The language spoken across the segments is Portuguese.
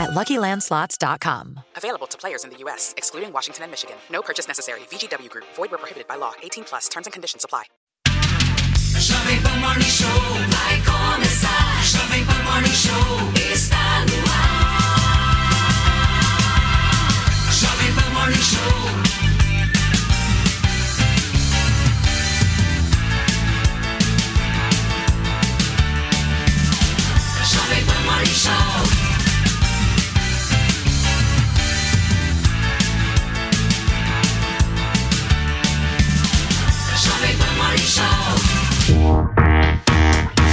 at LuckyLandSlots.com. Available to players in the U.S., excluding Washington and Michigan. No purchase necessary. VGW Group. Void where prohibited by law. 18 plus. Terms and conditions apply. Jovem Pan Morning Show vai começar. Jovem Pan Morning Show está no ar. Jovem Pan Morning Show. Jovem Pan Morning Show. Pan Morning Show.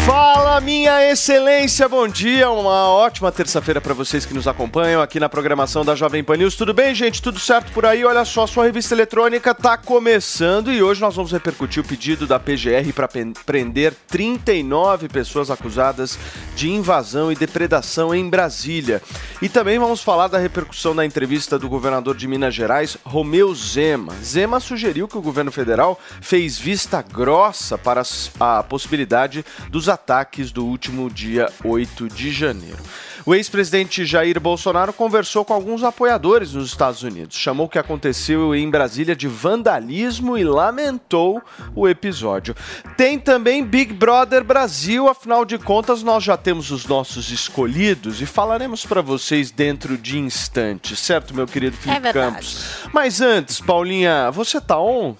Fala, minha excelência, bom dia, uma ótima terça-feira para vocês que nos acompanham aqui na programação da Jovem Pan News. Tudo bem, gente? Tudo certo por aí? Olha só, sua revista eletrônica tá começando e hoje nós vamos repercutir o pedido da PGR para prender 39 pessoas acusadas de invasão e depredação em Brasília. E também vamos falar da repercussão da entrevista do governador de Minas Gerais, Romeu Zema. Zema sugeriu que o governo federal fez vista grossa para a possibilidade dos ataques do último dia 8 de janeiro. O ex-presidente Jair Bolsonaro conversou com alguns apoiadores nos Estados Unidos, chamou o que aconteceu em Brasília de vandalismo e lamentou o episódio. Tem também Big Brother Brasil, afinal de contas nós já temos os nossos escolhidos e falaremos para vocês dentro de instantes, certo, meu querido Felipe verdade. Campos? Mas antes, Paulinha, você tá on?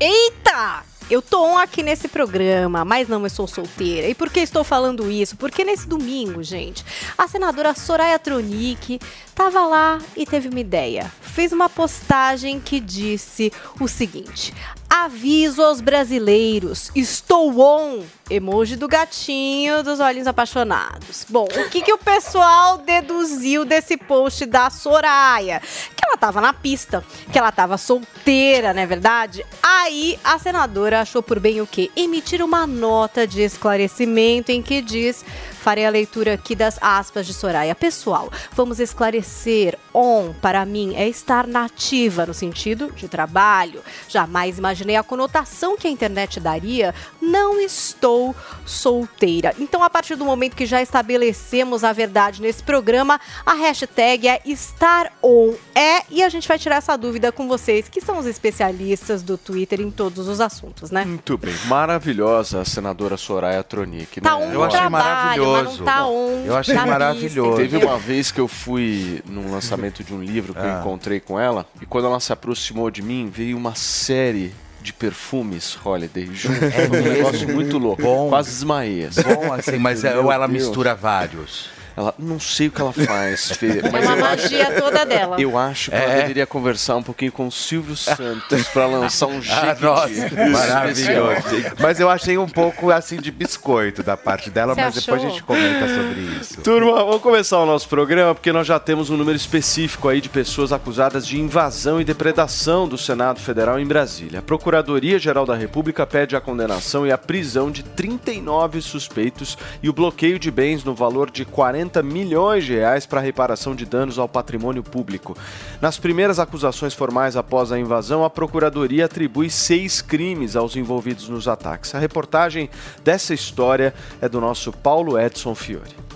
Eita! Eu tô aqui nesse programa, mas não, eu sou solteira. E por que estou falando isso? Porque nesse domingo, gente, a senadora Soraya Tronic tava lá e teve uma ideia. Fez uma postagem que disse o seguinte: Aviso aos brasileiros, estou on. Emoji do gatinho dos olhinhos apaixonados. Bom, o que, que o pessoal deduziu desse post da Soraya? Que ela tava na pista, que ela tava solteira, não é verdade? Aí a senadora achou por bem o quê? Emitir uma nota de esclarecimento em que diz. Farei a leitura aqui das aspas de Soraya. Pessoal, vamos esclarecer. On, para mim, é estar nativa no sentido de trabalho. Jamais imaginei a conotação que a internet daria. Não estou solteira. Então, a partir do momento que já estabelecemos a verdade nesse programa, a hashtag é estar on é e a gente vai tirar essa dúvida com vocês, que são os especialistas do Twitter em todos os assuntos, né? Muito bem, maravilhosa a senadora Soraya Tronic, Tá né? on Eu no achei trabalho, maravilhoso. mas não tá on Eu achei pista, maravilhoso. Teve uma vez que eu fui num lançamento de um livro que eu Ah. encontrei com ela, e quando ela se aproximou de mim, veio uma série de perfumes Holiday junto. Foi um negócio muito louco. Bom. Quase desmaiei. assim. Bom, assim, mas é- ela Deus. mistura vários. Ela, não sei o que ela faz, Fê, É mas uma eu acho, magia toda dela. eu acho que ela É. deveria conversar um pouquinho com o Silvio Santos pra lançar um Ah, jeito nossa, maravilhoso. Mas eu achei um pouco assim de biscoito da parte dela, Você mas depois a achou? gente comenta sobre isso. Turma, vamos começar o nosso programa porque nós já temos um número específico aí de pessoas acusadas de invasão e depredação do Senado Federal em Brasília. A Procuradoria-Geral da República pede a condenação e a prisão de 39 suspeitos e o bloqueio de bens no valor de 40 milhões de reais para reparação de danos ao patrimônio público. Nas primeiras acusações formais após a invasão, a Procuradoria atribui seis crimes aos envolvidos nos ataques. A reportagem dessa história é do nosso Paulo Edson Fiore.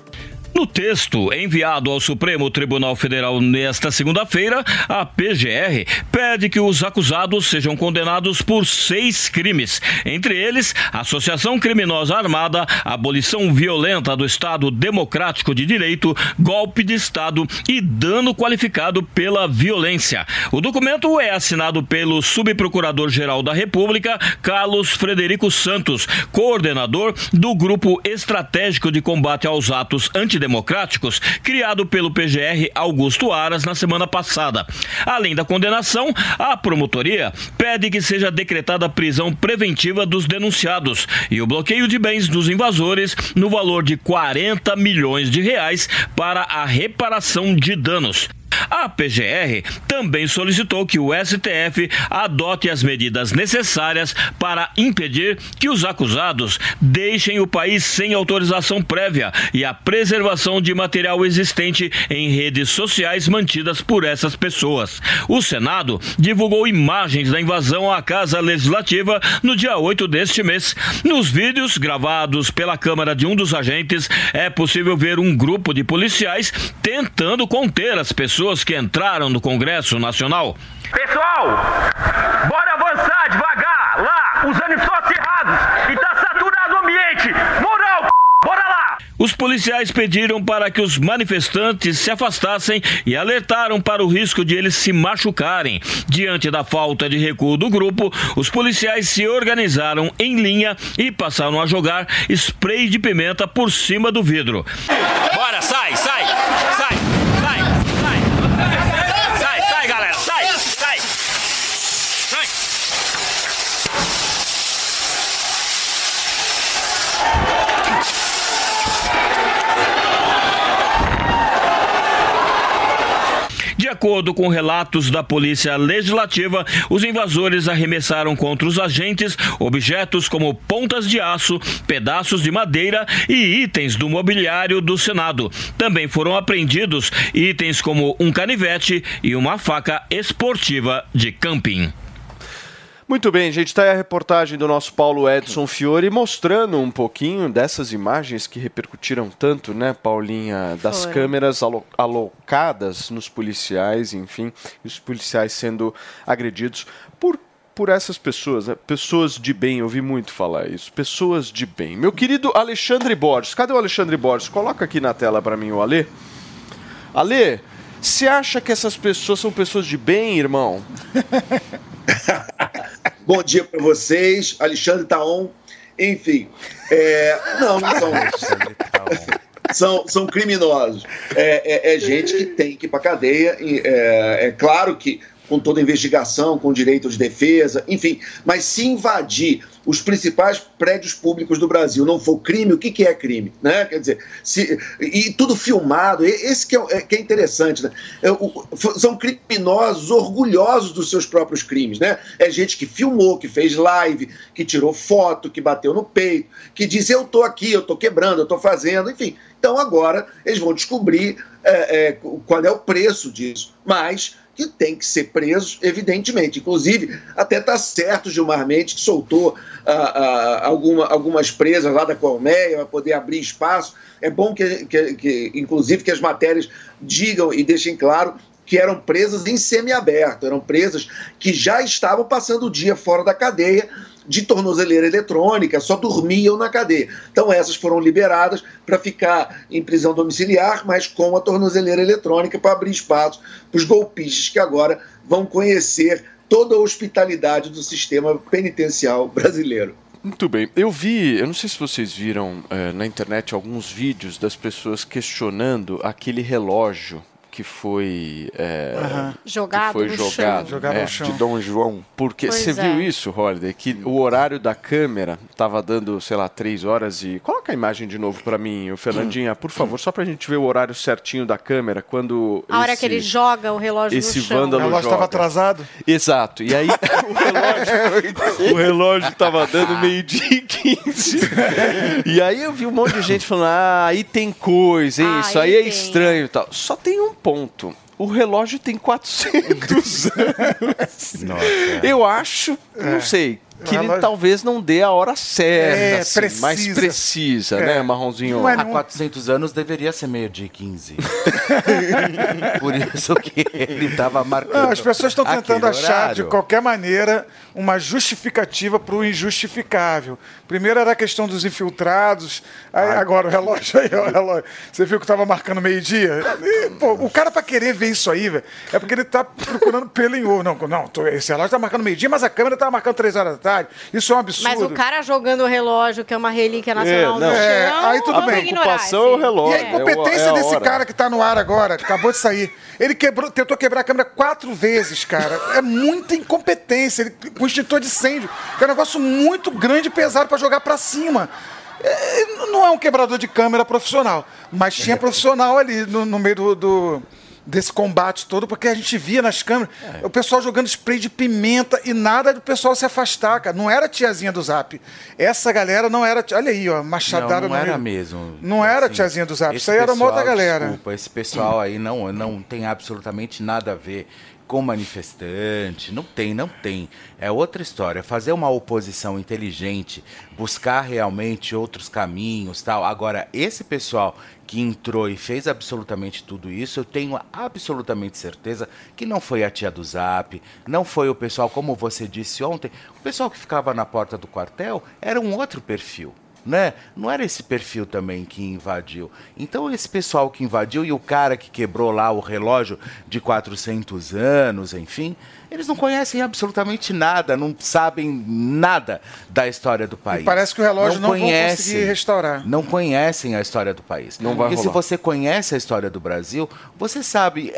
No texto enviado ao Supremo Tribunal Federal nesta segunda-feira, a PGR pede que os acusados sejam condenados por seis crimes, entre eles associação criminosa armada, abolição violenta do Estado Democrático de Direito, golpe de Estado e dano qualificado pela violência. O documento é assinado pelo Subprocurador-Geral da República, Carlos Frederico Santos, coordenador do Grupo Estratégico de Combate aos Atos Antidemocráticos, criado pelo PGR Augusto Aras na semana passada. Além da condenação, a promotoria pede que seja decretada a prisão preventiva dos denunciados e o bloqueio de bens dos invasores no valor de 40 milhões de reais para a reparação de danos. A PGR também solicitou que o STF adote as medidas necessárias para impedir que os acusados deixem o país sem autorização prévia e a preservação de material existente em redes sociais mantidas por essas pessoas. O Senado divulgou imagens da invasão à Casa Legislativa no dia 8 deste mês. Nos vídeos gravados pela câmara de um dos agentes, é possível ver um grupo de policiais tentando conter as pessoas que entraram no Congresso Nacional. Pessoal, bora avançar devagar lá, usando estoques errados e tá saturado o ambiente. Moral, p... bora lá! Os policiais pediram para que os manifestantes se afastassem e alertaram para o risco de eles se machucarem. Diante da falta de recuo do grupo, os policiais se organizaram em linha e passaram a jogar spray de pimenta por cima do vidro. Bora, sai, sai, sai. Sai, sai, galera, sai, sai. Sai. De acordo com relatos da Polícia Legislativa, os invasores arremessaram contra os agentes objetos como pontas de aço, pedaços de madeira e itens do mobiliário do Senado. Também foram apreendidos itens como um canivete e uma faca esportiva de camping. Muito bem, gente, está aí a reportagem do nosso Paulo Edson Fiore mostrando um pouquinho dessas imagens que repercutiram tanto, né, Paulinha, das câmeras alo- alocadas nos policiais, enfim, os policiais sendo agredidos por por essas pessoas, né? pessoas de bem, eu ouvi muito falar isso, pessoas de bem. Meu querido Alexandre Borges, cadê o Alexandre Borges? Coloca aqui na tela para mim o Alê. Alê, você acha que essas pessoas são pessoas de bem, irmão? Bom dia para vocês, Alexandre Taon. Enfim, é, não, não são. São, são criminosos. É, é- é gente que tem que ir para cadeia. é, é claro que com toda a investigação, com direito de defesa, enfim. Mas se invadir os principais prédios públicos do Brasil não for crime, o que, que é crime? Né? Quer dizer, se, e tudo filmado, esse que é, é- que é interessante. Né? É, são criminosos orgulhosos dos seus próprios crimes. Né? É gente que filmou, que fez live, que tirou foto, que bateu no peito, que diz: Eu tô aqui, eu tô quebrando, eu tô fazendo, enfim. Então agora eles vão descobrir é, é, qual é o preço disso. Mas que tem que ser presos, evidentemente. Inclusive, até está certo Gilmar Mendes, que soltou ah, ah, alguma- algumas presas lá da Colmeia para poder abrir espaço. É bom que, que- que, inclusive, que as matérias digam e deixem claro que eram presas em semiaberto, eram presas que já estavam passando o dia fora da cadeia de tornozeleira eletrônica, só dormiam na cadeia. Então essas foram liberadas para ficar em prisão domiciliar, mas com a tornozeleira eletrônica para abrir espaço para os golpistas que agora vão conhecer toda a hospitalidade do sistema penitencial brasileiro. Muito bem. Eu vi, eu não sei se vocês viram eh, na internet alguns vídeos das pessoas questionando aquele relógio que foi eh, Aham. Jogado que foi no jogado, chão. Jogado é, no chão. De Dom João. Porque Pois você é. viu isso, Holiday? Que o horário da câmera tava dando, sei lá, três horas e. Coloca a imagem de novo pra mim, ô Fernandinha, por favor, só pra gente ver o horário certinho da câmera quando. A hora esse- que ele joga o relógio esse no chão. vândalo- O relógio estava atrasado. Exato. E aí o relógio, o relógio tava dando meio-dia e 15. E aí eu vi um monte de gente falando: ah, aí tem coisa, hein? Ah, Isso aí aí é estranho e tal. Só tem um ponto. O relógio tem 400 anos. Eu acho, não sei, que ele talvez não dê a hora certa, É, assim, mais precisa. precisa, É. né, Marronzinho? Não é Há 400 anos deveria ser meio-dia e 15. Por isso que ele estava marcando. Não, as pessoas estão tentando achar de horário. qualquer maneira uma justificativa para o injustificável. Primeiro era a questão dos infiltrados, aí agora o relógio aí, ó, o relógio. Você viu que estava marcando meio-dia? O cara para querer ver isso aí, velho, é porque ele tá procurando pelo em ovo. Não, não, tô- esse relógio tá marcando meio-dia, mas a câmera tá marcando três horas da tarde. Isso é um absurdo. Mas o cara jogando o relógio, que é uma relíquia nacional não. no chão, É, aí tudo bem. ignorar Preocupação é o relógio. E a É incompetência é a desse cara que tá no ar agora, que acabou de sair. Ele quebrou, tentou quebrar a câmera quatro vezes, cara. É muita incompetência. Ele com extintor de incêndio. Que é um negócio muito grande e pesado pra jogar pra cima. É, não é um quebrador de câmera profissional, mas tinha profissional ali no, no meio do, do, desse combate todo, porque a gente via nas câmeras o pessoal jogando spray de pimenta e nada do pessoal se afastar, cara. Não era tiazinha do Zap. Essa galera não era. Olha aí, ó, machadada Não, não era meio. mesmo. Não era Assim, tiazinha do Zap. Isso aí era uma outra galera. Desculpa, esse pessoal aí não, não tem absolutamente nada a ver com manifestante. Não tem, não tem. É outra história. Fazer uma oposição inteligente, buscar realmente outros caminhos, tal. Agora, esse pessoal que entrou e fez absolutamente tudo isso, eu tenho absolutamente certeza que não foi a tia do Zap, não foi o pessoal, como você disse ontem, o pessoal que ficava na porta do quartel era um outro perfil. Né? Não era esse perfil também que invadiu. Então, esse pessoal que invadiu e o cara que quebrou lá o relógio de 400 anos, enfim, eles não conhecem absolutamente nada, não sabem nada da história do país. parece que o relógio não vão conseguir restaurar. Não conhecem a história do país. Não vai Porque se rolar. você conhece a história do Brasil, você sabe,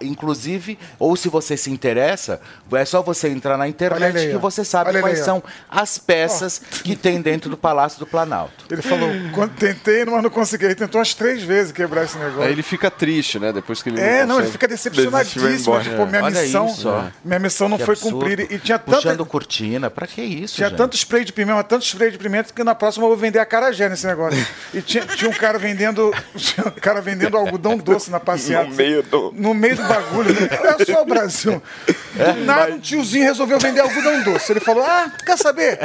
inclusive, ou se você se interessa, é só você entrar na internet aí, que você sabe quais aí, são as peças que tem dentro do Palácio do Planalto. Ele falou, "Quando tentei, mas não consegui. Ele tentou umas três vezes quebrar esse negócio. Aí ele fica triste, né? Depois que ele É, não, consegue ele fica decepcionadíssimo. Tipo, minha Olha missão, isso, ó. minha missão não Que foi absurdo. cumprida. E tinha Puxando tanta, cortina, pra que isso, tinha gente? tanto spray de pimenta, tanto spray de pimenta que na próxima eu vou vender a carajé nesse negócio. E tinha, tinha um cara vendendo, tinha um cara vendendo algodão doce na passeata. No meio do- No meio do bagulho. Olha só o Brasil. Do nada, um tiozinho resolveu vender algodão doce. Ele falou: Ah, quer saber?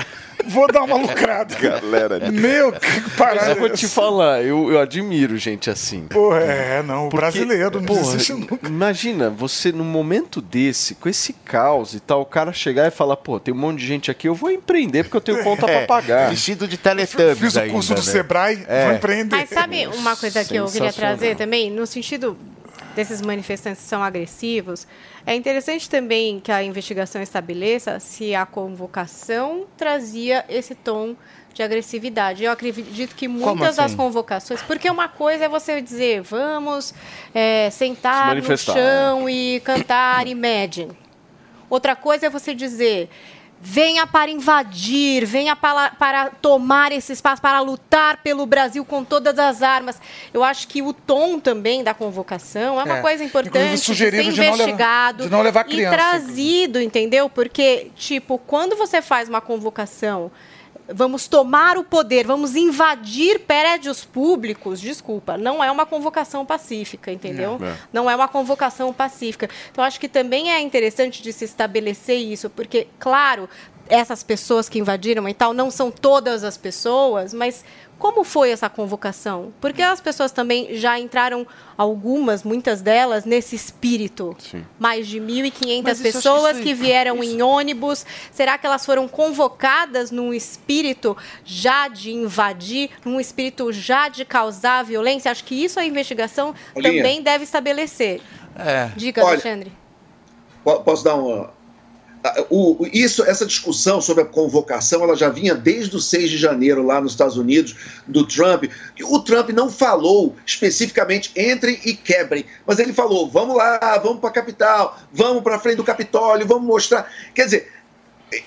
Vou dar uma lucrada. Galera, Meu, que Mas parada. eu vou te falar, eu, eu admiro gente assim. Porra, é, não, o Porque, brasileiro não porra, existe nunca. Imagina, você num momento desse, com esse caos e tal, o cara chegar e falar, pô, tem um monte de gente aqui, eu vou empreender porque eu tenho conta pra É, pagar. Vestido de Teletubbies Fiz o curso ainda, do né? Sebrae, vou empreender. Mas sabe uma coisa que eu queria trazer também, no sentido desses manifestantes são agressivos, é interessante também que a investigação estabeleça se a convocação trazia esse tom de agressividade. Eu acredito que muitas das assim? convocações, porque uma coisa é você dizer, vamos é, Se sentar no manifestar, chão e cantar Imagine. Outra coisa é você dizer. Venha para invadir, venha para, para tomar esse espaço, para lutar pelo Brasil com todas as armas. Eu acho que o tom também da convocação é uma É. coisa importante de ser sugerido de não levar- investigado de não levar e criança, trazido, entendeu? Porque, tipo, quando você faz uma convocação vamos tomar o poder, vamos invadir prédios públicos, desculpa, não é uma convocação pacífica, entendeu? É. Não é uma convocação pacífica. Então, acho que também é interessante de se estabelecer isso, porque, claro, essas pessoas que invadiram e tal não são todas as pessoas, mas como foi essa convocação? Porque as pessoas também já entraram, algumas, muitas delas, nesse espírito. Sim. Mais de 1.500 Mas isso, acho que pessoas isso- que vieram em ônibus. Será que elas foram convocadas num espírito já de invadir, num espírito já de causar violência? Acho que isso a investigação Paulinha. também deve estabelecer. É. Diga, Olha, Alexandre. Po- Posso dar uma. Ah, O, isso, essa discussão sobre a convocação, ela já vinha desde o 6 de janeiro lá nos Estados Unidos, do Trump. O Trump não falou especificamente entrem e quebrem, mas ele falou: vamos lá, vamos para a capital, vamos para frente do Capitólio, vamos mostrar. Quer dizer,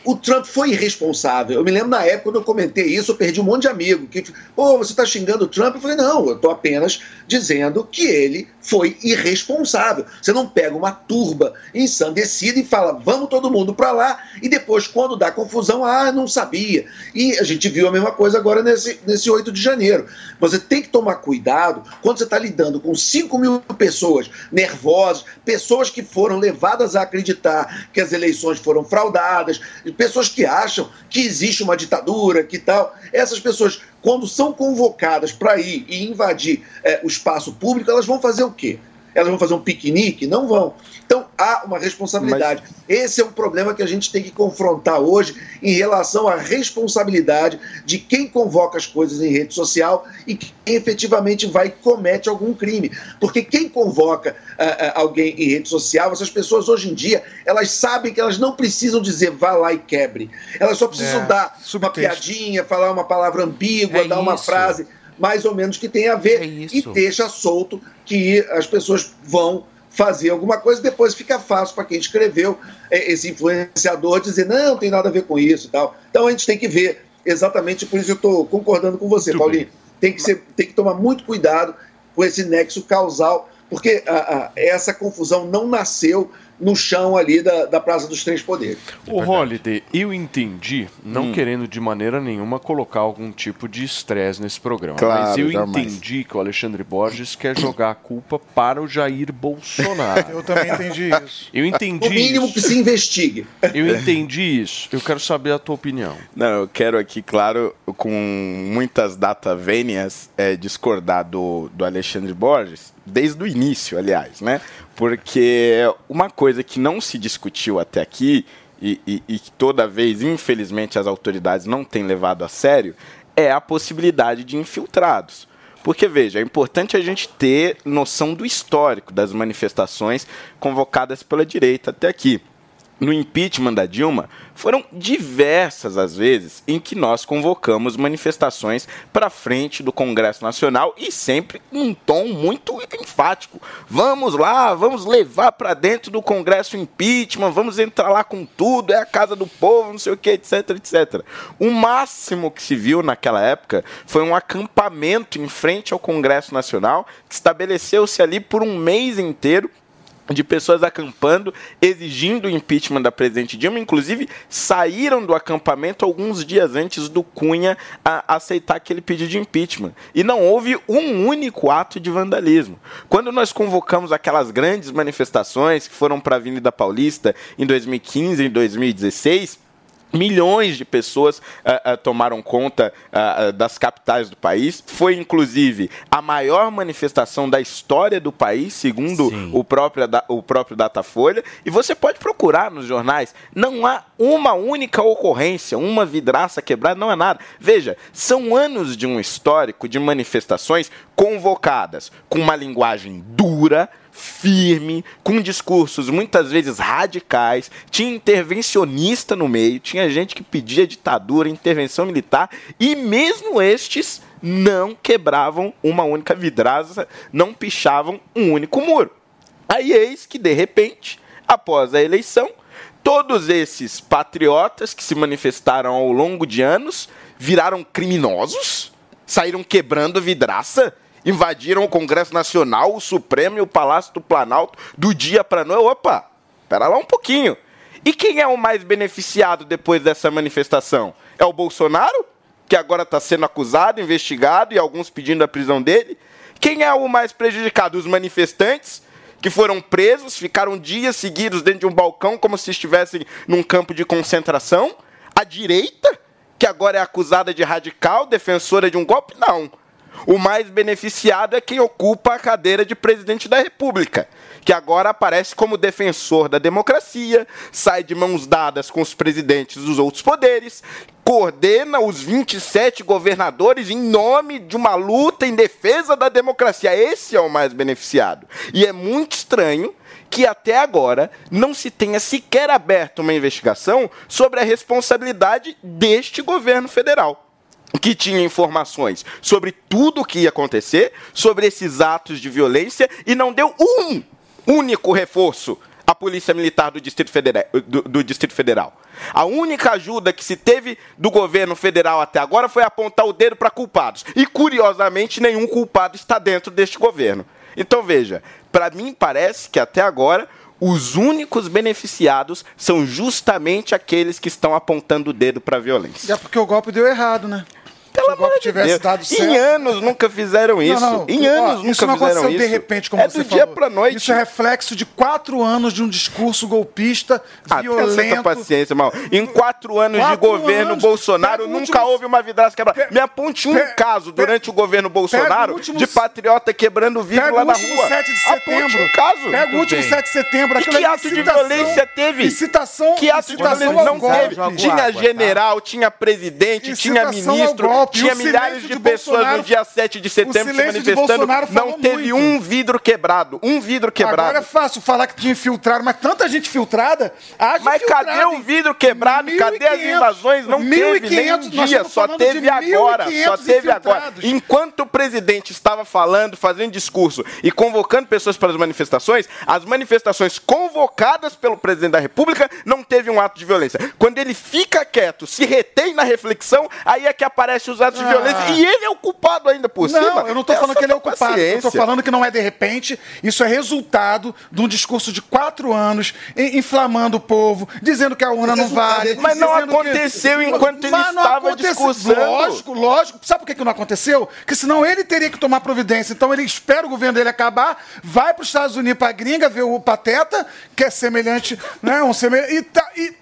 o Trump foi irresponsável. Eu me lembro na época quando eu comentei isso, eu perdi um monte de amigo. Que, pô, você está xingando o Trump? Eu falei, não, eu estou apenas dizendo que ele foi irresponsável. Você não pega uma turba ensandecida e fala, vamos todo mundo para lá, e depois, quando dá confusão, ah, não sabia. E a gente viu a mesma coisa agora nesse, nesse 8 de janeiro. Você tem que tomar cuidado quando você está lidando com 5 mil pessoas nervosas, pessoas que foram levadas a acreditar que as eleições foram fraudadas, pessoas que acham que existe uma ditadura, que tal. Essas pessoas, quando são convocadas para ir e invadir eh, o espaço público, elas vão fazer o quê? Elas vão fazer um piquenique? Não vão. Então há uma responsabilidade. Esse é um problema que a gente tem que confrontar hoje em relação à responsabilidade de quem convoca as coisas em rede social e quem efetivamente vai e comete algum crime. Porque quem convoca ah, alguém em rede social, essas pessoas hoje em dia, elas sabem que elas não precisam dizer vá lá e quebre. Elas só precisam É, dar uma subtexto. piadinha, falar uma palavra ambígua, É dar uma isso. frase mais ou menos que tenha a ver É e deixa solto que as pessoas vão fazer alguma coisa, depois fica fácil para quem escreveu eh, esse influenciador dizer não, não tem nada a ver com isso e tal. Então a gente tem que ver exatamente por isso eu estou concordando com você, Paulinho. Tem que, ser, tem que tomar muito cuidado com esse nexo causal, porque a- a- essa confusão não nasceu no chão ali da, da Praça dos Três Poderes. O Holiday, eu entendi, não Hum. querendo de maneira nenhuma colocar algum tipo de estresse nesse programa, Claro, mas eu jamais. entendi que o Alexandre Borges quer jogar a culpa para o Jair Bolsonaro. Eu também entendi isso. Eu entendi O mínimo isso. que se investigue. Eu entendi isso. Eu quero saber a tua opinião. Não, eu quero aqui, claro, com muitas data vênias, é, discordar do, do Alexandre Borges, desde o início, aliás, né? Porque uma coisa que não se discutiu até aqui, e, e- e toda vez, infelizmente, as autoridades não têm levado a sério, é a possibilidade de infiltrados. Porque, veja, é importante a gente ter noção do histórico das manifestações convocadas pela direita até aqui no impeachment da Dilma, foram diversas as vezes em que nós convocamos manifestações para frente do Congresso Nacional e sempre em um tom muito enfático. Vamos lá, vamos levar para dentro do Congresso impeachment, vamos entrar lá com tudo, é a casa do povo, não sei o que, etc, etc. O máximo que se viu naquela época foi um acampamento em frente ao Congresso Nacional que estabeleceu-se ali por um mês inteiro de pessoas acampando, exigindo o impeachment da presidente Dilma, inclusive saíram do acampamento alguns dias antes do Cunha aceitar aquele pedido de impeachment. E não houve um único ato de vandalismo. Quando nós convocamos aquelas grandes manifestações que foram para a Avenida Paulista em 2015 e 2016, Milhões de pessoas ah, ah, tomaram conta ah, das capitais do país. Foi, inclusive, a maior manifestação da história do país, segundo o próprio, o próprio Datafolha. E você pode procurar nos jornais. Não há uma única ocorrência, uma vidraça quebrada, não é nada. Veja, são anos de um histórico de manifestações convocadas com uma linguagem dura, firme, com discursos muitas vezes radicais, tinha intervencionista no meio, tinha gente que pedia ditadura, intervenção militar, e mesmo estes não quebravam uma única vidraça, não pichavam um único muro. Aí eis que, de repente, após a eleição, todos esses patriotas que se manifestaram ao longo de anos viraram criminosos, saíram quebrando vidraça, invadiram o Congresso Nacional, o Supremo e o Palácio do Planalto do dia para noite. Opa, pera lá um pouquinho. E quem é o mais beneficiado depois dessa manifestação? É o Bolsonaro, que agora está sendo acusado, investigado e alguns pedindo a prisão dele? Quem é o mais prejudicado? Os manifestantes, que foram presos, ficaram dias seguidos dentro de um balcão como se estivessem num campo de concentração? A direita, que agora é acusada de radical, defensora de um golpe? Não. O mais beneficiado é quem ocupa a cadeira de presidente da República, que agora aparece como defensor da democracia, sai de mãos dadas com os presidentes dos outros poderes, coordena os 27 governadores em nome de uma luta em defesa da democracia. Esse é o mais beneficiado. E é muito estranho que até agora não se tenha sequer aberto uma investigação sobre a responsabilidade deste governo federal que tinha informações sobre tudo o que ia acontecer, sobre esses atos de violência e não deu um único reforço à Polícia Militar do Distrito Federal. Do, do Distrito Federal. A única ajuda que se teve do governo federal até agora foi apontar o dedo para culpados. E, curiosamente, nenhum culpado está dentro deste governo. Então, veja, para mim parece que até agora os únicos beneficiados são justamente aqueles que estão apontando o dedo para a violência. É porque o golpe deu errado, né? Pelo amor de tivesse Deus. dado certo. Em anos nunca fizeram isso. Não, não, em ó, anos nunca isso não fizeram aconteceu isso. de repente, como é você do falou. dia pra noite. Isso é reflexo de quatro anos de um discurso golpista, Ah, violento. paciência, mal. Em quatro anos Quatro de governo anos. Bolsonaro, Pega nunca último- houve uma vidraça quebrada. Me aponte um caso durante o governo Bolsonaro último- de patriota quebrando vidro Pega lá o na último rua. 7 de Aponte setembro. um caso. Pega o último 7 de setembro. E que ato de violência teve? Incitação, Que ato de violência não teve? Tinha general, tinha presidente, tinha ministro, tinha o milhares de de pessoas no dia 7 de setembro se manifestando. Não teve muito. um vidro quebrado. Um vidro quebrado. Agora é fácil falar que tinha infiltrado, mas tanta gente filtrada. Mas cadê o vidro quebrado? Cadê as 1.500? invasões? Não teve nem um 1.500, nós dia, só teve agora. Só 1.500 teve agora. Enquanto o presidente estava falando, fazendo discurso e convocando pessoas para as manifestações, as manifestações convocadas pelo presidente da República não teve um ato de violência. Quando ele fica quieto, se retém na reflexão, aí é que aparecem os atos de Ah. violência. E ele é o culpado ainda por não, cima. eu não tô Essa falando que ele é o culpado. Eu tô falando que não é de repente. Isso é resultado de um discurso de quatro anos in- inflamando o povo, dizendo que a urna não vale. Mas não dizendo que- aconteceu enquanto ele Mas não estava aconteceu. discursando. Lógico, lógico. Sabe por que, que não aconteceu? Porque senão ele teria que tomar providência. Então ele espera o governo dele acabar, vai para os Estados Unidos, para gringa, ver o Pateta, que é semelhante, né? Um semelhante. E, tá- e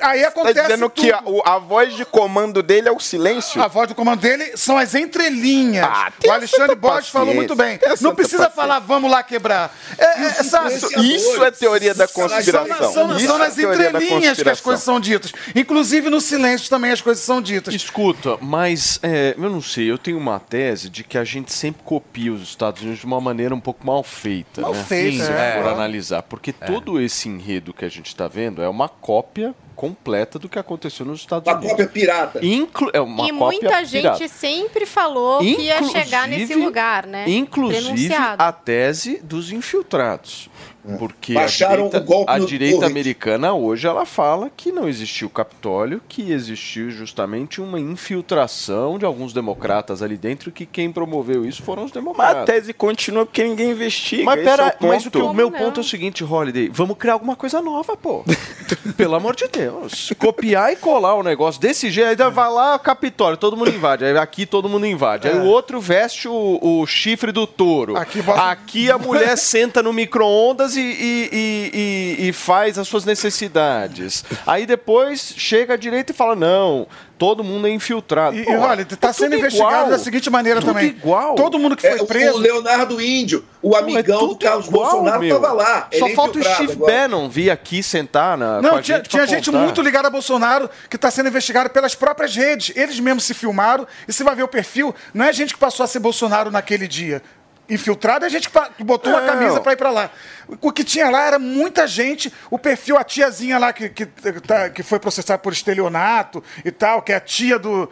aí Tá acontece. dizendo tudo. que a, a voz de comando dele é o silêncio? A voz do comando dele são as entrelinhas. Ah, o Alexandre Borges falou muito bem. Não precisa paciência. falar, vamos lá quebrar. É, é, sabe? Isso, isso é teoria da São, conspiração. são- são Isso nas é teoria da entrelinhas que as coisas são ditas. Inclusive no silêncio também as coisas são ditas. Escuta, mas é, eu não sei, eu tenho uma tese de que a gente sempre copia os Estados Unidos de uma maneira um pouco mal feita. Mal né? feita, Se é. for analisar. Porque todo esse enredo que a gente está vendo é uma cópia completa do que aconteceu nos Estados Uma Unidos. cópia pirata. Inclu é uma e cópia muita gente pirata. sempre falou que ia Inclusive- chegar nesse lugar, né? Inclusive Denunciado. a tese dos infiltrados. Porque a Baixaram direita, o golpe a direita americana hoje ela fala que não existiu Capitólio, que existiu justamente uma infiltração de alguns democratas ali dentro, que quem promoveu isso foram os Mas a democratas. tese continua porque ninguém investiga. Mas esse é pera, o mas o, que o meu não? ponto é o seguinte, Holiday, vamos criar alguma coisa nova, pô. Pelo amor de Deus. Copiar e colar o negócio desse jeito, aí vai lá, Capitólio, todo mundo invade. Aí aqui todo mundo invade. Aí o outro veste o, o chifre do touro. É. Aqui Aqui a mulher senta no micro-ondas e, e, e- e- e faz as suas necessidades. Aí depois chega a direita e fala: não, todo mundo é infiltrado. E, Pô, e olha, está é sendo investigado igual. da seguinte maneira Tudo também. igual. Todo mundo que É, foi o- preso. O Leonardo Índio, o amigão do tudo Carlos igual, Bolsonaro, estava lá. Só é falta o Steve agora. Bannon vir aqui sentar na. com Não, a tinha, gente tinha gente muito ligada a Bolsonaro que está sendo investigado pelas próprias redes. Eles mesmos se filmaram e você vai ver o perfil. Não é gente que passou a ser Bolsonaro naquele dia. Infiltrado é gente que, botou uma camisa para ir para lá. O que tinha lá era muita gente. O perfil, a tiazinha lá que, que, tá- que foi processada por estelionato e tal, que é a tia do.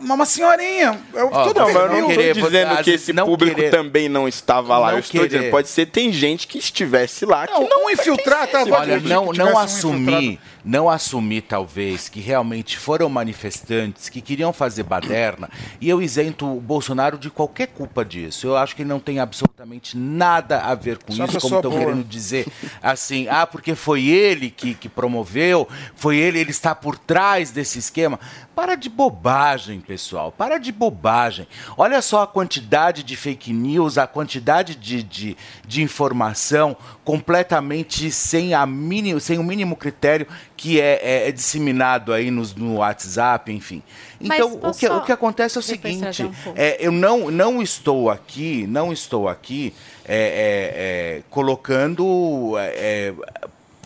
Uma senhorinha. É o- Ó, todo Não, eu não querer, estou dizendo que esse não público querer. também não estava lá. Não eu estou querer. dizendo, pode ser, tem gente que estivesse lá que Não, não um infiltrado. tá, Olha, não, que não um assumir, infiltrado. não assumir talvez que realmente foram manifestantes que queriam fazer baderna e eu isento o Bolsonaro de qualquer culpa disso. Eu acho que ele não tem absolutamente nada a ver com Só isso, como estão. Querendo dizer assim, ah, porque foi ele que, que promoveu, foi ele, ele está por trás desse esquema. Para de bobagem, pessoal, para de bobagem. Olha só a quantidade de fake news, a quantidade de, de, de informação completamente sem, a mínimo, sem o mínimo critério que é, é- é disseminado aí nos, no WhatsApp, enfim. Mas Então, o que, o que acontece é o seguinte, um é, eu não, não estou aqui, não estou aqui é, é, é, colocando,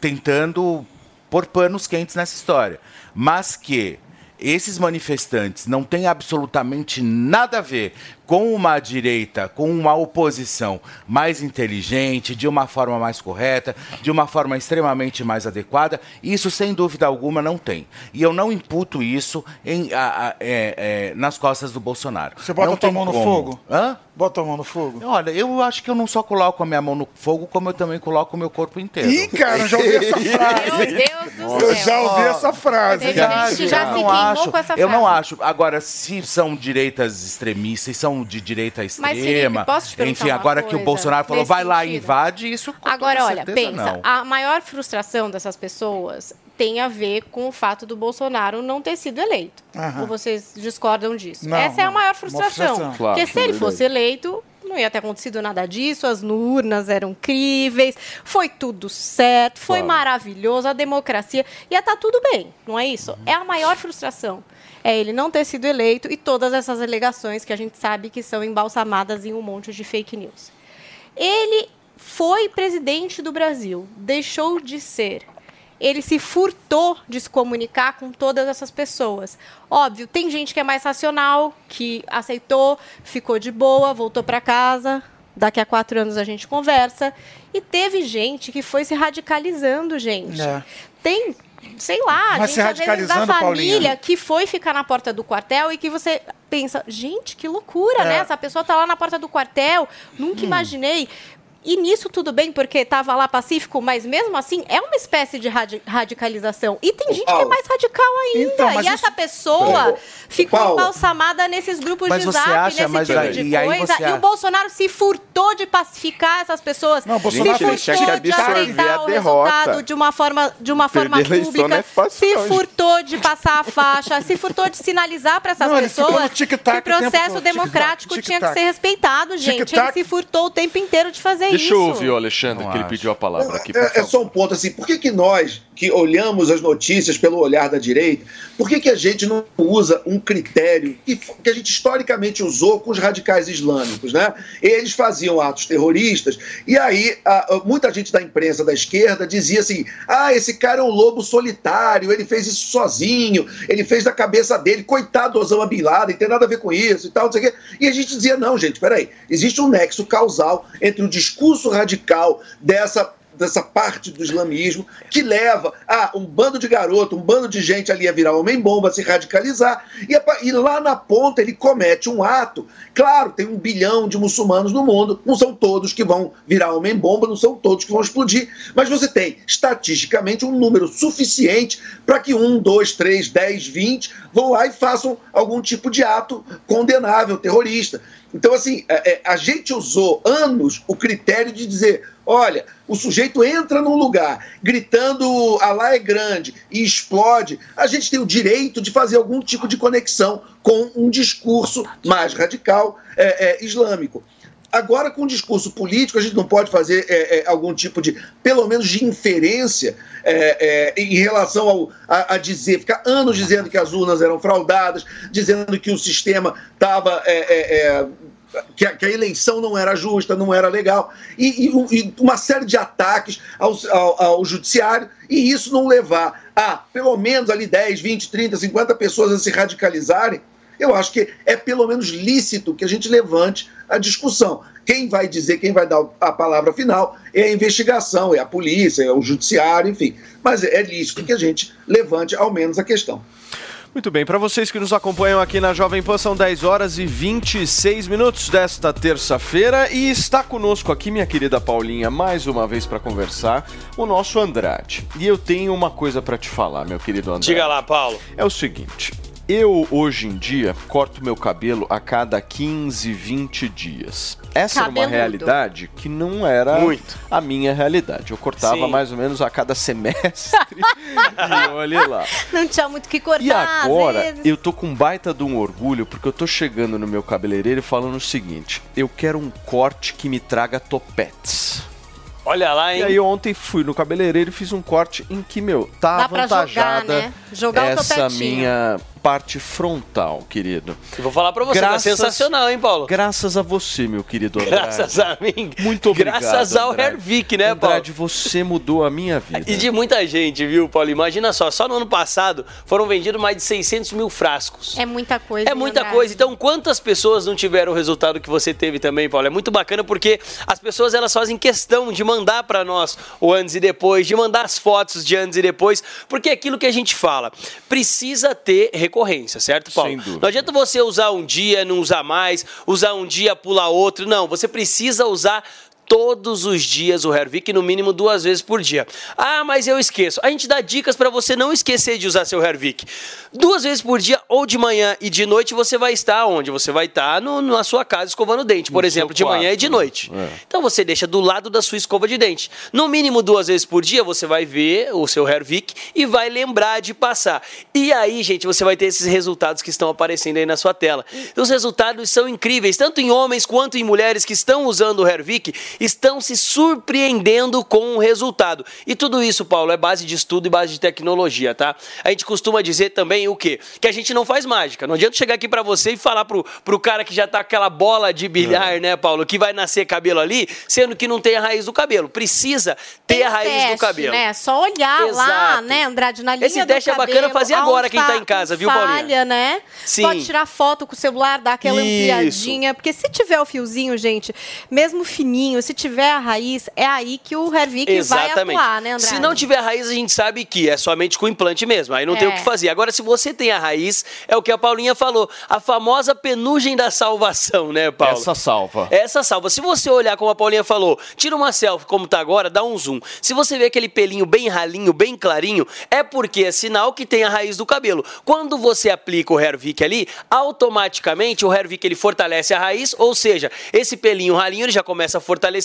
tentando pôr panos quentes nessa história, mas que esses manifestantes não têm absolutamente nada a ver com uma direita, com uma oposição mais inteligente, de uma forma mais correta, de uma forma extremamente mais adequada, isso sem dúvida alguma não tem. E eu não imputo isso em, a- a- é, é, nas costas do Bolsonaro. Você bota Não a tua mão no como. fogo? Hã? Bota a mão no fogo. Olha, eu acho que eu não só coloco a minha mão no fogo, como eu também coloco o meu corpo inteiro. Ih, cara, eu já ouvi essa frase. Meu Deus do Eu céu. já ouvi essa frase. Teve já. gente já eu se queimou acho, com essa eu não frase. acho. Agora, se são direitas extremistas, se de direita Mas, extrema, Felipe, posso te perguntar enfim, agora que o Bolsonaro falou, vai lá e invade, isso com Agora, olha, pensa, não. a maior frustração dessas pessoas tem a ver com o fato do Bolsonaro não ter sido eleito. Aham. Ou vocês discordam disso? Não, Essa é a não. maior frustração. frustração. Claro, Porque se ele fosse eleito, não ia ter acontecido nada disso, as urnas eram críveis, foi tudo certo, foi Claro. maravilhoso, a democracia, ia estar tudo bem, não é isso? É a maior frustração. É ele não ter sido eleito e todas essas alegações que a gente sabe que são embalsamadas em um monte de fake news. Ele foi presidente do Brasil, deixou de ser. Ele se furtou de se comunicar com todas essas pessoas. Óbvio, tem gente que é mais racional, que aceitou, ficou de boa, voltou para casa. Daqui a quatro anos a gente conversa. E teve gente que foi se radicalizando, gente. É. Tem, sei lá, Mas se gente às vezes da radicalizando, família Paulinha. que foi ficar na porta do quartel e que você pensa, gente, que loucura, É. né? Essa pessoa tá lá na porta do quartel, nunca Hum. imaginei. E nisso tudo bem, porque tava lá pacífico, mas mesmo assim é uma espécie de radi- radicalização. E tem gente que é Paulo. mais radical ainda. Então, e essa pessoa ficou Paulo. embalsamada nesses grupos Mas de zap, acha, nesse tipo aí- de e aí coisa. você E o Bolsonaro se furtou de pacificar essas pessoas. Não, o se Bolsonaro furtou tinha que de aceitar o resultado de uma forma, de uma forma pública. não é fácil, se gente. furtou de passar a faixa, se furtou de sinalizar para essas Não, pessoas que o processo democrático tinha que ser respeitado, gente. Ele se furtou o tempo inteiro de fazer Deixa isso. eu ouvir o Alexandre, Não que ele acho. pediu a palavra aqui. É, é só um ponto assim, por que, que nós, que olhamos as notícias pelo olhar da direita, por que, que a gente não usa um critério que, que a gente historicamente usou com os radicais islâmicos, né? Eles faziam atos terroristas e aí a- a- muita gente da imprensa da esquerda dizia assim, ah, esse cara é um lobo solitário, ele fez isso sozinho, ele fez da cabeça dele, coitado do Osama Bin Laden, tem nada a ver com isso e tal, não sei o quê. E a gente dizia, não, gente, peraí, existe um nexo causal entre o discurso radical dessa dessa parte do islamismo que leva a um bando de garoto, um bando de gente ali a virar homem-bomba, se radicalizar, e, a e lá na ponta ele comete um ato. Claro, tem um bilhão de muçulmanos no mundo, não são todos que vão virar homem-bomba, não são todos que vão explodir, mas você tem, estatisticamente, um número suficiente para que um, dois, três, dez, vinte vão lá e façam algum tipo de ato condenável, terrorista. Então, assim, é, é, a gente usou anos o critério de dizer: olha, o sujeito entra num lugar gritando Alá é grande e explode, a gente tem o direito de fazer algum tipo de conexão com um discurso mais radical é, é, islâmico. Agora, com o discurso político, a gente não pode fazer é, é, algum tipo de, pelo menos, de inferência é, é, em relação ao, a, a dizer, ficar anos dizendo que as urnas eram fraudadas, dizendo que o sistema estava. que, a, que a eleição não era justa, não era legal, e, e e uma série de ataques ao, ao, ao judiciário, e isso não levar a pelo menos ali 10, 20, 30, 50 pessoas a se radicalizarem, eu acho que é pelo menos lícito que a gente levante a discussão. Quem vai dizer, quem vai dar a palavra final é a investigação, é a polícia, é o judiciário, enfim. Mas é lícito que a gente levante ao menos a questão. Muito bem, para vocês que nos acompanham aqui na Jovem Pan, são 10 horas e 26 minutos desta terça-feira e está conosco aqui, minha querida Paulinha, mais uma vez para conversar, o nosso Andrade. E eu tenho uma coisa para te falar, meu querido Andrade. Diga lá, Paulo. É o seguinte, eu hoje em dia corto meu cabelo a cada 15, 20 dias. Essa era uma Cabeludo. realidade que não era Muito. a minha realidade. Eu cortava Sim. mais ou menos a cada semestre e olha lá. Não tinha muito o que cortar, E agora, às vezes. eu tô com um baita de um orgulho, porque eu tô chegando no meu cabeleireiro falando o seguinte: eu quero um corte que me traga topetes. Olha lá, hein? E aí ontem fui no cabeleireiro e fiz um corte em que, meu, tá Dá pra jogar, avantajada né? Jogar o essa minha parte frontal, querido. Eu vou falar pra você, tá sensacional, hein, Paulo? Graças a você, meu querido Andrade. Graças a mim. Muito obrigado, Graças ao Andrade. Hervik, né, Paulo? Andrade, você mudou a minha vida. E de muita gente, viu, Paulo? Imagina só, só no ano passado foram vendidos mais de 600 mil frascos. É muita coisa. É muita Andrade. coisa. Então, quantas pessoas não tiveram o resultado que você teve também, Paulo? É muito bacana porque as pessoas elas fazem questão de mandar pra nós o antes e depois, de mandar as fotos de antes e depois, porque é aquilo que a gente fala. Precisa ter recorrência, certo, Paulo? Sem dúvida. Não adianta você usar um dia, não usar mais, usar um dia, pular outro. Não, você precisa usar todos os dias o Hervik, no mínimo duas vezes por dia. Ah, mas eu esqueço. A gente dá dicas para você não esquecer de usar seu Hervik. Duas vezes por dia, ou de manhã e de noite, você vai estar onde? Você vai estar no- na sua casa escovando o dente, por No exemplo, de manhã e de né? noite. É. Então você deixa do lado da sua escova de dente. No mínimo duas vezes por dia, você vai ver o seu Hervik e vai lembrar de passar. E aí, gente, você vai ter esses resultados que estão aparecendo aí na sua tela. Os resultados são incríveis, tanto em homens quanto em mulheres que estão usando o Hervik, estão se surpreendendo com o resultado. E tudo isso, Paulo, é base de estudo e base de tecnologia, tá? A gente costuma dizer também o quê? Que a gente não faz mágica. Não adianta chegar aqui pra você e falar pro, pro cara que já tá com aquela bola de bilhar, né, Paulo, que vai nascer cabelo ali, sendo que não tem a raiz do cabelo. Precisa ter Tem a raiz teste, do cabelo. Né? Só olhar lá, Exato. né, Andrade, na linha Esse do teste é bacana cabelo, fazer agora, quem tá em casa, viu, Paulinha? falha, né? Sim. Pode tirar foto com o celular, dar aquela Isso. ampliadinha. Porque se tiver o fiozinho, gente, mesmo fininho, se tiver a raiz, é aí que o Hervik vai atuar, né, André? Se não tiver a raiz, a gente sabe que é somente com implante mesmo. Aí não tem o É. que fazer. Agora, se você tem a raiz, é o que a Paulinha falou. A famosa penugem da salvação, né, Paulo? Essa salva. Essa salva. Se você olhar como a Paulinha falou, tira uma selfie como tá agora, dá um zoom. Se você vê aquele pelinho bem ralinho, bem clarinho, é porque é sinal que tem a raiz do cabelo. Quando você aplica o Hervik ali, automaticamente o Hervik ele fortalece a raiz, ou seja, esse pelinho ralinho ele já começa a fortalecer,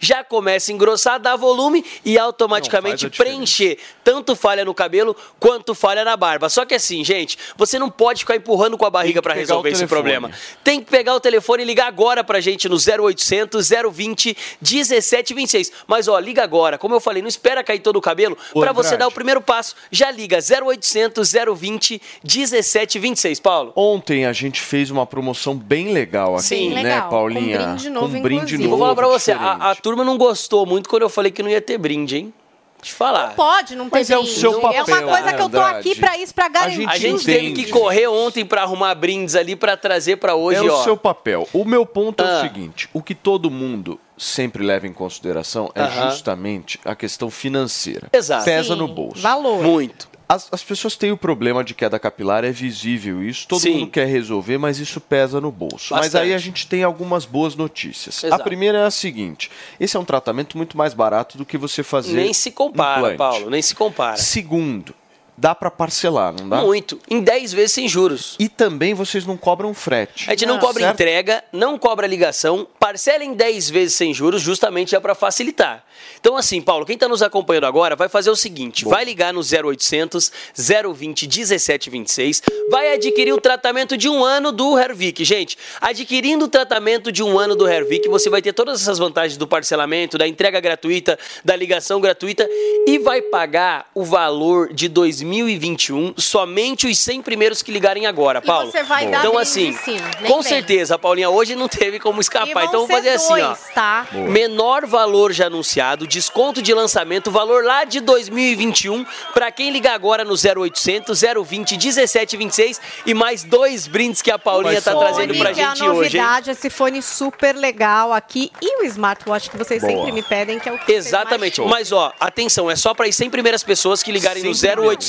já começa a engrossar, dá volume e automaticamente preencher tanto falha no cabelo quanto falha na barba. Só que assim, gente, você não pode ficar empurrando com a barriga para resolver esse problema. Tem que pegar o telefone e ligar agora pra gente no 0800 020 1726. Mas ó, liga agora. Como eu falei, não espera cair todo o cabelo Ô, pra você dar o primeiro passo. Já liga 0800 020 1726, Paulo. Ontem a gente fez uma promoção bem legal aqui, Sim. né, Legal. Paulinha? Com brinde novo, Com brinde inclusive. E vou novo, falar pra você. A, a turma não gostou muito quando eu falei que não ia ter brinde, hein? Deixa eu falar. Pode não ter Mas é o brinde. seu É uma papel, coisa que eu tô aqui pra isso, pra garantir. gente A gente teve que correr ontem pra arrumar brindes ali pra trazer pra hoje, É ó. o seu papel. O meu ponto é Ah. o seguinte: o que todo mundo sempre leva em consideração é Aham. justamente a questão financeira. Exato. Pesa Sim, no bolso. Valor. Muito. As, as pessoas têm o problema de queda capilar, é visível isso, todo Sim. mundo quer resolver, mas isso pesa no bolso. Mas Bastante. aí a gente tem algumas boas notícias. A Exato. primeira é a seguinte: esse é um tratamento muito mais barato do que você fazer. Nem se compara. Paulo, nem se compara. Segundo, dá pra parcelar, não dá? Muito. Em 10 vezes sem juros. E também vocês não cobram frete. A gente não, cobra Certo? entrega, não cobra ligação, parcela em 10 vezes sem juros, justamente já para facilitar. Então, assim, Paulo, quem está nos acompanhando agora vai fazer o seguinte: vai ligar no 0800 020 1726, vai adquirir o tratamento de um ano do Hervik. Gente, adquirindo o tratamento de um ano do Hervik, você vai ter todas essas vantagens do parcelamento, da entrega gratuita, da ligação gratuita e vai pagar o valor de 2021 somente os 100 primeiros que ligarem agora, E Paulo. você vai dar então, assim, sim, nem com vem. certeza, Paulinha, hoje não teve como E escapar. Então, vamos fazer assim, ó. dois, tá? Menor valor já anunciado, desconto de lançamento, valor lá de 2021. Pra quem ligar agora no 0800 020 1726 e mais dois brindes que a Paulinha Mas tá fone, trazendo pra que é a gente hoje, hein? novidade, esse fone super legal aqui e o smartwatch que vocês Boa. sempre me pedem, que é o que Exatamente, mas ó, atenção, é só para as 100 primeiras pessoas que ligarem no 0800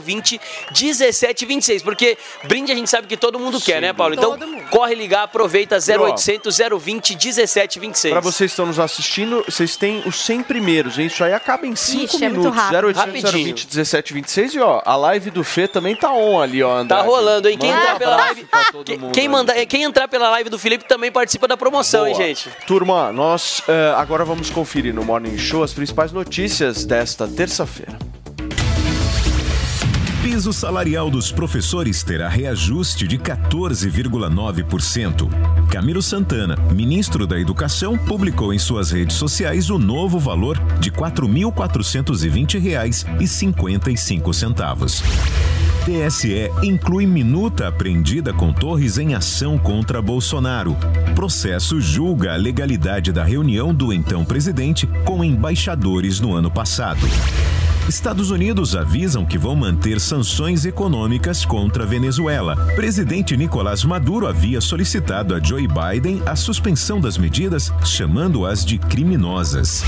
020 1726, porque brinde a gente sabe que todo mundo quer, né, Paulo? Então, mundo. corre ligar, aproveita 0800 020 1726. Pra vocês que estão nos assistindo, vocês têm os 100 primeiros, hein? Isso aí acaba em 5 Ixi, é muito minutos. rápido. 0800 Rapidinho. 020 17 26 e ó, a live do Fê também tá on ali, ó, Tá Andrade. rolando, hein? Quem Manda entrar pela live, quem, quem manda, quem entrar pela live do Felipe também participa da promoção, hein, Boa. gente? Turma, nós eh, agora vamos conferir no Morning Show as principais notícias desta terça-feira. Piso salarial dos professores terá reajuste de 14,9%. Camilo Santana, ministro da Educação, publicou em suas redes sociais o novo valor de R$ 4.420,55. TSE inclui minuta apreendida com Torres em ação contra Bolsonaro. Processo julga a legalidade da reunião do então presidente com embaixadores no ano passado. Estados Unidos avisam que vão manter sanções econômicas contra a Venezuela. Presidente Nicolás Maduro havia solicitado a Joe Biden a suspensão das medidas, chamando-as de criminosas.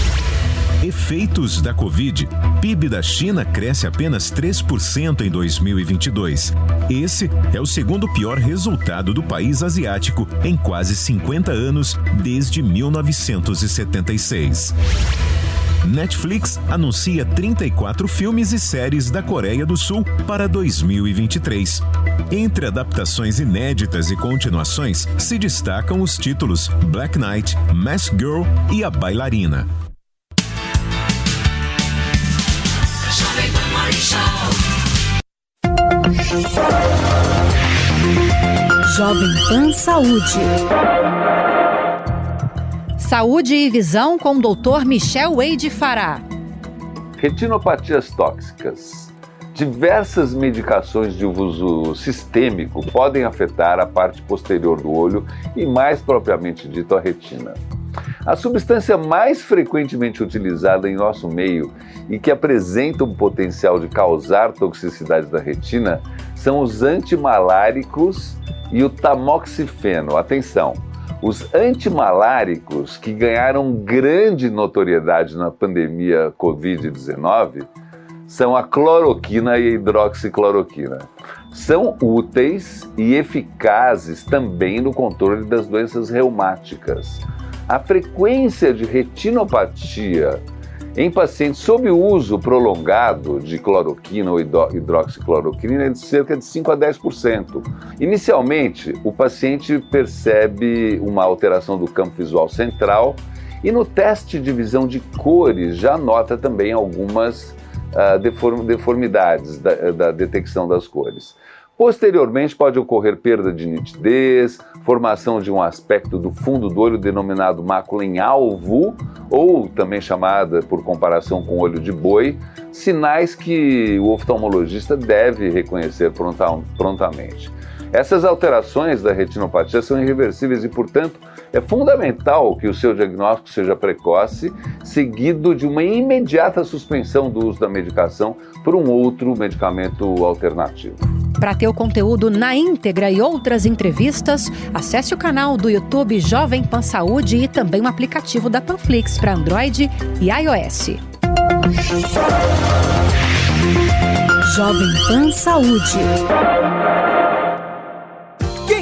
Efeitos da Covid. PIB da China cresce apenas 3% em 2022. Esse é o segundo pior resultado do país asiático em quase 50 anos, desde 1976. Netflix anuncia 34 filmes e séries da Coreia do Sul para 2023. Entre adaptações inéditas e continuações se destacam os títulos Black Knight, Mask Girl e A Bailarina. Jovem Pan Saúde. Saúde e visão com o Dr. Michel Wade Fará. Retinopatias tóxicas. Diversas medicações de uso sistêmico podem afetar a parte posterior do olho e, mais propriamente dito, a retina. A substância mais frequentemente utilizada em nosso meio e que apresenta um potencial de causar toxicidade da retina são os antimaláricos e o tamoxifeno. Atenção! Os antimaláricos que ganharam grande notoriedade na pandemia Covid-19 são a cloroquina e a hidroxicloroquina. São úteis e eficazes também no controle das doenças reumáticas. A frequência de retinopatia em pacientes sob uso prolongado de cloroquina ou hidroxicloroquina é de cerca de 5 a 10%. Inicialmente, o paciente percebe uma alteração do campo visual central e no teste de visão de cores já nota também algumas uh, deform deformidades da, da detecção das cores. Posteriormente, pode ocorrer perda de nitidez, formação de um aspecto do fundo do olho denominado mácula em alvo, ou também chamada por comparação com olho de boi, sinais que o oftalmologista deve reconhecer prontamente. Essas alterações da retinopatia são irreversíveis e, portanto, é fundamental que o seu diagnóstico seja precoce, seguido de uma imediata suspensão do uso da medicação por um outro medicamento alternativo. Para ter o conteúdo na íntegra e outras entrevistas, acesse o canal do YouTube Jovem Pan Saúde e também o aplicativo da Panflix para Android e iOS. Jovem Pan Saúde.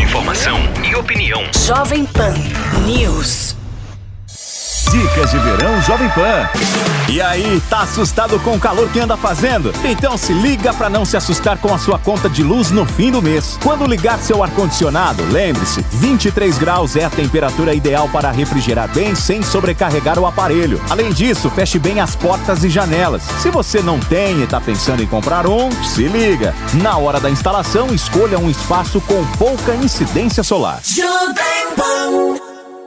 Informação e opinião. Jovem Pan News. Dicas de verão Jovem Pan. E aí, tá assustado com o calor que anda fazendo? Então se liga para não se assustar com a sua conta de luz no fim do mês. Quando ligar seu ar-condicionado, lembre-se, 23 graus é a temperatura ideal para refrigerar bem sem sobrecarregar o aparelho. Além disso, feche bem as portas e janelas. Se você não tem e tá pensando em comprar um, se liga. Na hora da instalação, escolha um espaço com pouca incidência solar. Jovem Pan.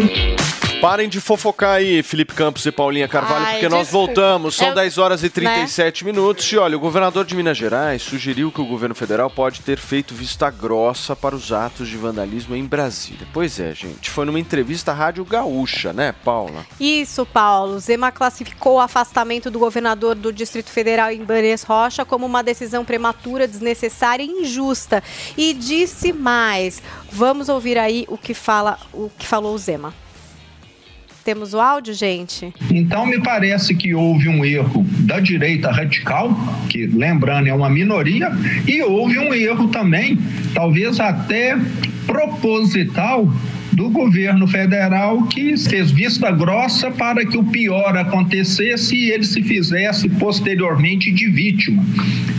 you. Parem de fofocar aí, Felipe Campos e Paulinha Carvalho, Ai, porque nós desculpa. voltamos. São Eu- 10 horas e 37 minutos. E olha, o governador de Minas Gerais sugeriu que o governo federal pode ter feito vista grossa para os atos de vandalismo em Brasília. Pois é, gente. Foi numa entrevista à Rádio Gaúcha, né, Paula? Isso, Paulo. Zema classificou o afastamento do governador do Distrito Federal em Banes Rocha como uma decisão prematura, desnecessária e injusta. E disse mais. Vamos ouvir aí o que fala, o que falou o Zema. Temos o áudio, gente? Então, me parece que houve um erro da direita radical, que, lembrando, é uma minoria, e houve um erro também, talvez até proposital, do governo federal que fez vista grossa para que o pior acontecesse e ele se fizesse posteriormente de vítima.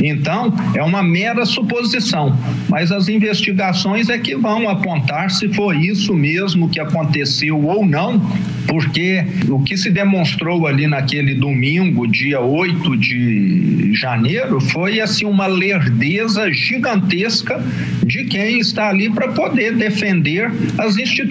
Então, é uma mera suposição, mas as investigações é que vão apontar se foi isso mesmo que aconteceu ou não, porque o que se demonstrou ali naquele domingo, dia 8 de janeiro, foi assim uma lerdeza gigantesca de quem está ali para poder defender as instituições.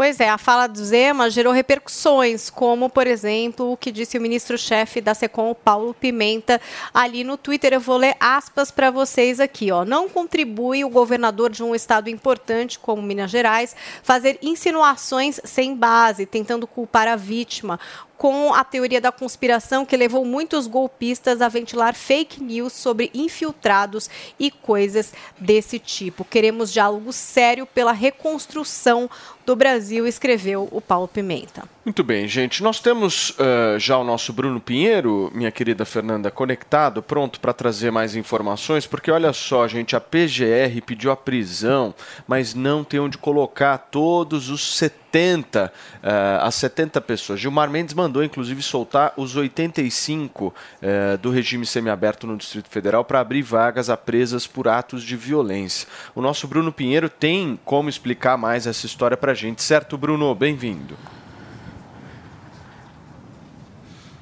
Pois é, a fala do Zema gerou repercussões, como, por exemplo, o que disse o ministro-chefe da SECOM, Paulo Pimenta, ali no Twitter. Eu vou ler aspas para vocês aqui. Ó. Não contribui o governador de um estado importante como Minas Gerais fazer insinuações sem base, tentando culpar a vítima com a teoria da conspiração que levou muitos golpistas a ventilar fake news sobre infiltrados e coisas desse tipo. Queremos diálogo sério pela reconstrução do Brasil, escreveu o Paulo Pimenta. Muito bem, gente. Nós temos uh, já o nosso Bruno Pinheiro, minha querida Fernanda, conectado, pronto para trazer mais informações, porque olha só, gente, a PGR pediu a prisão, mas não tem onde colocar todos os 70, uh, as 70 pessoas. Gilmar Mendes mandou, inclusive, soltar os 85 uh, do regime semiaberto no Distrito Federal para abrir vagas a presas por atos de violência. O nosso Bruno Pinheiro tem como explicar mais essa história para gente, certo, Bruno? Bem-vindo.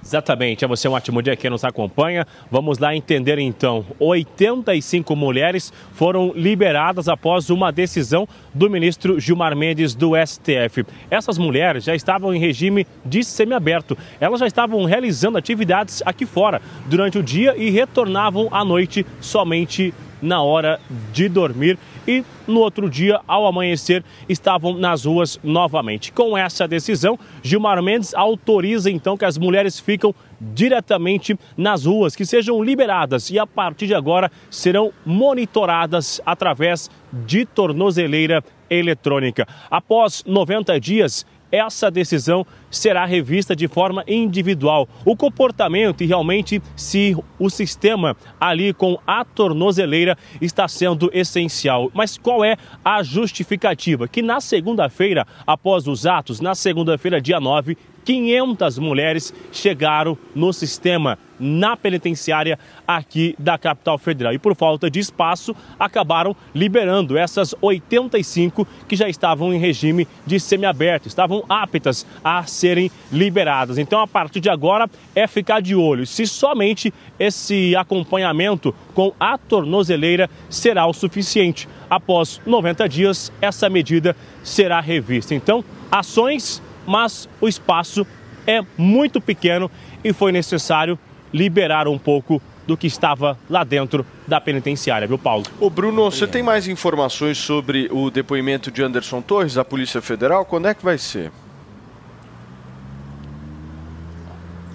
Exatamente, é você um ótimo dia que nos acompanha. Vamos lá entender então. 85 mulheres foram liberadas após uma decisão do ministro Gilmar Mendes do STF. Essas mulheres já estavam em regime de semiaberto. Elas já estavam realizando atividades aqui fora durante o dia e retornavam à noite somente na hora de dormir e no outro dia, ao amanhecer, estavam nas ruas novamente. Com essa decisão, Gilmar Mendes autoriza então que as mulheres ficam diretamente nas ruas, que sejam liberadas e a partir de agora serão monitoradas através de tornozeleira eletrônica. Após 90 dias, essa decisão será revista de forma individual. O comportamento e realmente se o sistema ali com a tornozeleira está sendo essencial. Mas qual é a justificativa? Que na segunda-feira, após os atos, na segunda-feira, dia 9, 500 mulheres chegaram no sistema na penitenciária aqui da capital federal. E por falta de espaço, acabaram liberando essas 85 que já estavam em regime de semiaberto, estavam aptas a serem liberadas. Então, a partir de agora, é ficar de olho se somente esse acompanhamento com a tornozeleira será o suficiente. Após 90 dias, essa medida será revista. Então, ações mas o espaço é muito pequeno e foi necessário liberar um pouco do que estava lá dentro da penitenciária, viu, Paulo? Ô Bruno, você tem mais informações sobre o depoimento de Anderson Torres da Polícia Federal? Quando é que vai ser?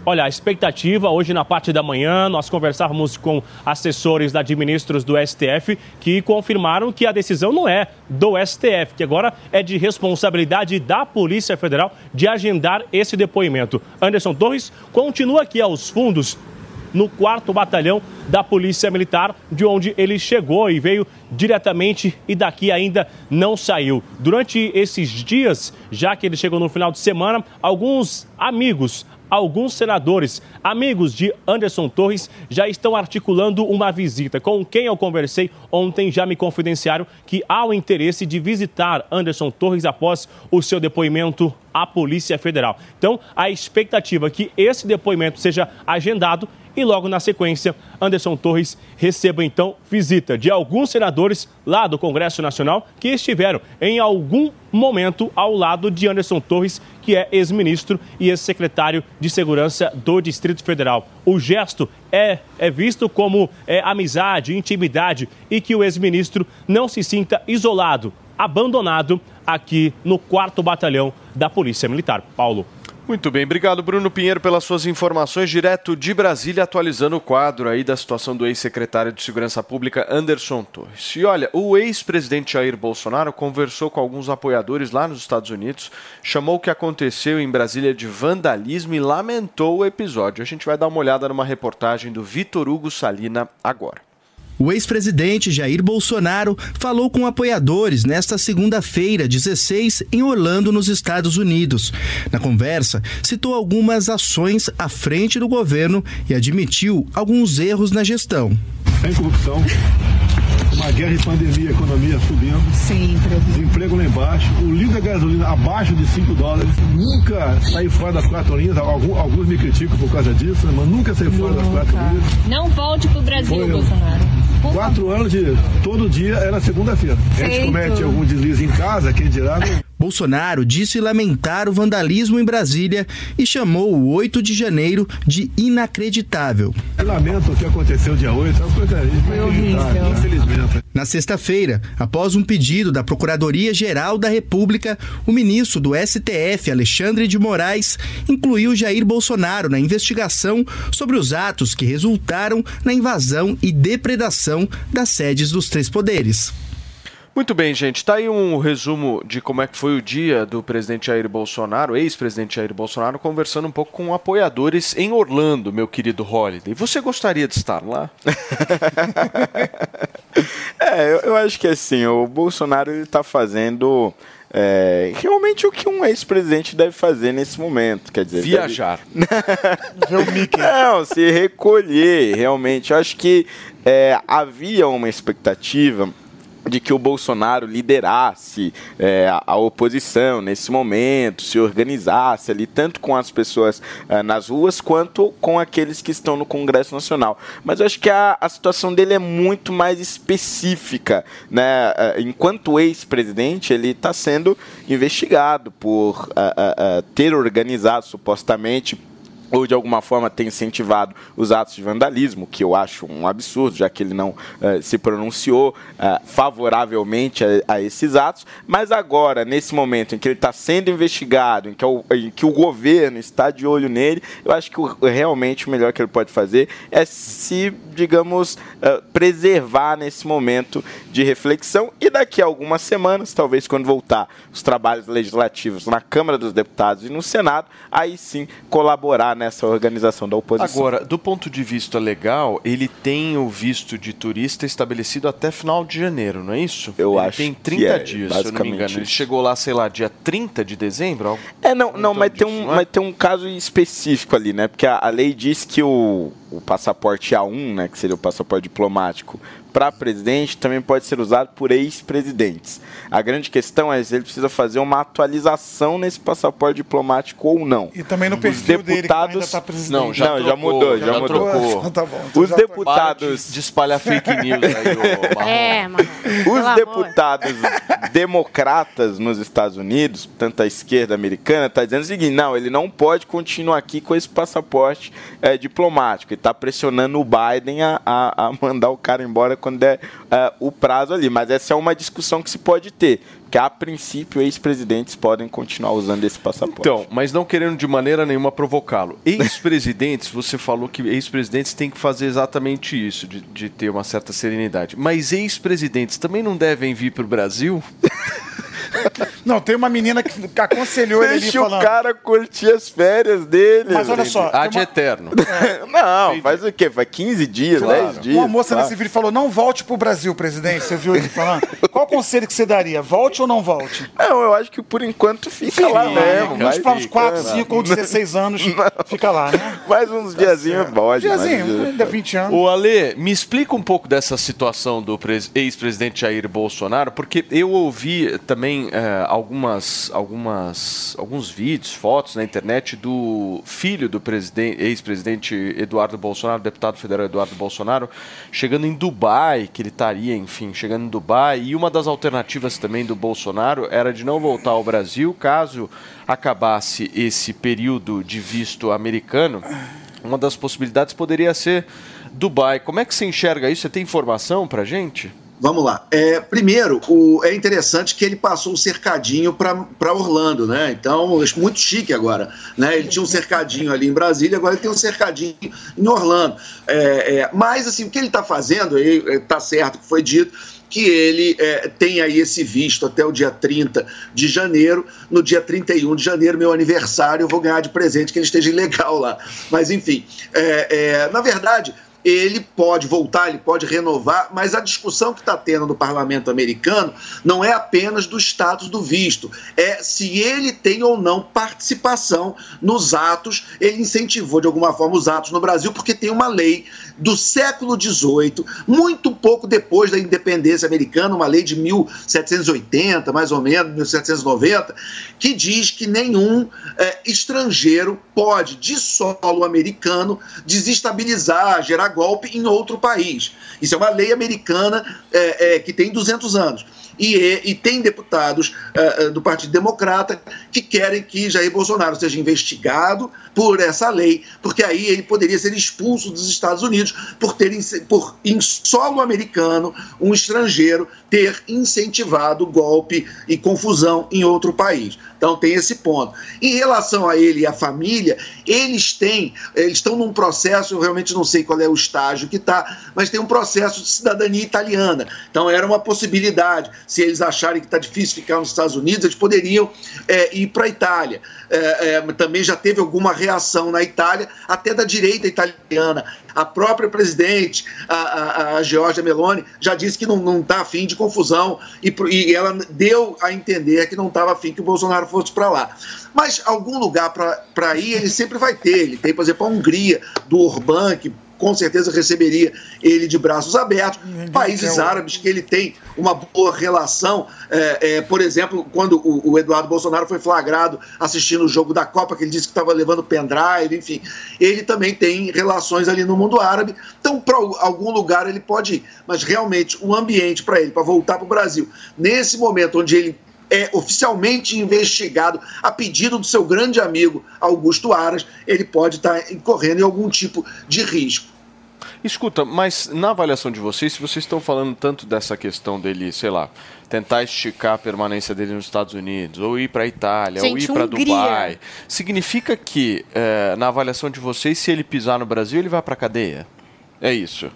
Olha, a expectativa hoje na parte da manhã, nós conversávamos com assessores da administros do STF que confirmaram que a decisão não é do STF, que agora é de responsabilidade da Polícia Federal de agendar esse depoimento. Anderson Torres continua aqui aos fundos no 4 Batalhão da Polícia Militar, de onde ele chegou e veio diretamente e daqui ainda não saiu. Durante esses dias, já que ele chegou no final de semana, alguns amigos alguns senadores, amigos de Anderson Torres, já estão articulando uma visita. Com quem eu conversei ontem já me confidenciaram que há o interesse de visitar Anderson Torres após o seu depoimento à Polícia Federal. Então, a expectativa é que esse depoimento seja agendado e logo na sequência, Anderson Torres receba então visita de alguns senadores lá do Congresso Nacional que estiveram em algum momento ao lado de Anderson Torres, que é ex-ministro e ex-secretário de Segurança do Distrito Federal. O gesto é, é visto como é, amizade, intimidade e que o ex-ministro não se sinta isolado, abandonado aqui no 4 Batalhão da Polícia Militar. Paulo. Muito bem, obrigado Bruno Pinheiro pelas suas informações direto de Brasília, atualizando o quadro aí da situação do ex-secretário de Segurança Pública Anderson Torres. E olha, o ex-presidente Jair Bolsonaro conversou com alguns apoiadores lá nos Estados Unidos, chamou o que aconteceu em Brasília de vandalismo e lamentou o episódio. A gente vai dar uma olhada numa reportagem do Vitor Hugo Salina agora. O ex-presidente Jair Bolsonaro falou com apoiadores nesta segunda-feira, 16, em Orlando, nos Estados Unidos. Na conversa, citou algumas ações à frente do governo e admitiu alguns erros na gestão. Sem corrupção, uma guerra e pandemia, economia subindo. Sempre. Desemprego lá embaixo. O litro da gasolina abaixo de 5 dólares. Nunca saí fora das quatro linhas. Alguns, alguns me criticam por causa disso, mas nunca saí fora das quatro linhas. Não volte pro Brasil, Foi, Bolsonaro. Quatro anos de todo dia era segunda-feira. A gente comete algum deslize em casa, quem dirá. Não... Bolsonaro disse lamentar o vandalismo em Brasília e chamou o 8 de janeiro de inacreditável. Eu lamento o que aconteceu dia 8, é uma coisa inacreditável, infelizmente. Na sexta-feira, após um pedido da Procuradoria-Geral da República, o ministro do STF, Alexandre de Moraes, incluiu Jair Bolsonaro na investigação sobre os atos que resultaram na invasão e depredação das sedes dos três poderes. Muito bem, gente. Tá aí um resumo de como é que foi o dia do presidente Jair Bolsonaro, ex-presidente Jair Bolsonaro, conversando um pouco com apoiadores em Orlando, meu querido Holiday. Você gostaria de estar lá? É, eu, eu acho que assim, o Bolsonaro ele tá fazendo é, realmente o que um ex-presidente deve fazer nesse momento. Quer dizer, Viajar. Deve... Não, se recolher, realmente. Eu acho que é, havia uma expectativa de que o Bolsonaro liderasse é, a, a oposição nesse momento, se organizasse ali, tanto com as pessoas é, nas ruas quanto com aqueles que estão no Congresso Nacional. Mas eu acho que a, a situação dele é muito mais específica. Né? É, Enquanto ex-presidente, ele está sendo investigado por é, é, é, ter organizado supostamente ou de alguma forma ter incentivado os atos de vandalismo, que eu acho um absurdo, já que ele não eh, se pronunciou eh, favoravelmente a, a esses atos. Mas agora, nesse momento em que ele está sendo investigado, em que, o, em que o governo está de olho nele, eu acho que o, realmente o melhor que ele pode fazer é se, digamos, eh, preservar nesse momento de reflexão e daqui a algumas semanas, talvez quando voltar os trabalhos legislativos na Câmara dos Deputados e no Senado, aí sim colaborar nessa organização da oposição. Agora, do ponto de vista legal, ele tem o visto de turista estabelecido até final de janeiro, não é isso? Eu ele acho tem que 30 é, dias, se eu não me basicamente engano. Ele isso. chegou lá, sei lá, dia 30 de dezembro? algo- É, não, não, mas tem, um, disso, é? mas tem um caso específico ali, né? Porque a, a lei diz que o, o passaporte A1, né, que seria o passaporte diplomático, para presidente também pode ser usado por ex-presidentes. A grande questão é se ele precisa fazer uma atualização nesse passaporte diplomático ou não. E também no Os perfil dele, que ainda deputados... tá presidente. Não, já, já mudou, já, mudou. trocou. Tá bom, então Os já tá- deputados... de espalhar fake news aí, ô. É, mano. Os deputados democratas nos Estados Unidos, tanto a esquerda americana, está dizendo o seguinte: não, ele não pode continuar aqui com esse passaporte eh, diplomático. Ele está pressionando o Biden a, a- a mandar o cara embora quando der eh, o prazo ali. Mas essa é uma discussão que se pode ter. Que a princípio ex-presidentes podem continuar usando esse passaporte. Então, mas não querendo de maneira nenhuma provocá-lo. Ex-presidentes, você falou que ex-presidentes têm que fazer exatamente isso, de, de ter uma certa serenidade. Mas ex-presidentes também não devem vir para o Brasil? Não, tem uma menina que aconselhou ele ali Deixa o falando. cara curtir as férias dele. Mas olha só, Ad uma- eterno. Não, faz o quê? Faz 15 dias, 10 dias. Uma moça tá? nesse vídeo falou: não volte pro Brasil, presidente. Você viu ele falando? Qual conselho que você daria? Volte ou não volte? Não, eu acho que por enquanto fica lá mesmo. Nos vai próximos 4, ficando. 5 ou 16 anos, fica lá, né? Mais uns diazinhos pode. Diazinho, ainda 20 anos. O Ale, me explica um pouco dessa situação do pres- ex-presidente Jair Bolsonaro, porque eu ouvi também eh, algumas, algumas, alguns vídeos, fotos na internet do filho do presidente, ex-presidente Eduardo Bolsonaro, deputado federal Eduardo Bolsonaro, chegando em Dubai, que ele estaria, enfim, chegando em Dubai. E uma das alternativas também do Bolsonaro era de não voltar ao Brasil caso acabasse esse período de visto americano. Uma das possibilidades poderia ser Dubai. Como é que você enxerga isso? Você tem informação pra gente? Vamos lá. É, primeiro, o- é interessante que ele passou um cercadinho para Orlando, né? Então, muito chique agora. Né? Ele tinha um cercadinho ali em Brasília, agora ele tem um cercadinho em Orlando. É, é, mas, assim, o que ele está fazendo, está certo que foi dito, que ele é, tem aí esse visto até o dia 30 de janeiro. No dia 31 de janeiro, meu aniversário, eu vou ganhar de presente que ele esteja ilegal lá. Mas, enfim, é, é, na verdade ele pode voltar, ele pode renovar, mas a discussão que está tendo no parlamento americano não é apenas do status do visto, é se ele tem ou não participação nos atos, ele incentivou de alguma forma os atos no Brasil, porque tem uma lei do século XVIII, muito pouco depois da independência americana, uma lei de 1780, mais ou menos, 1790, que diz que nenhum eh, estrangeiro pode, de solo americano, desestabilizar, gerar golpe em outro país. Isso é uma lei americana eh, eh, que tem 200 anos. E, é- e tem deputados eh, eh, do Partido Democrata que querem que Jair Bolsonaro seja investigado por essa lei, porque aí ele poderia ser expulso dos Estados Unidos por ter, por em solo americano, um estrangeiro ter incentivado golpe e confusão em outro país. Então tem esse ponto. Em relação a ele e a família, eles têm, eles estão num processo, eu realmente não sei qual é o estágio que está, mas tem um processo de cidadania italiana. Então era uma possibilidade. se eles acharem que está difícil ficar nos Estados Unidos, eles poderiam é, ir para a Itália. É, é, também já teve alguma reação na Itália, até da direita italiana. A própria presidente, a, a, a Meloni, já disse que não está afim de confusão e, e ela deu a entender que não estava afim que o Bolsonaro fosse para lá. Mas algum lugar para ir ele sempre vai ter. Ele tem, por exemplo, a Hungria, do Orbán, que com certeza receberia ele de braços abertos. Países árabes que ele tem uma boa relação. É, é, por exemplo, quando o, o Eduardo Bolsonaro foi flagrado assistindo o jogo da Copa, que ele disse que estava levando pendrive, enfim. Ele também tem relações ali no mundo árabe. Então, para algum lugar ele pode ir. Mas realmente, o ambiente para ele, para voltar para o Brasil, nesse momento onde ele é oficialmente investigado a pedido do seu grande amigo Augusto Aras, ele pode estar incorrendo em algum tipo de risco. Escuta, mas na avaliação de vocês, se vocês estão falando tanto dessa questão dele, sei lá, tentar esticar a permanência dele nos Estados Unidos, ou ir para a Itália, ou Gente, ir para. Dubai, significa que, eh, na avaliação de vocês, se ele pisar no Brasil, ele vai para cadeia? É isso.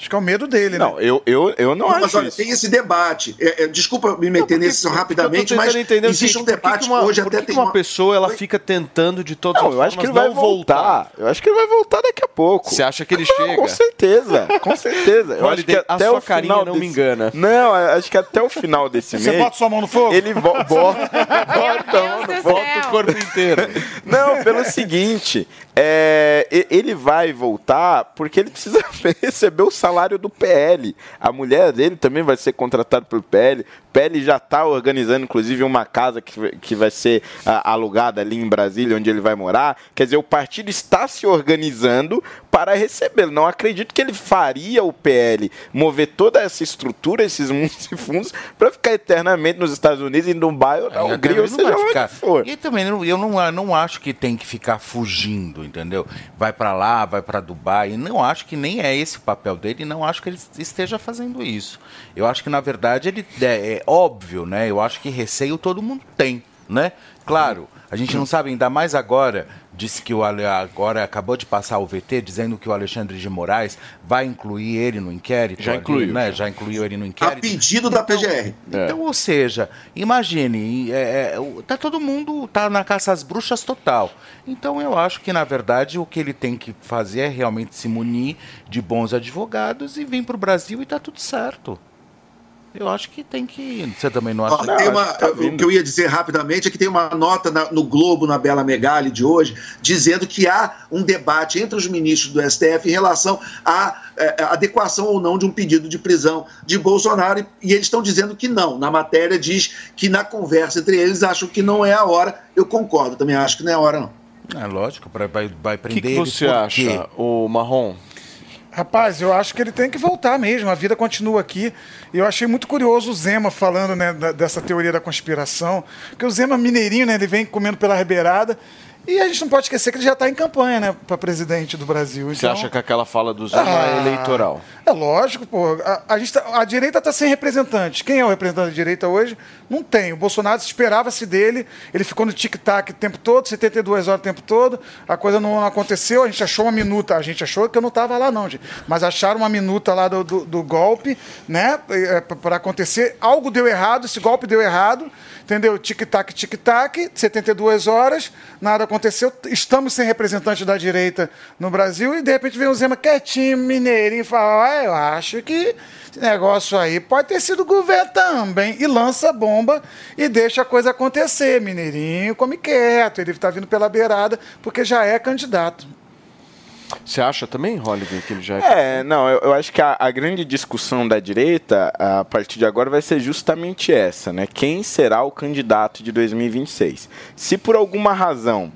Acho que é o medo dele, Não, eu, eu, eu não mas acho olha, isso. tem esse debate. É, é, desculpa me meter nisso rapidamente, mas o existe um por que debate que uma, hoje por até que tem uma pessoa ela fica tentando de todas Não, as eu acho que ele vai não voltar. Eu acho que ele vai voltar daqui a pouco. Você acha que ele Não, chega? Com certeza, com certeza. Eu acho que a até sua o carinha final não desse... me engana. Não, acho que até o final desse Você mês. bota sua mão no fogo? Ele vo bota, bota a mão no fogo. Bota o corpo inteiro. Não, pelo seguinte, é, ele vai voltar porque ele precisa receber o salário do PL. A mulher dele também vai ser contratada pelo PL. O PL já está organizando, inclusive, uma casa que, que vai ser ah, alugada ali em Brasília, onde ele vai morar. Quer dizer, o partido está se organizando para recebê-lo. Não acredito que ele faria o PL mover toda essa estrutura, esses mundos e fundos, para ficar eternamente nos Estados Unidos, em Dubai ou Aí Hungria, ou seja onde ficar. for. E também não- eu não, não acho que tem que ficar fugindo, entendeu? Vai pra lá, vai pra Dubai. Não acho que nem é esse o papel dele. e Não acho que ele esteja fazendo isso. Eu acho que na verdade ele é, é óbvio, né? Eu acho que receio todo mundo tem, né? Claro, a gente não sabe ainda mais agora. Disse que o Ale- agora acabou de passar o VT dizendo que o Alexandre de Moraes vai incluir ele no inquérito. Já ali, incluiu, né? já. Já incluiu ele no A inquérito. pedido da PGR. Então, ou seja, imagine, é, é, tá todo mundo tá na caça às bruxas total. Então eu acho que na verdade o que ele tem que fazer é realmente se munir de bons advogados e vir para o Brasil e tá tudo certo. Eu acho que tem que. Você também não acha? Ó, tem uma- tá o que eu ia dizer rapidamente é que tem uma nota na- no Globo, na Bela Megali de hoje, dizendo que há um debate entre os ministros do STF em relação à eh, adequação ou não de um pedido de prisão de Bolsonaro, e, e eles estão dizendo que não. Na matéria diz que na conversa entre eles acham que não é a hora. Eu concordo, também acho que não é a hora, não. É lógico, pra, vai, vai O que, prender que você acha, o Marrom? Rapaz, eu acho que ele tem que voltar mesmo. A vida continua aqui. Eu achei muito curioso o Zema falando né, dessa teoria da conspiração. Porque o Zema mineirinho, né? Ele vem comendo pela ribeirada. E a gente não pode esquecer que ele já está em campanha, né? Para presidente do Brasil. Você Então, acha que aquela fala do Zema Ah. é eleitoral? É lógico, pô. A, a gente tá- a direita está sem representante. Quem é o representante da direita hoje? Não tem. O Bolsonaro esperava-se dele. Ele ficou no tic-tac o tempo todo, 72 horas o tempo todo. A coisa não aconteceu. A gente achou uma minuta. A gente achou que eu não estava lá, não, gente. Mas acharam uma minuta lá do, do, do golpe, né? Para acontecer. Algo deu errado. Esse golpe deu errado. Entendeu? Tic-tac, tic-tac. 72 horas. Nada aconteceu. Estamos sem representante da direita no Brasil. E de repente vem o Zema quietinho, mineirinho, e fala: ah, eu acho que esse negócio aí pode ter sido o governo também. E lança a bomba e deixa a coisa acontecer. Mineirinho come quieto. Ele está vindo pela beirada porque já é candidato. Você acha também, Holiday, que ele já é... É, não, eu, eu acho que a, a grande discussão da direita, a partir de agora, vai ser justamente essa, né? Quem será o candidato de 2026? Se por alguma razão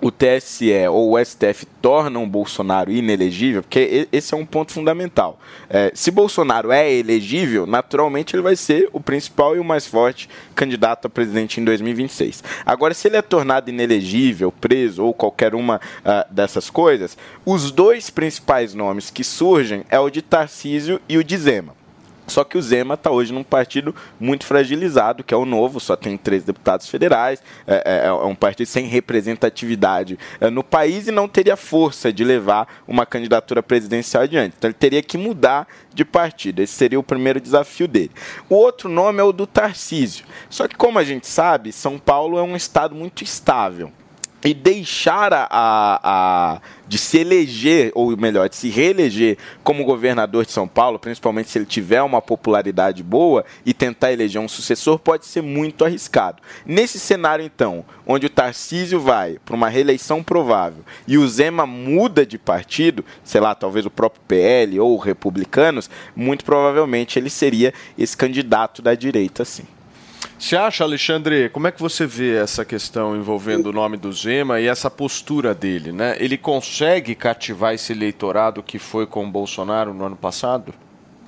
o TSE ou o STF tornam Bolsonaro inelegível, porque esse é um ponto fundamental. É, se Bolsonaro é elegível, naturalmente ele vai ser o principal e o mais forte candidato a presidente em 2026. Agora, se ele é tornado inelegível, preso ou qualquer uma ah, dessas coisas, os dois principais nomes que surgem é o de Tarcísio e o de Zema. Só que o Zema está hoje num partido muito fragilizado, que é o Novo, só tem três deputados federais, é, é- é um partido sem representatividade é, no país e não teria força de levar uma candidatura presidencial adiante. Então ele teria que mudar de partido. Esse seria o primeiro desafio dele. O outro nome é o do Tarcísio. Só que, como a gente sabe, São Paulo é um estado muito estável e deixar a, a- de se eleger, ou melhor, de se reeleger como governador de São Paulo, principalmente se ele tiver uma popularidade boa e tentar eleger um sucessor, pode ser muito arriscado. Nesse cenário, então, onde o Tarcísio vai para uma reeleição provável e o Zema muda de partido, sei lá, talvez o próprio PL ou republicanos, muito provavelmente ele seria esse candidato da direita, sim. Você acha, Alexandre, como é que você vê essa questão envolvendo o nome do Zema e essa postura dele, né? Ele consegue cativar esse eleitorado que foi com o Bolsonaro no ano passado?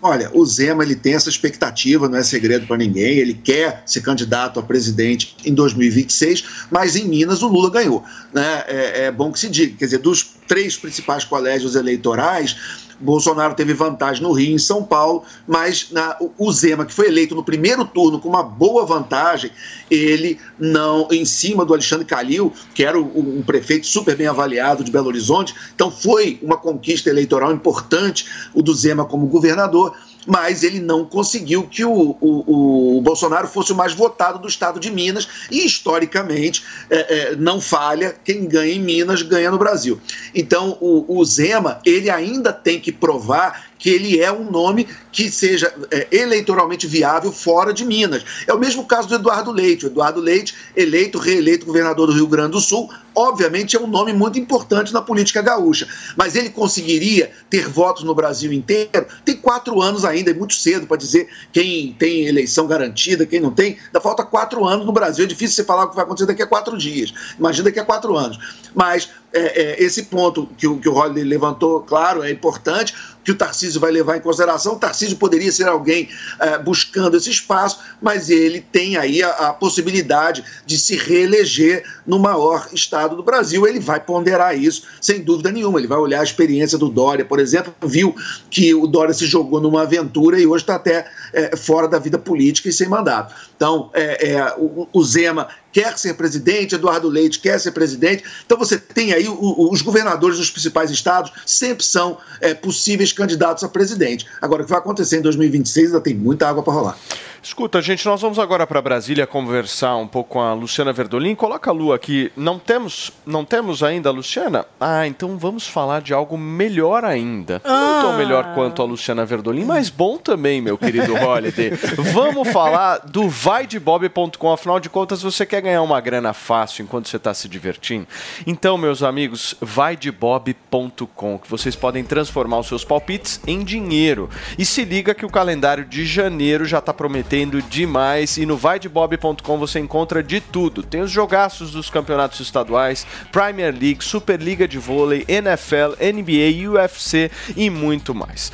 Olha, o Zema ele tem essa expectativa, não é segredo para ninguém. Ele quer ser candidato a presidente em 2026, mas em Minas o Lula ganhou. Né? É, é bom que se diga. Quer dizer, dos três principais colégios eleitorais, Bolsonaro teve vantagem no Rio e em São Paulo, mas na- o- Zema, que foi eleito no primeiro turno com uma boa vantagem, ele não, em cima do Alexandre Calil, que era o- um prefeito super bem avaliado de Belo Horizonte, então foi uma conquista eleitoral importante o do Zema como governador, mas ele não conseguiu que o, o- o Bolsonaro fosse o mais votado do estado de Minas, e historicamente é, é, não falha, quem ganha em Minas ganha no Brasil. Então o, o Zema, ele ainda tem que provar que ele é um nome que seja é, eleitoralmente viável fora de Minas. É o mesmo caso do Eduardo Leite. O Eduardo Leite, eleito, reeleito governador do Rio Grande do Sul, obviamente é um nome muito importante na política gaúcha. Mas ele conseguiria ter votos no Brasil inteiro? Tem quatro anos ainda, é muito cedo para dizer quem tem eleição garantida, quem não tem. Ainda falta quatro anos no Brasil. É difícil você falar o que vai acontecer daqui a quatro dias. Imagina daqui a quatro anos. Mas é, é, esse ponto que o, que o Holiday levantou, claro, é importante, que o Tarcísio vai levar em consideração. O Tarcísio poderia ser alguém é, buscando esse espaço, mas ele tem aí a, a possibilidade de se reeleger no maior estado do Brasil. Ele vai ponderar isso, sem dúvida nenhuma. Ele vai olhar a experiência do Dória, por exemplo, viu que o Dória se jogou numa aventura e hoje está até é, fora da vida política e sem mandato. Então, é, é, o, o Zema quer ser presidente, Eduardo Leite quer ser presidente. Então você tem aí o- o- os governadores dos principais estados sempre são é, possíveis candidatos a presidente. Agora, o que vai acontecer em 2026 ainda tem muita água para rolar. Escuta, gente, nós vamos agora para Brasília conversar um pouco com a Luciana Verdolim. Coloca a Lu aqui. Não temos, não temos ainda a Luciana? Ah, então vamos falar de algo melhor ainda. Não tão melhor quanto a Luciana Verdolim, mas bom também, meu querido Holiday. vamos falar do vaidebob.com. Afinal de contas, você quer ganhar uma grana fácil enquanto você está se divertindo? Então, meus amigos, vaidebob.com, que vocês podem transformar os seus palpites em dinheiro. E se liga que o calendário de janeiro já está prometendo demais e no vaidebob.com você encontra de tudo. Tem os jogaços dos campeonatos estaduais, Premier League, Superliga de vôlei, NFL, NBA, UFC e muito mais.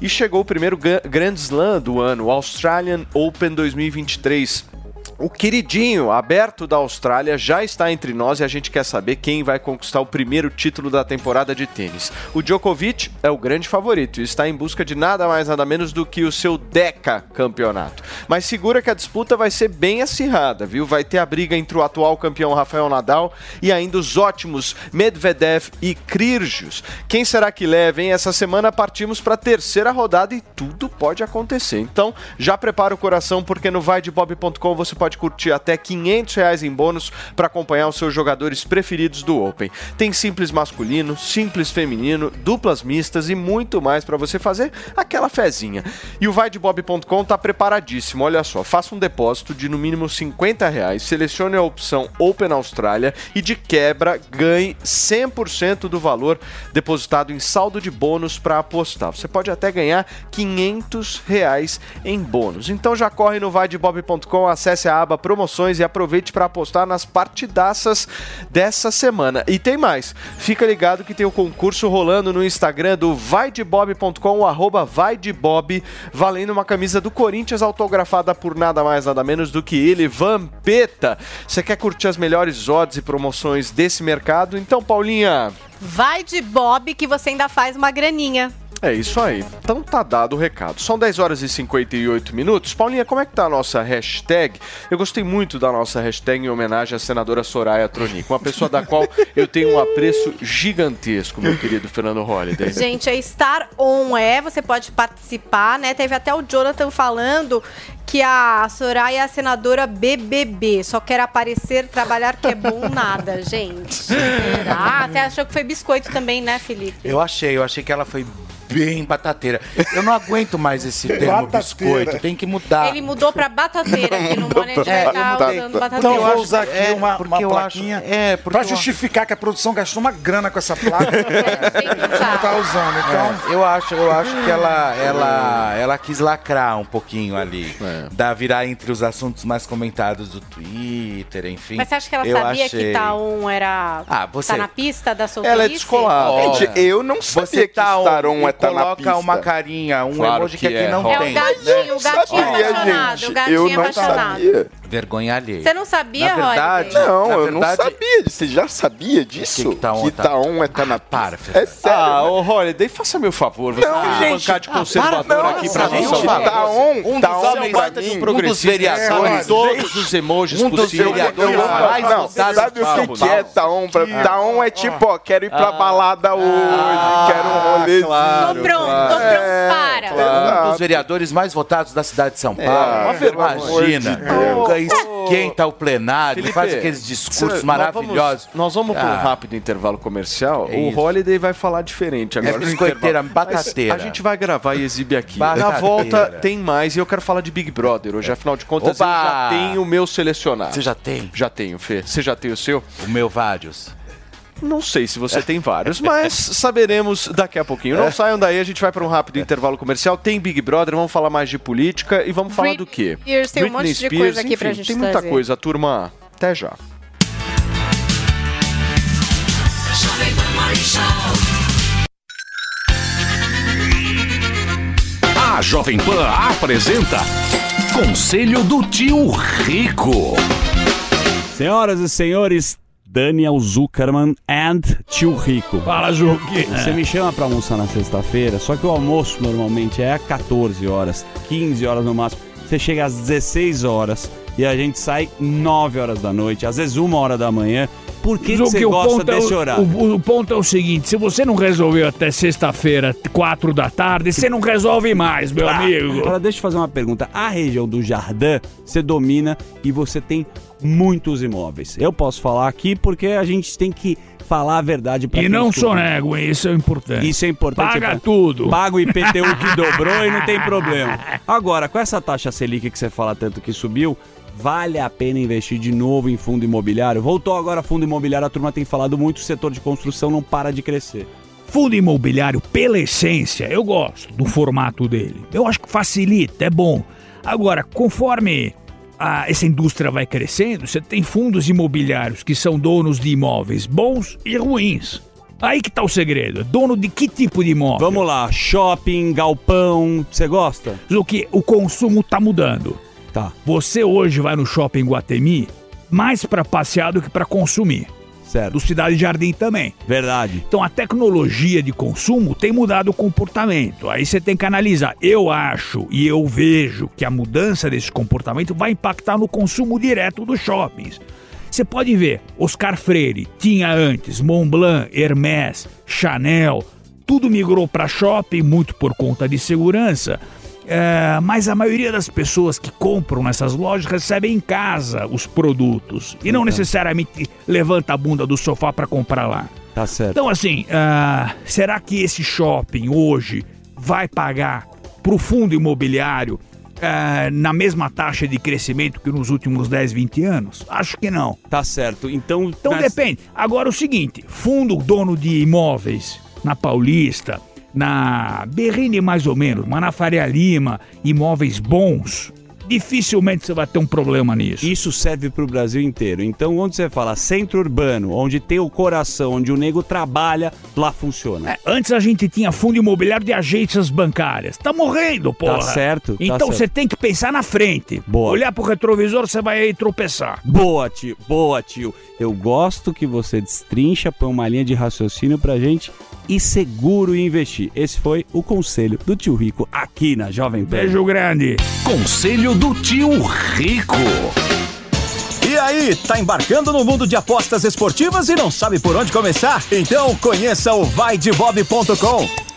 E chegou o primeiro Grand Slam do ano, o Australian Open 2023. O queridinho aberto da Austrália já está entre nós e a gente quer saber quem vai conquistar o primeiro título da temporada de tênis. O Djokovic é o grande favorito e está em busca de nada mais nada menos do que o seu Deca campeonato. Mas segura que a disputa vai ser bem acirrada, viu? Vai ter a briga entre o atual campeão Rafael Nadal e ainda os ótimos Medvedev e Kyrgios. Quem será que leva, hein? Essa semana partimos para a terceira rodada e tudo pode acontecer. Então, já prepara o coração porque no vaidebob.com você pode curtir até 500 reais em bônus para acompanhar os seus jogadores preferidos do Open. Tem simples masculino, simples feminino, duplas mistas e muito mais para você fazer aquela fezinha. E o vaidebob.com tá preparadíssimo. Olha só, faça um depósito de no mínimo 50 reais, selecione a opção Open Austrália e de quebra ganhe 100% do valor depositado em saldo de bônus para apostar. Você pode até ganhar 500 reais em bônus. Então já corre no vaidebob.com, acesse a aba promoções e aproveite para apostar nas partidaças dessa semana. E tem mais, fica ligado que tem o concurso rolando no Instagram do vaidebob.com, arroba vaidebob, valendo uma camisa do Corinthians autografada por nada mais nada menos do que ele, Vampeta. Você quer curtir as melhores odds e promoções desse mercado? Então, Paulinha, Vai de Bob que você ainda faz uma graninha. É isso aí. Então tá dado o recado. São 10 horas e 58 minutos. Paulinha, como é que tá a nossa hashtag? Eu gostei muito da nossa hashtag em homenagem à senadora Soraya Tronic, uma pessoa da qual eu tenho um apreço gigantesco, meu querido Fernando Holliday. Gente, é Star On é, você pode participar, né? Teve até o Jonathan falando que a Soraya é a senadora BBB, só quer aparecer, trabalhar que é bom nada, gente. Será? Você achou que foi biscoito também, né, Felipe? Eu achei, eu achei que ela foi bem batateira. Eu não aguento mais esse termo Batateira. biscoito, tem que mudar. Ele mudou pra batateira, que no Money É, tá- usando tá- batateira. Então eu vou usar aqui é, uma, uma eu plaquinha acho- é, eu- justificar que a produção gastou uma grana com essa placa. não tá usando. Então, É, eu acho, eu acho que ela, ela, ela quis lacrar um pouquinho ali, É. da virar entre os assuntos mais comentados do Twitter, enfim. Mas você acha que ela Eu sabia achei. que Taon era. Ah, você- Tá na pista da solteirice? Ela é descolada. Gente, eu não sabia Você que tá um, é tá na coloca uma carinha, um Claro emoji que, que aqui é, não Rob. É o tem. gatinho, o gatinho sabia, apaixonado. gente. O gatinho Eu não apaixonado. sabia. Vergonha alheia. Você não sabia, Na verdade, Roy? Não, Na eu não verdade- sabia. Você já sabia disso? Que Taon que tá- Taon é tá na pista. Para, É sério. Ah, ô Holiday, faça meu favor. Você Não, não, gente. bancar de Ah, conservador para, aqui não, pra gente, gente. Taon, Um dos Taon homens- pra um mim, um dos vereadores- Todos os emojis um dos vereadores Eu- mais não, votados sabe o que, é Taon? Pra... Taon é tipo, ó, quero ir pra balada hoje, quero um rolê. claro, Tô pronto, tô pronto, para. Um dos vereadores mais votados da cidade de São Paulo. uma vergonha. Imagina. Nunca esquenta o plenário, Felipe, faz aqueles discursos cê- maravilhosos. Nós vamos, nós vamos para um Ah. rápido intervalo comercial. É o isso. Holiday vai falar diferente agora. É biscoiteira, batateira. Mas A gente vai gravar e exibir aqui. Na Batateira. volta tem mais e eu quero falar de Big Brother hoje. Afinal de contas, eu Oba! já tenho o meu selecionado. Você já tem? Já tenho, Fê. Você já tem o seu? O meu vários. Não sei se você tem vários, mas saberemos daqui a pouquinho. É. Não saiam daí, a gente vai para um rápido intervalo comercial. Tem Big Brother, vamos falar mais de política e vamos falar do quê? Spears, tem um monte de coisa aqui pra enfim, gente Tem muita trazer. coisa, turma. Até já. A Jovem Pan apresenta Conselho do Tio Rico. Senhoras e senhores, Daniel Zuckerman and Tio Rico. Fala, Zuki. Você me chama pra almoçar na sexta-feira, só que o almoço normalmente é às 14 horas, 15 horas no máximo. Você chega às 16 horas e a gente sai 9 horas da noite, às vezes 1 hora da manhã. Por que, que você gosta ponto é o- desse horário? O, o ponto é o seguinte: se você não resolveu até sexta-feira, 4 da tarde, você não resolve mais, meu amigo. Agora deixa eu fazer uma pergunta. A região do Jardim você domina e você tem muitos imóveis. Eu posso falar aqui porque a gente tem que falar a verdade pra E não sonego, hein? Isso é importante. Isso é importante. Paga pra- tudo. Paga o IPTU que dobrou e não tem problema. Agora, com essa taxa Selic que você fala tanto que subiu, vale a pena investir de novo em fundo imobiliário? Voltou agora fundo imobiliário, a turma tem falado muito, o setor de construção não para de crescer. Fundo imobiliário, pela essência, eu gosto do formato dele. Eu acho que facilita, é bom. Agora, conforme a- essa indústria vai crescendo, você tem fundos imobiliários que são donos de imóveis bons e ruins. Aí que tá o segredo. Dono de que tipo de imóvel? Vamos lá, shopping, galpão, você gosta? O que o consumo tá mudando. Tá. Você hoje vai no shopping Guatemi mais para passear do que para consumir. Certo. Do Cidade Jardim também. Verdade. Então a tecnologia de consumo tem mudado o comportamento. Aí você tem que analisar. Eu acho e eu vejo que a mudança desse comportamento vai impactar no consumo direto dos shoppings. Você pode ver, Oscar Freire tinha antes Montblanc, Hermès, Chanel, tudo migrou para shopping muito por conta de segurança. É, mas a maioria das pessoas que compram nessas lojas recebem em casa os produtos e não necessariamente levanta a bunda do sofá para comprar lá. Tá certo. Então, assim, ah, será que esse shopping hoje vai pagar para o fundo imobiliário ah, na mesma taxa de crescimento que nos últimos 10, 20 anos? Acho que não. Tá certo. Então, Então nas- depende. Agora o seguinte, fundo dono de imóveis na Paulista, na Berrine mais ou menos, mas na Faria Lima, imóveis bons, dificilmente você vai ter um problema nisso. Isso serve pro Brasil inteiro. Então, onde você fala centro urbano, onde tem o coração, onde o nego trabalha, lá funciona. É, antes a gente tinha fundo imobiliário de agências bancárias. Tá morrendo, porra. Tá certo, tá Então certo. você tem que pensar na frente. Boa. Olhar pro retrovisor, você vai aí tropeçar. Boa, tio. Boa, tio. Eu gosto que você destrincha, põe uma linha de raciocínio pra gente e seguro investir. Esse foi o conselho do tio Rico aqui na Jovem Pan. Beijo grande. Conselho do tio Rico. E aí, tá embarcando no mundo de apostas esportivas e não sabe por onde começar? Então conheça o vaidebob.com.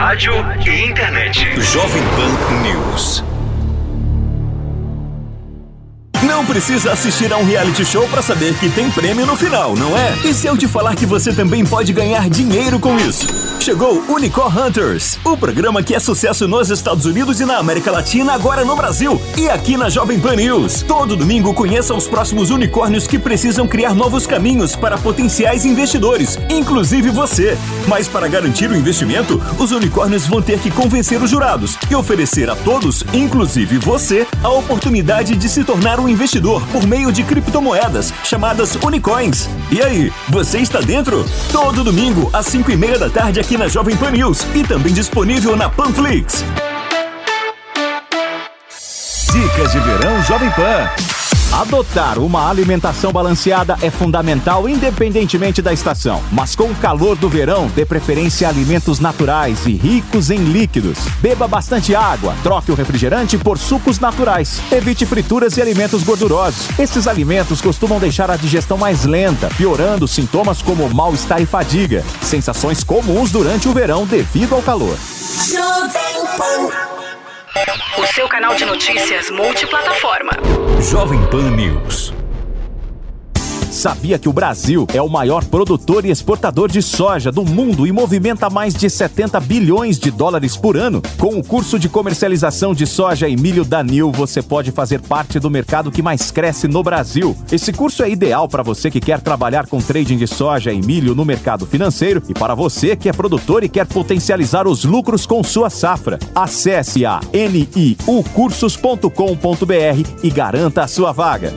Rádio e internet. Jovem Pan News. Não precisa assistir a um reality show para saber que tem prêmio no final, não é? E se eu te falar que você também pode ganhar dinheiro com isso? Chegou Unicorn Hunters, o programa que é sucesso nos Estados Unidos e na América Latina, agora no Brasil e aqui na Jovem Pan News. Todo domingo conheça os próximos unicórnios que precisam criar novos caminhos para potenciais investidores, inclusive você. Mas para garantir o investimento, os unicórnios vão ter que convencer os jurados e oferecer a todos, inclusive você, a oportunidade de se tornar um investidor por meio de criptomoedas chamadas Unicoins. E aí, você está dentro? Todo domingo às 5 e meia da tarde aqui na Jovem Pan News e também disponível na Panflix. Dicas de verão Jovem Pan. Adotar uma alimentação balanceada é fundamental independentemente da estação. Mas com o calor do verão, dê preferência a alimentos naturais e ricos em líquidos. Beba bastante água, troque o refrigerante por sucos naturais. Evite frituras e alimentos gordurosos. Esses alimentos costumam deixar a digestão mais lenta, piorando sintomas como mal-estar e fadiga. Sensações comuns durante o verão devido ao calor. O seu canal de notícias multiplataforma. Jovem Pan News. Sabia que o Brasil é o maior produtor e exportador de soja do mundo e movimenta mais de 70 bilhões de dólares por ano? Com o curso de comercialização de soja e milho da Nil, você pode fazer parte do mercado que mais cresce no Brasil. Esse curso é ideal para você que quer trabalhar com trading de soja e milho no mercado financeiro e para você que é produtor e quer potencializar os lucros com sua safra. Acesse a niucursos.com.br e garanta a sua vaga.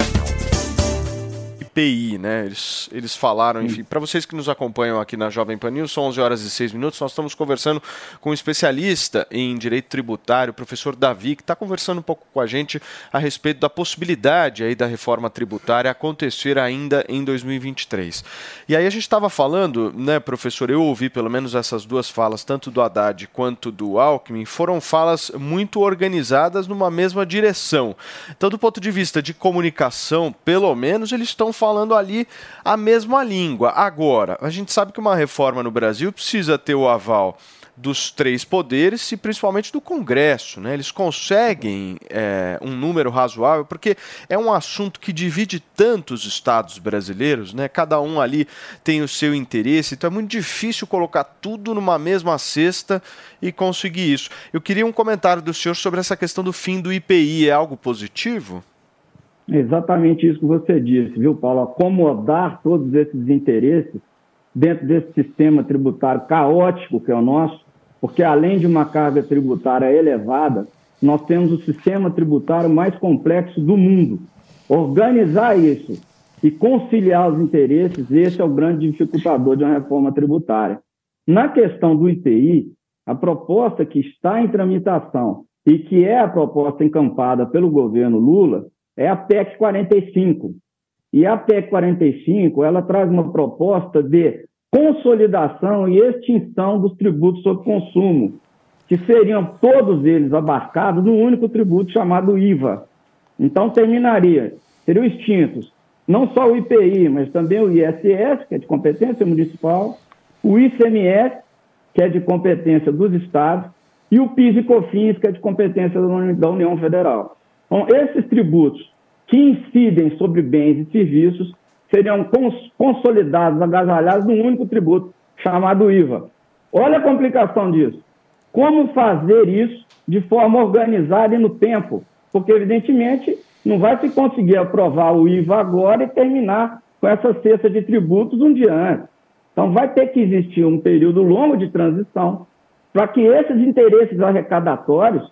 IPI, né? Eles, eles falaram, enfim, para vocês que nos acompanham aqui na Jovem Pan News, são 11 horas e 6 minutos, nós estamos conversando com um especialista em direito tributário, o professor Davi, que está conversando um pouco com a gente a respeito da possibilidade aí da reforma tributária acontecer ainda em 2023. E aí a gente estava falando, né, professor, eu ouvi pelo menos essas duas falas, tanto do Haddad quanto do Alckmin, foram falas muito organizadas numa mesma direção. Então, do ponto de vista de comunicação, pelo menos eles estão falando ali a mesma língua. Agora, a gente sabe que uma reforma no Brasil precisa ter o aval dos três poderes e principalmente do Congresso. Né? Eles conseguem é, um número razoável, porque é um assunto que divide tantos estados brasileiros, né? cada um ali tem o seu interesse, então é muito difícil colocar tudo numa mesma cesta e conseguir isso. Eu queria um comentário do senhor sobre essa questão do fim do IPI. É algo positivo? Exatamente isso que você disse, viu, Paulo? Acomodar todos esses interesses dentro desse sistema tributário caótico que é o nosso, porque além de uma carga tributária elevada, nós temos o sistema tributário mais complexo do mundo. Organizar isso e conciliar os interesses, esse é o grande dificultador de uma reforma tributária. Na questão do IPI, a proposta que está em tramitação e que é a proposta encampada pelo governo Lula é a PEC 45. E a PEC 45, ela traz uma proposta de consolidação e extinção dos tributos sobre consumo, que seriam todos eles abarcados num único tributo chamado IVA. Então terminaria, seriam extintos não só o IPI, mas também o ISS, que é de competência municipal, o ICMS, que é de competência dos estados, e o PIS e COFINS, que é de competência da União Federal. Então, esses tributos que incidem sobre bens e serviços seriam cons consolidados, agasalhados num único tributo, chamado IVA. Olha a complicação disso. Como fazer isso de forma organizada e no tempo? Porque, evidentemente, não vai se conseguir aprovar o IVA agora e terminar com essa cesta de tributos um dia antes. Então, vai ter que existir um período longo de transição para que esses interesses arrecadatórios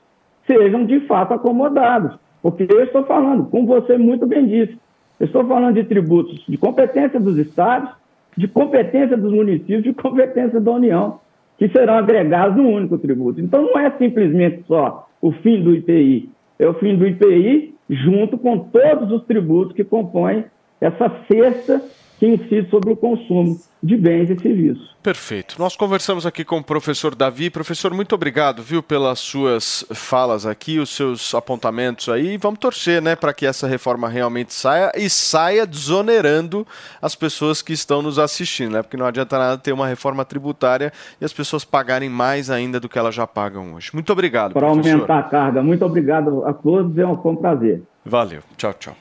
sejam de fato acomodados. Porque eu estou falando, como você muito bem disse, eu estou falando de tributos de competência dos estados, de competência dos municípios, de competência da União, que serão agregados num único tributo. Então não é simplesmente só o fim do IPI, é o fim do IPI junto com todos os tributos que compõem essa cesta que incide sobre o consumo de bens e serviços. Perfeito. Nós conversamos aqui com o professor Davi. Professor, muito obrigado, viu, pelas suas falas aqui, os seus apontamentos aí. Vamos torcer, né, para que essa reforma realmente saia e saia desonerando as pessoas que estão nos assistindo, né? Porque não adianta nada ter uma reforma tributária e as pessoas pagarem mais ainda do que elas já pagam hoje. Muito obrigado, Para aumentar a carga. Muito obrigado a todos, é um, foi um prazer. Valeu. Tchau, tchau.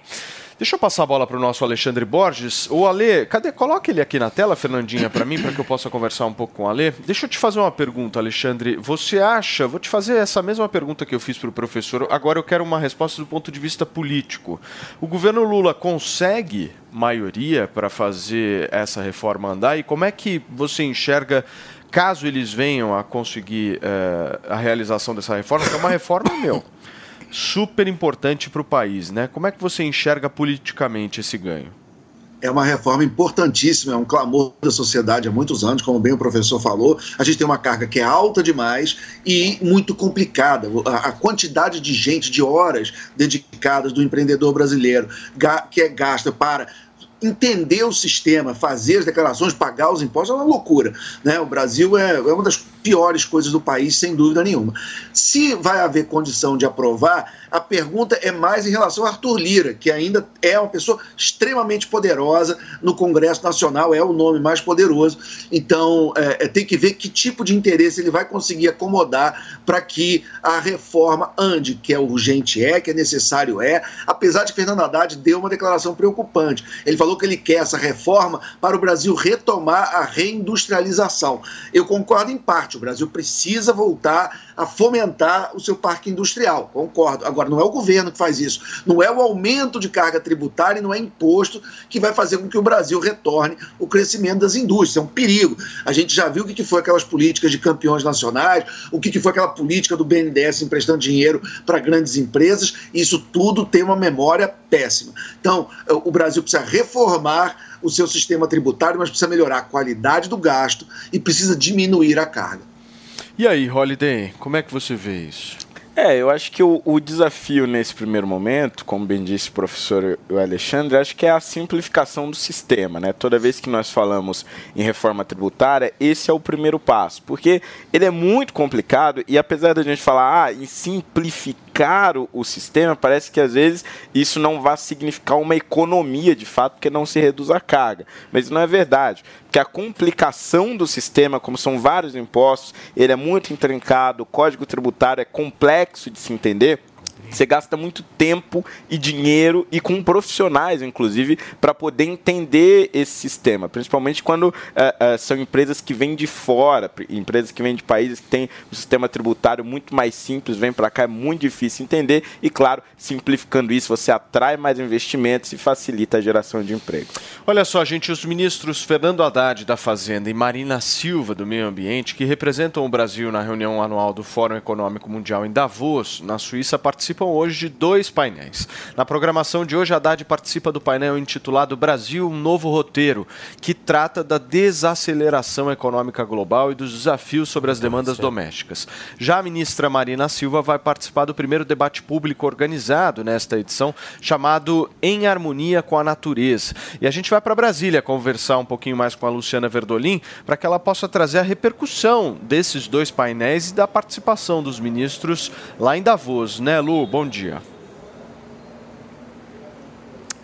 Deixa eu passar a bola para o nosso Alexandre Borges. O Ale, cadê? Coloca ele aqui na tela, Fernandinha, para mim, para que eu possa conversar um pouco com o Ale. Deixa eu te fazer uma pergunta, Alexandre. Você acha, vou te fazer essa mesma pergunta que eu fiz para o professor, agora eu quero uma resposta do ponto de vista político. O governo Lula consegue maioria para fazer essa reforma andar? E como é que você enxerga caso eles venham a conseguir eh, a realização dessa reforma, que é uma reforma, meu, super importante para o país, né? Como é que você enxerga politicamente esse ganho? é uma reforma importantíssima, é um clamor da sociedade há muitos anos, como bem o professor falou. A gente tem uma carga que é alta demais e muito complicada. A, quantidade de gente, de horas dedicadas do empreendedor brasileiro que é gasta para entender o sistema, fazer as declarações, pagar os impostos é uma loucura. Né? O Brasil é, é uma das piores coisas do país, sem dúvida nenhuma. Se vai haver condição de aprovar, a pergunta é mais em relação a Arthur Lira, que ainda é uma pessoa extremamente poderosa no Congresso Nacional, é o nome mais poderoso. Então, é, é, tem que ver que tipo de interesse ele vai conseguir acomodar para que a reforma ande, que é urgente, é, que é necessário, é. Apesar de Fernando Haddad deu uma declaração preocupante. Ele falou que ele quer essa reforma para o Brasil retomar a reindustrialização. Eu concordo em parte, o Brasil precisa voltar a fomentar o seu parque industrial, concordo. Agora, não é o governo que faz isso, não é o aumento de carga tributária e não é imposto que vai fazer com que o Brasil retorne o crescimento das indústrias. É um perigo. A gente já viu o que foi aquelas políticas de campeões nacionais, o que que foi aquela política do BNDES emprestando dinheiro para grandes empresas. Isso tudo tem uma memória péssima. Então, o Brasil precisa reformar o seu sistema tributário, mas precisa melhorar a qualidade do gasto e precisa diminuir a carga. E aí, Holiday, como é que você vê isso? É, eu acho que o, o desafio nesse primeiro momento, como bem disse o professor Alexandre, acho que é a simplificação do sistema, né? Toda vez que nós falamos em reforma tributária, esse é o primeiro passo, porque ele é muito complicado e apesar da gente falar ah, em simplificar o, o sistema, parece que às vezes isso não vai significar uma economia de fato, porque não se reduz a carga. Mas não é verdade, porque a complicação do sistema, como são vários impostos, ele é muito intrincado, o código tributário é complexo de se entender. Você gasta muito tempo e dinheiro e com profissionais, inclusive, para poder entender esse sistema. Principalmente quando eh, eh, são empresas que vêm de fora, pr- empresas que vêm de países que têm um sistema tributário muito mais simples, vêm para cá, é muito difícil entender. E, claro, simplificando isso, você atrai mais investimentos e facilita a geração de emprego. Olha só, gente, os ministros Fernando Haddad da Fazenda e Marina Silva do Meio Ambiente, que representam o Brasil na reunião anual do Fórum Econômico Mundial em Davos, na Suíça, participam hoje de dois painéis. Na programação de hoje, Haddad participa do painel intitulado Brasil, um novo roteiro, que trata da desaceleração econômica global e dos desafios sobre as demandas domésticas. Já a ministra Marina Silva vai participar do primeiro debate público organizado nesta edição, chamado Em Harmonia com a Natureza. E a gente vai para Brasília conversar um pouquinho mais com a Luciana Verdolim para que ela possa trazer a repercussão desses dois painéis e da participação dos ministros lá em Davos, né, Lu? Bom dia.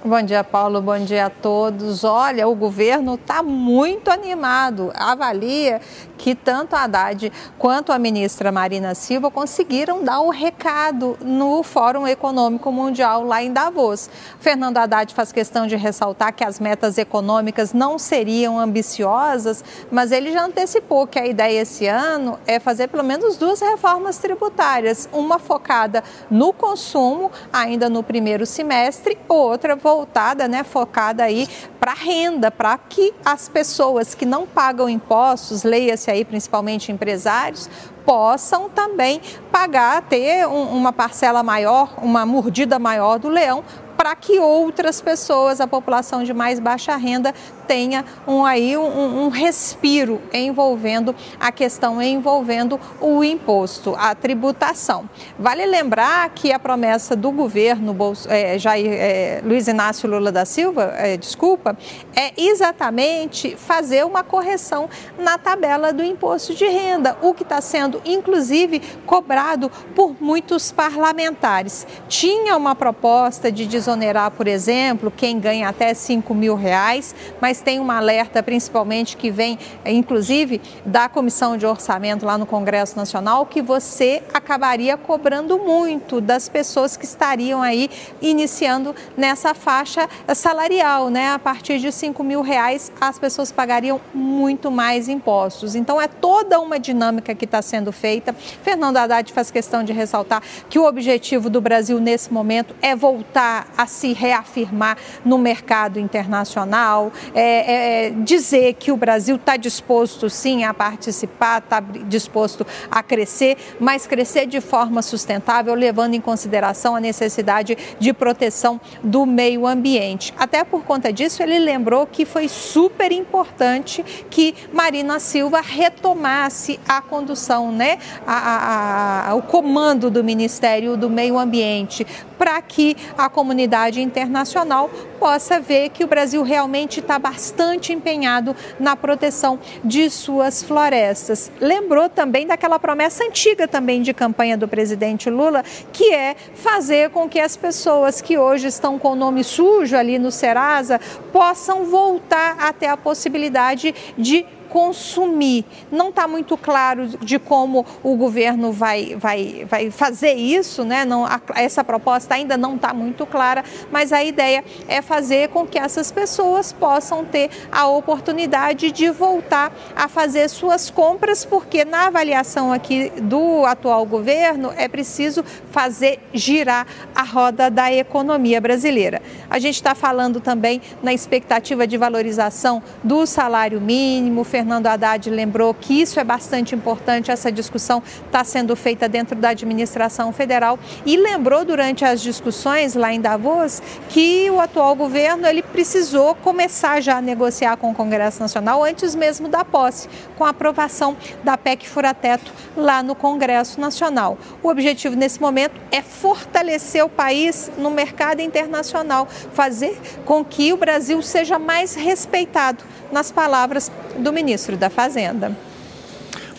Bom dia, Paulo. Bom dia a todos. Olha, o governo está muito animado. Avalia que tanto a Haddad quanto a ministra Marina Silva conseguiram dar o recado no Fórum Econômico Mundial lá em Davos. Fernando Haddad faz questão de ressaltar que as metas econômicas não seriam ambiciosas, mas ele já antecipou que a ideia esse ano é fazer pelo menos duas reformas tributárias, uma focada no consumo, ainda no primeiro semestre, outra voltada voltada, né, focada aí para renda, para que as pessoas que não pagam impostos, leia-se aí principalmente empresários, possam também pagar, ter um- uma parcela maior, uma mordida maior do leão, para que outras pessoas, a população de mais baixa renda, tenha um, aí um, um respiro envolvendo a questão envolvendo o imposto, a tributação. Vale lembrar que a promessa do governo Bolso- eh, Jair, eh, Luiz Inácio Lula da Silva, eh, desculpa, é exatamente fazer uma correção na tabela do imposto de renda, o que está sendo inclusive cobrado por muitos parlamentares. Tinha uma proposta de desonerar, por exemplo, quem ganha até 5 mil reais, mas tem uma alerta principalmente que vem, eh, inclusive, da Comissão de Orçamento lá no Congresso Nacional, que você acabaria cobrando muito das pessoas que estariam aí iniciando nessa faixa salarial, né? A partir de 5 mil reais, as pessoas pagariam muito mais impostos. Então, é toda uma dinâmica que está sendo feita. Fernando Haddad faz questão de ressaltar que o objetivo do Brasil nesse momento é voltar a se reafirmar no mercado internacional, é, é dizer que o Brasil está disposto sim a participar, está disposto a crescer, mas crescer de forma sustentável, levando em consideração a necessidade de proteção do meio ambiente. Até por conta disso, ele lembrou que foi super importante que Marina Silva retomasse a condução, né, a- a- a- o comando do Ministério do Meio Ambiente, para que a comunidade internacional possa ver que o Brasil realmente está bastante empenhado na proteção de suas florestas. Lembrou também daquela promessa antiga também de campanha do presidente Lula, que é fazer com que as pessoas que hoje estão com o nome sujo ali no Serasa possam voltar até a possibilidade de consumir. Não está muito claro de como o governo vai, vai, vai fazer isso, né? Não, a- essa proposta ainda não está muito clara, mas a ideia é fazer com que essas pessoas possam ter a oportunidade de voltar a fazer suas compras, porque na avaliação aqui do atual governo é preciso fazer girar a roda da economia brasileira. A gente está falando também na expectativa de valorização do salário mínimo. Fernando Haddad lembrou que isso é bastante importante, essa discussão está sendo feita dentro da administração federal e lembrou durante as discussões lá em Davos que o atual governo ele precisou começar já a negociar com o Congresso Nacional antes mesmo da posse, com a aprovação da PEC Furateto lá no Congresso Nacional. O objetivo nesse momento é fortalecer o país no mercado internacional, fazer com que o Brasil seja mais respeitado, nas palavras do ministro da Fazenda.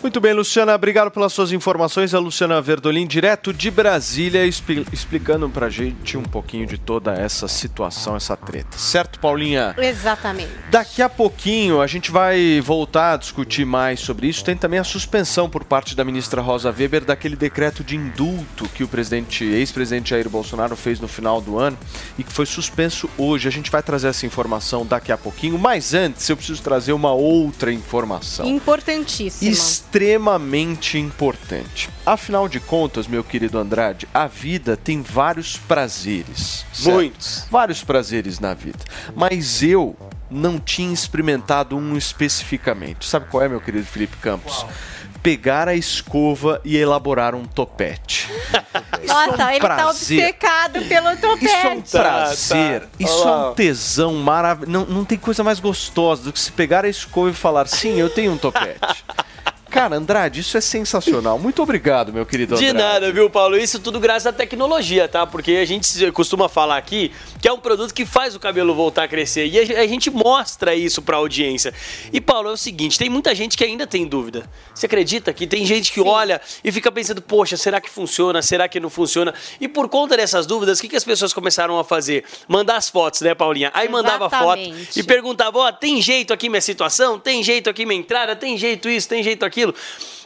Muito bem, Luciana, obrigado pelas suas informações. A Luciana Verdolim, direto de Brasília, expli- explicando pra gente um pouquinho de toda essa situação, essa treta. Certo, Paulinha? Exatamente. Daqui a pouquinho a gente vai voltar a discutir mais sobre isso. Tem também a suspensão por parte da ministra Rosa Weber daquele decreto de indulto que o presidente, ex-presidente Jair Bolsonaro fez no final do ano e que foi suspenso hoje. A gente vai trazer essa informação daqui a pouquinho, mas antes eu preciso trazer uma outra informação Importantíssima. Extremamente importante. Afinal de contas, meu querido Andrade, a vida tem vários prazeres. certo? Muitos. Vários prazeres na vida. Mas eu não tinha experimentado um especificamente. Sabe qual é, meu querido Felipe Campos? Pegar a escova e elaborar um topete. Nossa, ele tá prazer. obcecado pelo topete. Isso é um prazer, tá. isso Olha é um tesão maravilhoso. Não, não tem coisa mais gostosa do que se pegar a escova e falar: sim, eu tenho um topete. Cara, Andrade, isso é sensacional. Muito obrigado, meu querido De Andrade. nada, viu, Paulo? Isso tudo graças à tecnologia, tá? Porque a gente se- costuma falar aqui que é um produto que faz o cabelo voltar a crescer. E a ge- a gente mostra isso pra audiência. E, Paulo, é o seguinte: tem muita gente que ainda tem dúvida. Você acredita que tem gente que olha e fica pensando, poxa, será que funciona? Será que não funciona? E por conta dessas dúvidas, o que, que as pessoas começaram a fazer? Mandar as fotos, né, Paulinha? Aí mandava foto Exatamente. e perguntava, ó, tem jeito aqui minha situação? Tem jeito aqui minha entrada? Tem jeito isso? Tem jeito aquilo?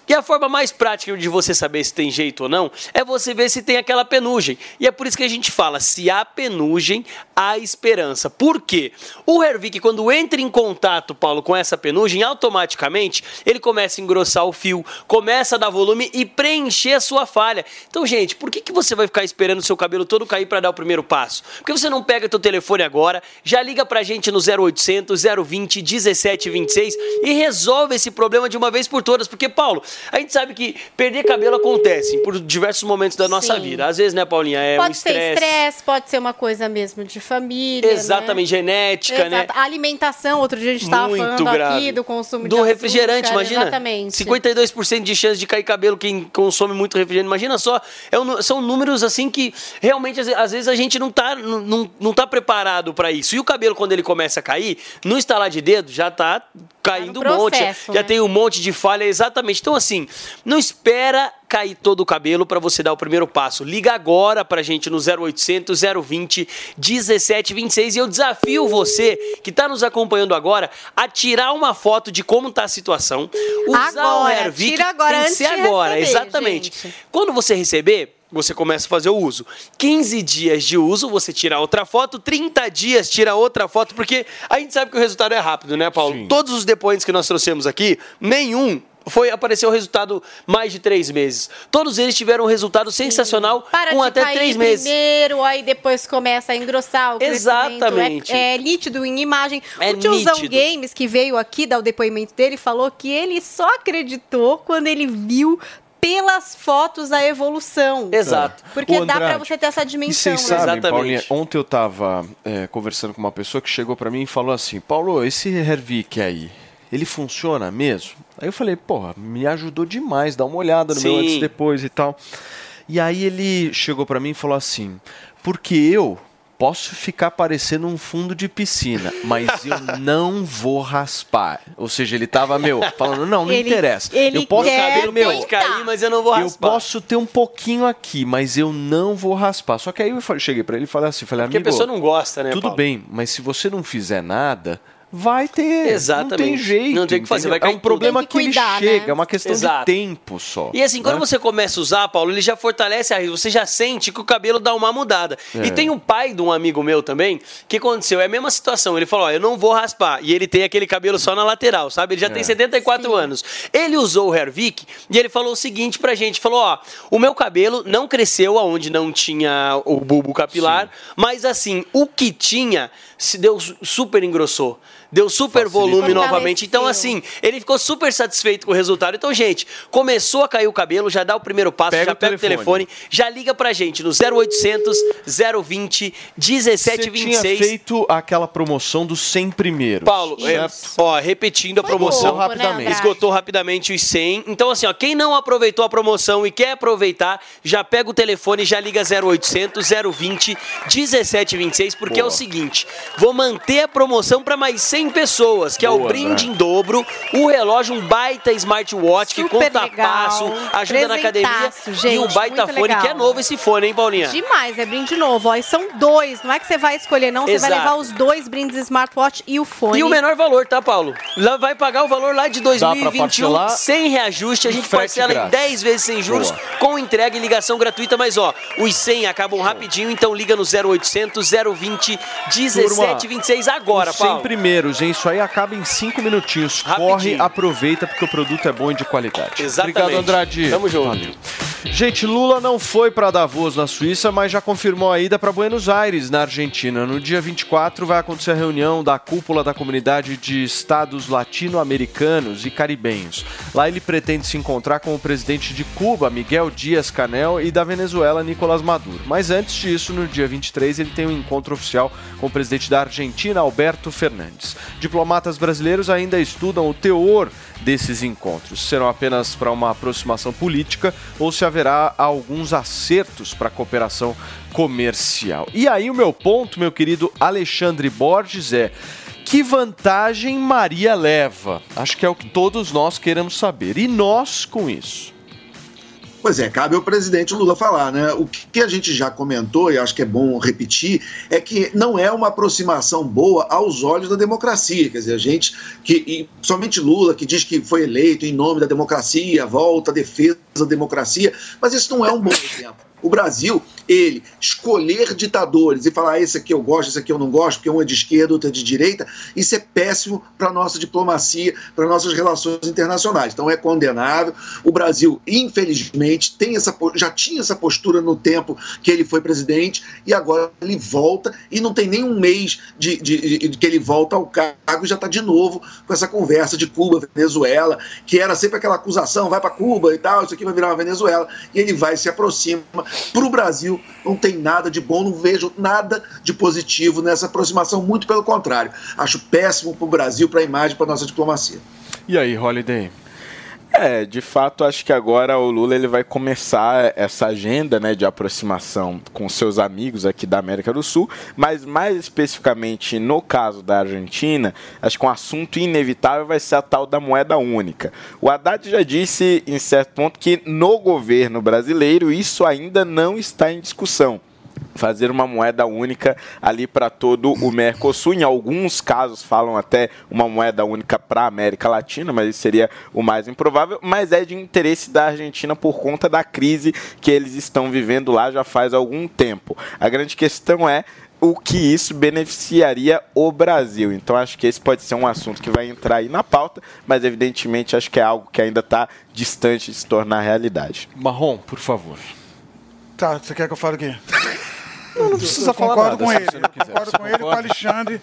E a forma mais prática de você saber se tem jeito ou não é você ver se tem aquela penugem. E é por isso que a gente fala: se há penugem, há esperança. Por quê? O Hervik, quando entra em contato, Paulo, com essa penugem, automaticamente ele começa a engrossar o fio, começa a dar volume e preencher a sua falha. Então, gente, por que, que você vai ficar esperando o seu cabelo todo cair para dar o primeiro passo? Por que você não pega teu telefone agora, já liga pra gente no 0800 020 1726 e resolve esse problema de uma vez por todas? Porque, Paulo, a gente sabe que perder cabelo acontece por diversos momentos da nossa Sim. vida. Às vezes, né, Paulinha, é um pode ser estresse. pode ser uma coisa mesmo de família. Exatamente, né? genética, né? Exato. A alimentação, outro dia a gente estava falando grave. aqui do consumo de do açúcar, refrigerante, imagina. Exatamente. 52% de chance de cair cabelo quem consome muito refrigerante. Imagina só, é um são números assim que realmente às ve- às vezes a gente não tá, não, não, tá preparado para isso. E o cabelo, quando ele começa a cair, no estalar de dedo, já tá caindo um monte. processo, Já né? tem um monte de falha, exatamente. Então, assim, não espera cair todo o cabelo para você dar o primeiro passo. Liga agora pra gente no 0800 020 1726 e eu desafio você que tá nos acompanhando agora a tirar uma foto de como tá a situação. Usar o Agora, Hervik tira agora, tem que ser agora, receber, exatamente. gente. Quando você receber, você começa a fazer o uso. 15 dias de uso, você tira outra foto, 30 dias tira outra foto, porque a gente sabe que o resultado é rápido, né, Paulo? Todos os depoimentos que nós trouxemos aqui, nenhum foi apareceu o resultado mais de três meses. Todos eles tiveram um resultado sensacional Para com de até cair três meses. primeiro, aí depois começa a engrossar o crescimento. Exatamente. É, é nítido em imagem. É o tiozão nítido. Games, que veio aqui dar o depoimento dele, falou que ele só acreditou quando ele viu pelas fotos a evolução. Exato. Porque Ô, dá pra Andrade, você ter essa E dimensão, vocês né? sabem, Paulinha, ontem eu tava é, conversando com uma pessoa que chegou pra mim e falou assim, Paulo, esse Hervik aí, ele funciona mesmo? Aí eu falei, porra, me ajudou demais, dá uma olhada no meu Sim. antes e depois e tal. E aí ele chegou pra mim e falou assim, porque eu posso ficar parecendo um fundo de piscina, mas eu não vou raspar. Ou seja, ele tava, meu, falando, não, não Ele- interessa. ele eu posso quer ter, meu, Pode cair, mas eu não vou eu raspar. posso ter um pouquinho aqui, mas eu não vou raspar. Só que aí eu cheguei pra ele e falei assim, falei, Porque a amigo, pessoa não gosta, né, Tudo Paulo? bem, mas se você não fizer nada, vai ter. Não Exatamente. tem jeito. Não tem o que fazer, vai cair É um problema tudo. que, que ele cuidar, chega, né? é uma questão Exato. de tempo só. E assim, quando né? você começa a usar, Paulo, ele já fortalece a raiz. Você já sente que o cabelo dá uma mudada. É. E tem um pai de um amigo meu também, que aconteceu, é a mesma situação. Ele falou: Ó, eu não vou raspar. E ele tem aquele cabelo só na lateral, sabe? Ele já É. tem 74 anos. Ele usou o Hervik e ele falou o seguinte pra gente: falou, ó, o meu cabelo não cresceu aonde não tinha o bulbo capilar, mas assim, o que tinha se deu su- super engrossou. Deu super volume novamente. Então, assim, ele ficou super satisfeito com o resultado. Então, gente, começou a cair o cabelo, já dá o primeiro passo, Pega já o pega o telefone, já liga pra gente no 0800 020 Você tinha 1726. feito aquela promoção dos 100 primeiros. Paulo, é, ó, repetindo a promoção. pouco, né, rapidamente. Esgotou rapidamente os 100. Então, assim, ó, quem não aproveitou a promoção e quer aproveitar, já pega o telefone já liga 0800 020 1726, porque é o Boa. seguinte: vou manter a promoção para mais 100 pessoas, que é o Boa, brinde né? em dobro, o relógio, um baita smartwatch que Super conta legal. passo, ajuda na academia Presentaço, e gente, um baita fone, legal. que é novo esse fone, hein, Paulinha? Demais, é brinde novo. Ó, e são dois, não é que você vai escolher, não. Você vai levar os dois brindes smartwatch e o fone. E o menor valor, tá, Paulo? Lá vai pagar o valor lá de Dá pra 2021 parcelar? sem reajuste. A gente parcela em grátis. 10 vezes sem juros, Boa. com entrega e ligação gratuita. Mas, ó, os 100 acabam rapidinho, então liga no 0800 020 1726 agora, Os 100 Paulo. Primeiros, hein? Isso aí acaba em 5 minutinhos. Corre, Rapidinho. aproveita, porque o produto é bom e de qualidade. Exatamente. Obrigado, Andrade. Tamo junto. Valeu. Gente, Lula não foi para Davos, na Suíça, mas já confirmou a ida para Buenos Aires, na Argentina. No dia 24 vai acontecer a reunião da cúpula da comunidade de estados latino-americanos e caribenhos. Lá ele pretende se encontrar com o presidente de Cuba, Miguel Dias-Canel, e da Venezuela, Nicolás Maduro. Mas antes disso, no dia 23, ele tem um encontro oficial com o presidente da Argentina, Alberto Fernandes. Diplomatas brasileiros ainda estudam o teor desses encontros. Serão apenas para uma aproximação política ou se haverá alguns acertos para a cooperação comercial. E aí o meu ponto, meu querido Alexandre Borges, é que vantagem Maria leva? Acho que é o que todos nós queremos saber. E nós com isso? Pois é, cabe ao presidente Lula falar, né? O que a gente já comentou, e acho que é bom repetir, é que não é uma aproximação boa aos olhos da democracia. Quer dizer, a gente, que, somente Lula, que diz que foi eleito em nome da democracia, volta, defesa da democracia, mas isso não é um bom exemplo. O Brasil, ele escolher ditadores e falar esse aqui eu gosto, esse aqui eu não gosto, porque um é de esquerda, outro é de direita, isso é péssimo para nossa diplomacia, para nossas relações internacionais. Então é condenável. O Brasil, infelizmente, tem essa, já tinha essa postura no tempo que ele foi presidente e agora ele volta e não tem nem um mês de, de- de que ele volta ao cargo e já está de novo com essa conversa de Cuba, Venezuela, que era sempre aquela acusação, vai para Cuba e tal, isso aqui vai virar uma Venezuela, e ele vai se aproxima. Para o Brasil não tem nada de bom, não vejo nada de positivo nessa aproximação, muito pelo contrário. Acho péssimo para o Brasil, para a imagem, para a nossa diplomacia. E aí, Holiday? É, de fato, acho que agora o Lula ele vai começar essa agenda né, de aproximação com seus amigos aqui da América do Sul, mas mais especificamente no caso da Argentina, acho que um assunto inevitável vai ser a tal da moeda única. O Haddad já disse, em certo ponto, que no governo brasileiro isso ainda não está em discussão fazer uma moeda única ali para todo o Mercosul. Em alguns casos falam até uma moeda única para a América Latina, mas isso seria o mais improvável. Mas é de interesse da Argentina por conta da crise que eles estão vivendo lá já faz algum tempo. A grande questão é o que isso beneficiaria o Brasil. Então acho que esse pode ser um assunto que vai entrar aí na pauta, mas evidentemente acho que é algo que ainda está distante de se tornar realidade. Marrom, por favor. Tá, você quer que eu fale o quê? Não, não precisa eu falar concordo nada, com ele. Concordo Você com ele e com o? Alexandre.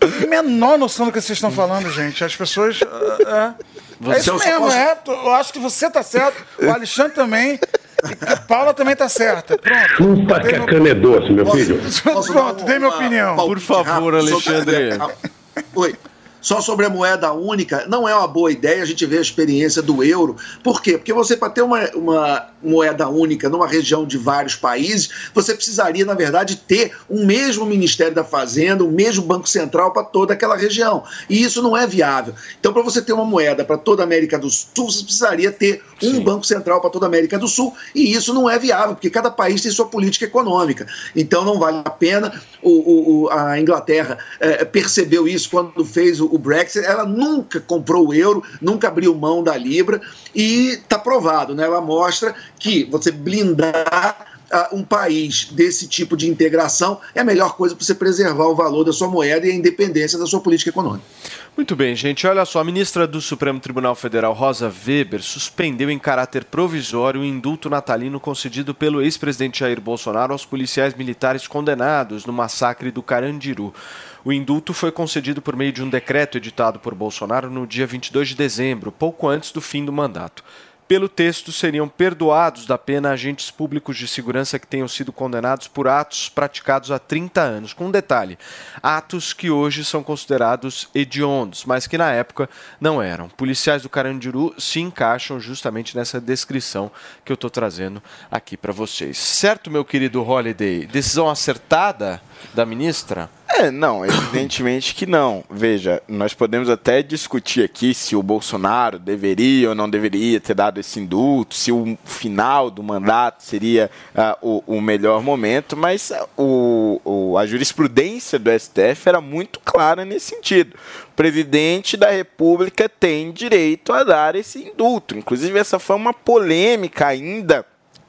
Não tem a menor noção do que vocês estão falando, gente. As pessoas. ah, é. Você- é isso só mesmo, posso- é. Eu acho que você tá certo, o Alexandre também, e que a Paula também tá certa. Pronto. Chupa que a cana é doce, meu filho. Pronto, dei minha opinião. Por favor, Alexandre. Oi. Só sobre a moeda única, não é uma boa ideia a gente ver a experiência do euro. Por quê? Porque você, para ter uma, uma moeda única numa região de vários países, você precisaria, na verdade, ter um mesmo Ministério da Fazenda, um mesmo Banco Central para toda aquela região. E isso não é viável. Então, para você ter uma moeda para toda a América do Sul, você precisaria ter um Banco Central para toda a América do Sul. E isso não é viável, porque cada país tem sua política econômica. Então, não vale a pena. O, o- o- a Inglaterra eh, percebeu isso quando fez o, o Brexit. Ela nunca comprou o euro, nunca abriu mão da Libra. E está provado, né? ela mostra que você blindar ah, um país desse tipo de integração é a melhor coisa para você preservar o valor da sua moeda e a independência da sua política econômica. Muito bem, gente. Olha só, a ministra do Supremo Tribunal Federal, Rosa Weber, suspendeu em caráter provisório o indulto natalino concedido pelo ex-presidente Jair Bolsonaro aos policiais militares condenados no massacre do Carandiru. O indulto foi concedido por meio de um decreto editado por Bolsonaro no dia 22 de dezembro, pouco antes do fim do mandato. Pelo texto, seriam perdoados da pena agentes públicos de segurança que tenham sido condenados por atos praticados há 30 anos. Com um detalhe: atos que hoje são considerados hediondos, mas que na época não eram. Policiais do Carandiru se encaixam justamente nessa descrição que eu estou trazendo aqui para vocês. Certo, meu querido Holiday? Decisão acertada da ministra? É, não, evidentemente que não. Veja, nós podemos até discutir aqui se o Bolsonaro deveria ou não deveria ter dado esse indulto, se o final do mandato seria ah, o, o melhor momento, mas ah, o, o- a jurisprudência do STF era muito clara nesse sentido. O presidente da República tem direito a dar esse indulto. Inclusive, essa foi uma polêmica ainda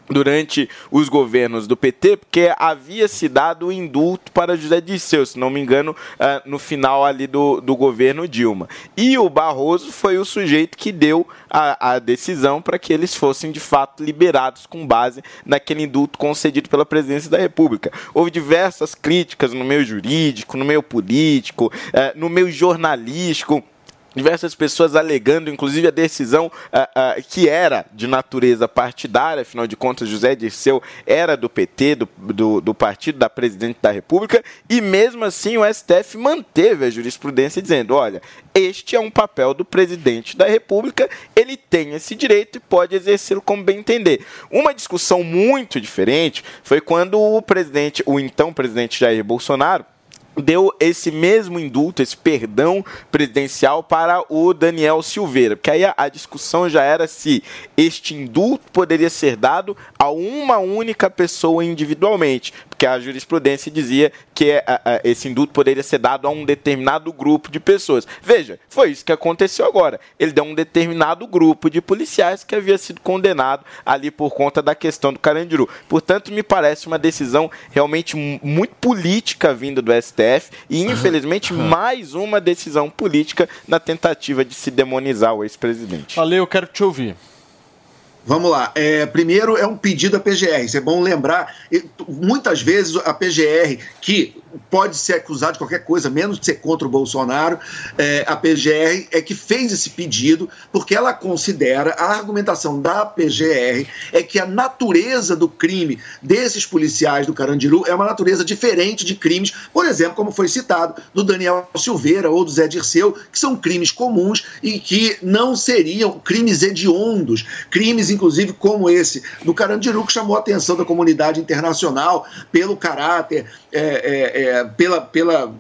durante os governos do PT, porque havia se dado o indulto para José Dirceu, se não me engano, ah, no final ali do, do governo Dilma. E o Barroso foi o sujeito que deu a, a decisão para que eles fossem de fato liberados com base naquele indulto concedido pela presidência da República. Houve diversas críticas no meio jurídico, no meio político, eh, no meio jornalístico diversas pessoas alegando, inclusive, a decisão ah, ah, que era de natureza partidária, afinal de contas, José Dirceu era do PT, do, do, do partido da presidente da República, e mesmo assim o STF manteve a jurisprudência dizendo: olha, este é um papel do presidente da República, ele tem esse direito e pode exercê-lo como bem entender. Uma discussão muito diferente foi quando o presidente, o então presidente Jair Bolsonaro, deu esse mesmo indulto, esse perdão presidencial para o Daniel Silveira. Porque aí a, a discussão já era se este indulto poderia ser dado a uma única pessoa individualmente. Porque a jurisprudência dizia que é, a, a, esse indulto poderia ser dado a um determinado grupo de pessoas. Veja, foi isso que aconteceu agora. Ele deu a um determinado grupo de policiais que havia sido condenado ali por conta da questão do Carandiru. Portanto, me parece uma decisão realmente mu- muito política vinda do STF e, infelizmente, mais uma decisão política na tentativa de se demonizar o ex-presidente. Valeu, eu quero te ouvir. Vamos lá. É, primeiro é um pedido à PGR. Isso é bom lembrar. Muitas vezes a PGR, que pode ser acusada de qualquer coisa, menos de ser contra o Bolsonaro, é, a PGR é que fez esse pedido porque ela considera, a argumentação da PGR é que a natureza do crime desses policiais do Carandiru é uma natureza diferente de crimes, por exemplo, como foi citado, do Daniel Silveira ou do Zé Dirceu, que são crimes comuns e que não seriam crimes hediondos, crimes, inclusive, como esse do Carandiru, que chamou a atenção da comunidade internacional pelo caráter, é, é, é, pela, pela,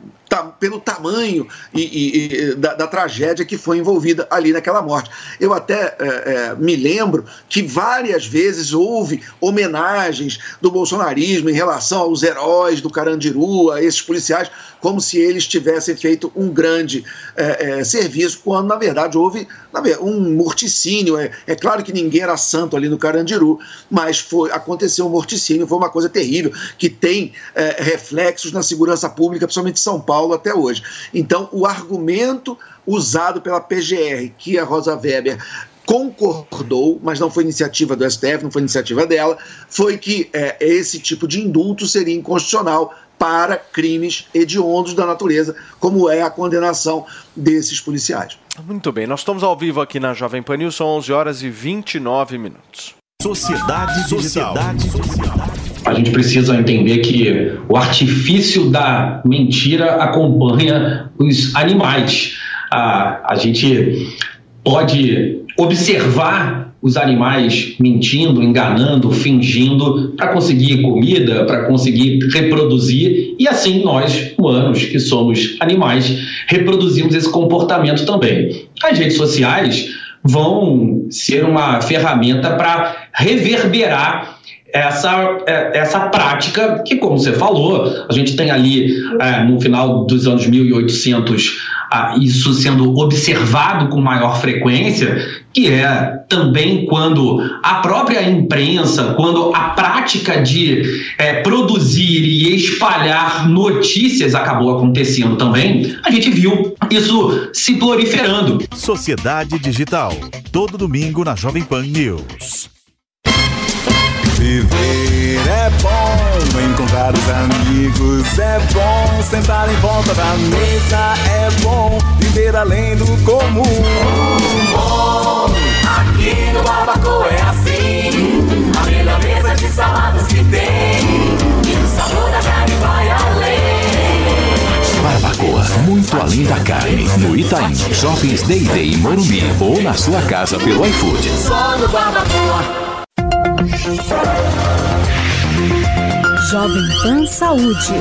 pelo tamanho e, e- e da, da tragédia que foi envolvida ali naquela morte. Eu até é, é, me lembro que várias vezes houve homenagens do bolsonarismo em relação aos heróis do Carandiru, a esses policiais, como se eles tivessem feito um grande é, é, serviço, quando na verdade houve na ver- um morticínio. É, é claro que ninguém era santo ali no Carandiru, mas foi, aconteceu um morticínio, foi uma coisa terrível, que tem é, reflexos na segurança pública, principalmente em São Paulo até hoje. Então, o argumento usado pela PGR, que a Rosa Weber concordou, mas não foi iniciativa do STF, não foi iniciativa dela, foi que é, esse tipo de indulto seria inconstitucional para crimes hediondos da natureza, como é a condenação desses policiais. Muito bem, nós estamos ao vivo aqui na Jovem Pan News, são 11 horas e 29 minutos. Sociedade Digital. A gente precisa entender que o artifício da mentira acompanha os animais. A, gente pode observar os animais mentindo, enganando, fingindo para conseguir comida, para conseguir reproduzir, e assim nós, humanos, que somos animais, reproduzimos esse comportamento também. As redes sociais vão ser uma ferramenta para reverberar essa, é, essa prática que, como você falou, a gente tem ali é, no final dos anos 1800 ah, isso sendo observado com maior frequência, que é também quando a própria imprensa, quando a prática de é, produzir e espalhar notícias acabou acontecendo também, a gente viu isso se proliferando. Sociedade Digital. Todo domingo na Jovem Pan News. Viver é bom, encontrar os amigos é bom, sentar em volta da mesa é bom, viver além do comum. Bom, aqui no Barbacoa é assim. A melhor mesa de saladas que tem. E o sabor da carne vai além. Barbacoa, muito além da carne. No Itaim, Shoppings Day Day em Morumbi ou na sua casa pelo iFood. Só no Barbacoa. Jovem Pan Saúde.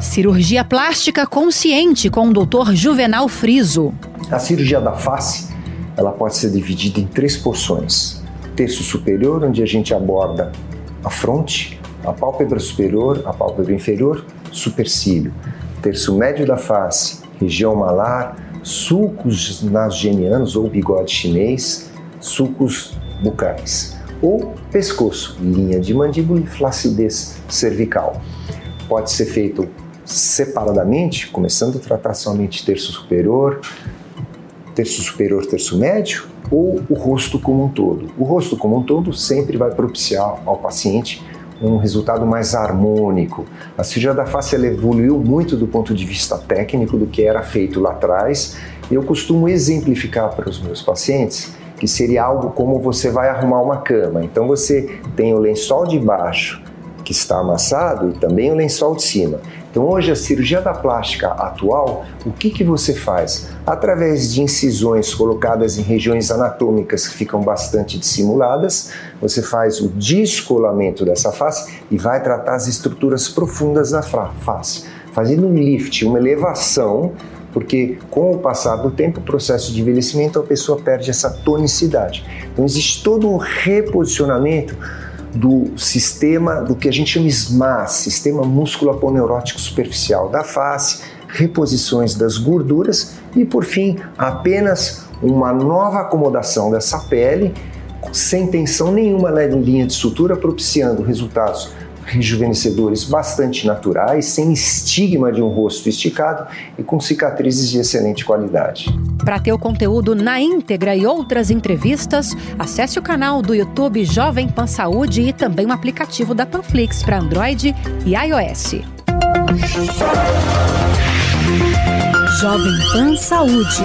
Cirurgia plástica consciente com o Dr. Juvenal Friso. A cirurgia da face, ela pode ser dividida em três porções. Terço superior, onde a gente aborda a fronte, a pálpebra superior, a pálpebra inferior, supercílio. Terço médio da face, região malar, sulcos nasogenianos ou bigode chinês, sulcos bucais. Ou pescoço, linha de mandíbula e flacidez cervical. Pode ser feito separadamente, começando a tratar somente terço superior, terço superior, terço médio, ou o rosto como um todo. O rosto como um todo sempre vai propiciar ao paciente um resultado mais harmônico. A cirurgia da face evoluiu muito do ponto de vista técnico do que era feito lá atrás. E eu costumo exemplificar para os meus pacientes que seria algo como você vai arrumar uma cama. Então você tem o lençol de baixo que está amassado e também o lençol de cima. Então, hoje, a cirurgia da plástica atual, o que, que você faz? Através de incisões colocadas em regiões anatômicas que ficam bastante dissimuladas, você faz o descolamento dessa face e vai tratar as estruturas profundas da face, fazendo um lift, uma elevação, porque com o passar do tempo, o processo de envelhecimento, a pessoa perde essa tonicidade. Então, existe todo um reposicionamento do sistema, do que a gente chama SMAS, Sistema Músculo-Aponeurótico Superficial da face, reposições das gorduras e, por fim, apenas uma nova acomodação dessa pele sem tensão nenhuma na linha de sutura, propiciando resultados rejuvenescedores bastante naturais, sem estigma de um rosto esticado e com cicatrizes de excelente qualidade. Para ter o conteúdo na íntegra e outras entrevistas, acesse o canal do YouTube Jovem Pan Saúde e também o aplicativo da Panflix para Android e iOS. Jovem Pan Saúde.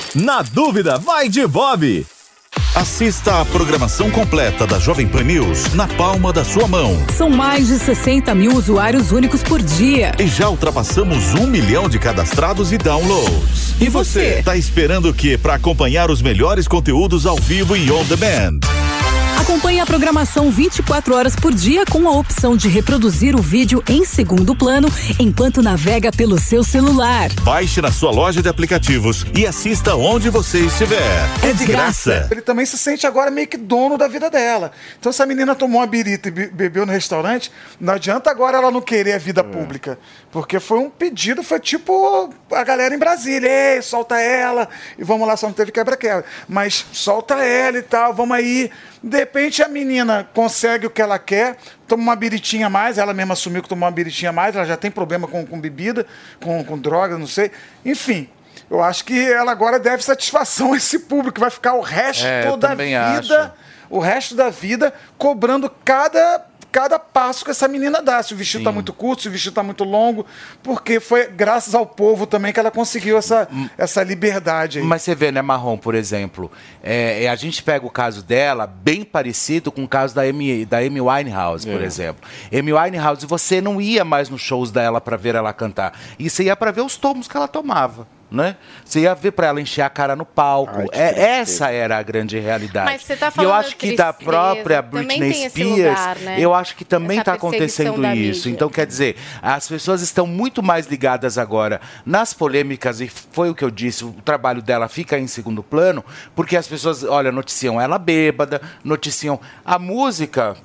na dúvida, vai de Bob. Assista a programação completa da Jovem Pan News na palma da sua mão. São mais de 60 mil usuários únicos por dia. E já ultrapassamos um milhão de cadastrados e downloads. E você? Tá esperando o que para acompanhar os melhores conteúdos ao vivo e on demand? Acompanhe a programação 24 horas por dia com a opção de reproduzir o vídeo em segundo plano enquanto navega pelo seu celular. Baixe na sua loja de aplicativos e assista onde você estiver. É de graça. Ele também se sente agora meio que dono da vida dela. Então, se a menina tomou uma birita e be- bebeu no restaurante, não adianta agora ela não querer a vida pública. Porque foi um pedido, foi tipo a galera em Brasília, ei, solta ela, e vamos lá, só não teve quebra-quebra. Mas solta ela e tal, vamos aí. De repente a menina consegue o que ela quer, toma uma biritinha a mais, ela mesma assumiu que tomou uma biritinha a mais, ela já tem problema com, com bebida, com, com droga, não sei. Enfim, eu acho que ela agora deve satisfação a esse público, vai ficar o resto É, da vida, o resto da vida cobrando cada cada passo que essa menina dá, se o vestido está muito curto, se o vestido está muito longo, porque foi graças ao povo também que ela conseguiu essa, essa liberdade aí. Mas você vê, né, Marrom, por exemplo, é, é, a gente pega o caso dela bem parecido com o caso da Amy, da Amy Winehouse, por É. exemplo. Amy Winehouse, você não ia mais nos shows dela para ver ela cantar. E você ia para ver os tomos que ela tomava. Né? Você ia ver para ela encher a cara no palco. É, essa era a grande realidade. Mas você tá e eu falando acho que da tristeza, própria também Britney Spears, lugar, né? eu acho que também está acontecendo da isso. Então, quer dizer, as pessoas estão muito mais ligadas agora nas polêmicas, e foi o que eu disse, o trabalho dela fica em segundo plano, porque as pessoas, olha, noticiam ela bêbada, noticiam a música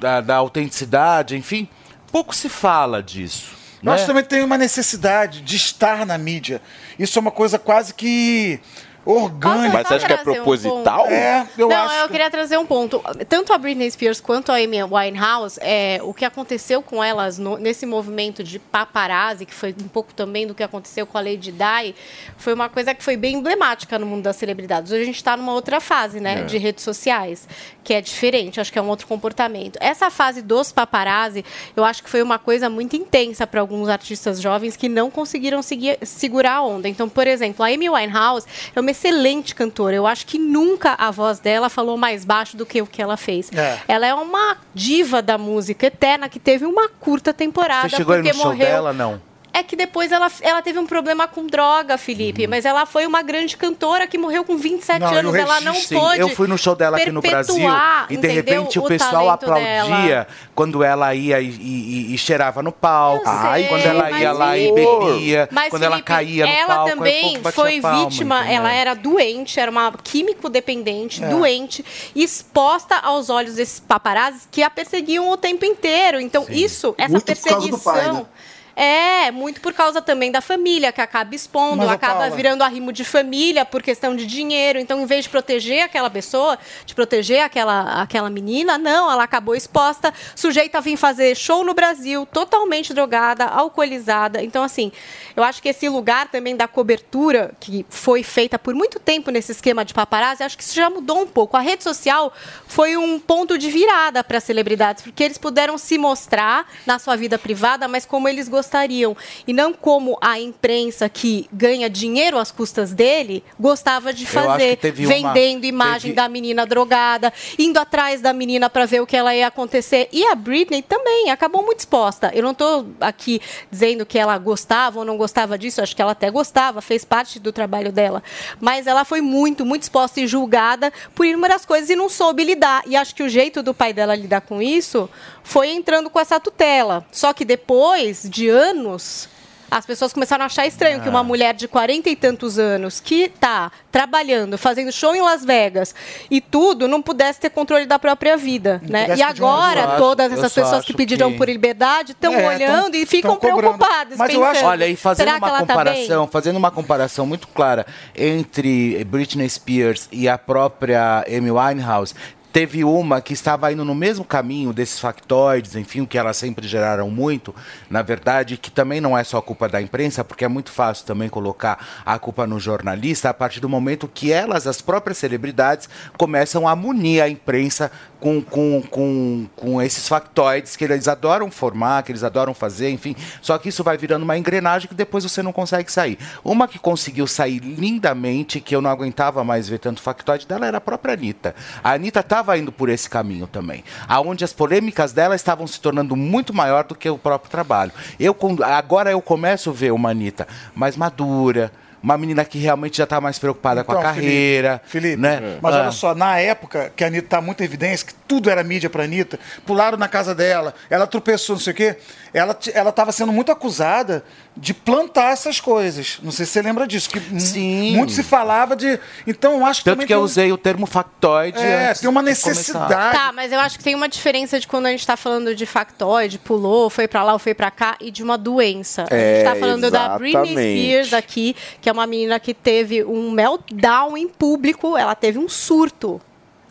da, da autenticidade, enfim, pouco se fala disso. Eu acho né? que também tem uma necessidade de estar na mídia. Isso é uma coisa quase que orgânica. Mas você acha que é um proposital? ponto. É, eu não, acho. eu queria trazer um ponto. Tanto a Britney Spears quanto a Amy Winehouse, é, o que aconteceu com elas no- nesse movimento de paparazzi, que foi um pouco também do que aconteceu com a Lady Di, foi uma coisa que foi bem emblemática no mundo das celebridades. Hoje a gente está numa outra fase, né, É. de redes sociais, que é diferente, acho que é um outro comportamento. Essa fase dos paparazzi, eu acho que foi uma coisa muito intensa para alguns artistas jovens que não conseguiram seguir- segurar a onda. Então, por exemplo, a Amy Winehouse é uma excelente cantora. Eu acho que nunca a voz dela falou mais baixo do que o que ela fez. É. Ela é uma diva da música eterna que teve uma curta temporada Você chegou porque no show morreu. dela, não? É que depois ela, ela teve um problema com droga, Felipe. Mas ela foi uma grande cantora que morreu com 27 Não, anos. eu Ela não Sim, pôde. Eu fui no show dela aqui no Brasil e de repente o o pessoal aplaudia dela. quando ela ia e, e- e cheirava no palco, sei, quando ela ia mas lá e bebia, Mas, quando ela Felipe, caía no ela palco, o também foi palma, vítima, entendeu? ela era doente, era uma químico dependente, É. doente, exposta aos olhos desses paparazzi que a perseguiam o tempo inteiro. Então, isso, essa Muito por causa do perseguição. pai, né? É, muito por causa também da família, que acaba expondo, Mas, acaba Paula- virando arrimo de família por questão de dinheiro. Então, em vez de proteger aquela pessoa, de proteger aquela, aquela menina, não, ela acabou exposta, sujeita a vir fazer show no Brasil, totalmente drogada, alcoolizada. Então, assim, eu acho que esse lugar também da cobertura, que foi feita por muito tempo nesse esquema de paparazzi, acho que isso já mudou um pouco. A rede social foi um ponto de virada para as celebridades, porque eles puderam se mostrar na sua vida privada, mas como eles gostariam. E não como a imprensa que ganha dinheiro às custas dele gostava de fazer, teve uma- vendendo imagem teve- da menina drogada, indo atrás da menina para ver o que ela ia acontecer. E a Britney também acabou muito exposta. Eu não estou aqui dizendo que ela gostava ou não gostava disso, acho que ela até gostava, fez parte do trabalho dela. Mas ela foi muito, muito exposta e julgada por inúmeras coisas e não soube lidar. E acho que o jeito do pai dela lidar com isso foi entrando com essa tutela. Só que depois de anos. As pessoas começaram a achar estranho que Ah. uma mulher de 40 e tantos anos que está trabalhando, fazendo show em Las Vegas e tudo, não pudesse ter controle da própria vida. Né? E agora, todas essas pessoas que pediram que- por liberdade estão É, olhando tão- e ficam preocupadas. Mas eu acho, pensando, olha, e fazendo que uma tá comparação, fazendo uma comparação muito clara entre Britney Spears e a própria Amy Winehouse, teve uma que estava indo no mesmo caminho desses factoides, enfim, que elas sempre geraram muito, na verdade, que também não é só culpa da imprensa, porque é muito fácil também colocar a culpa no jornalista a partir do momento que elas, as próprias celebridades, começam a munir a imprensa com, com, com, com esses factoides que eles adoram formar, que eles adoram fazer, enfim. Só que isso vai virando uma engrenagem que depois você não consegue sair. Uma que conseguiu sair lindamente, que eu não aguentava mais ver tanto factoide dela, era a própria Anitta. A Anitta estava indo por esse caminho também, aonde as polêmicas dela estavam se tornando muito maior do que o próprio trabalho. Eu, agora eu começo a ver uma Anitta mais madura, uma menina que realmente já está mais preocupada com a Então, carreira. Felipe, né? mas Ah. olha só, na época que a Anitta tá muito em evidência, que tudo era mídia pra Anitta, pularam na casa dela, ela tropeçou, não sei o quê, ela, ela tava sendo muito acusada de plantar essas coisas. Não sei se você lembra disso, que Sim. muito se falava de... Então eu acho que Tanto que eu tem usei o termo factoide. É, antes tem uma necessidade. Tá, mas eu acho que tem uma diferença de quando a gente está falando de factoide, pulou, foi pra lá ou foi pra cá, e de uma doença. a É, gente tá falando da Britney exatamente. Spears aqui, que é uma menina que teve um meltdown em público, ela teve um surto.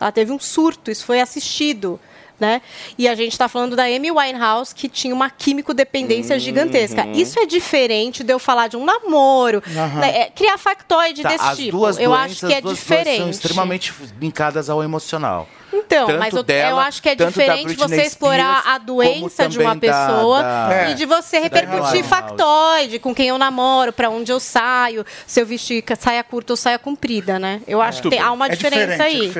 Ela teve um surto, isso foi assistido. Né? E a gente está falando da Amy Winehouse, que tinha uma químico-dependência gigantesca. Isso é diferente de eu falar de um namoro, Aham. né? É, criar factoide Tá, desse tipo. eu acho que é diferente. são extremamente linkadas ao emocional. Então, Tanto mas eu, dela, eu acho que é diferente você explorar Spears, a doença de uma também da- pessoa da- e de você da repercutir factoide, com quem eu namoro, pra onde eu saio, se eu vestir saia curta ou saia comprida, né? Eu acho que tem- há uma diferença aí.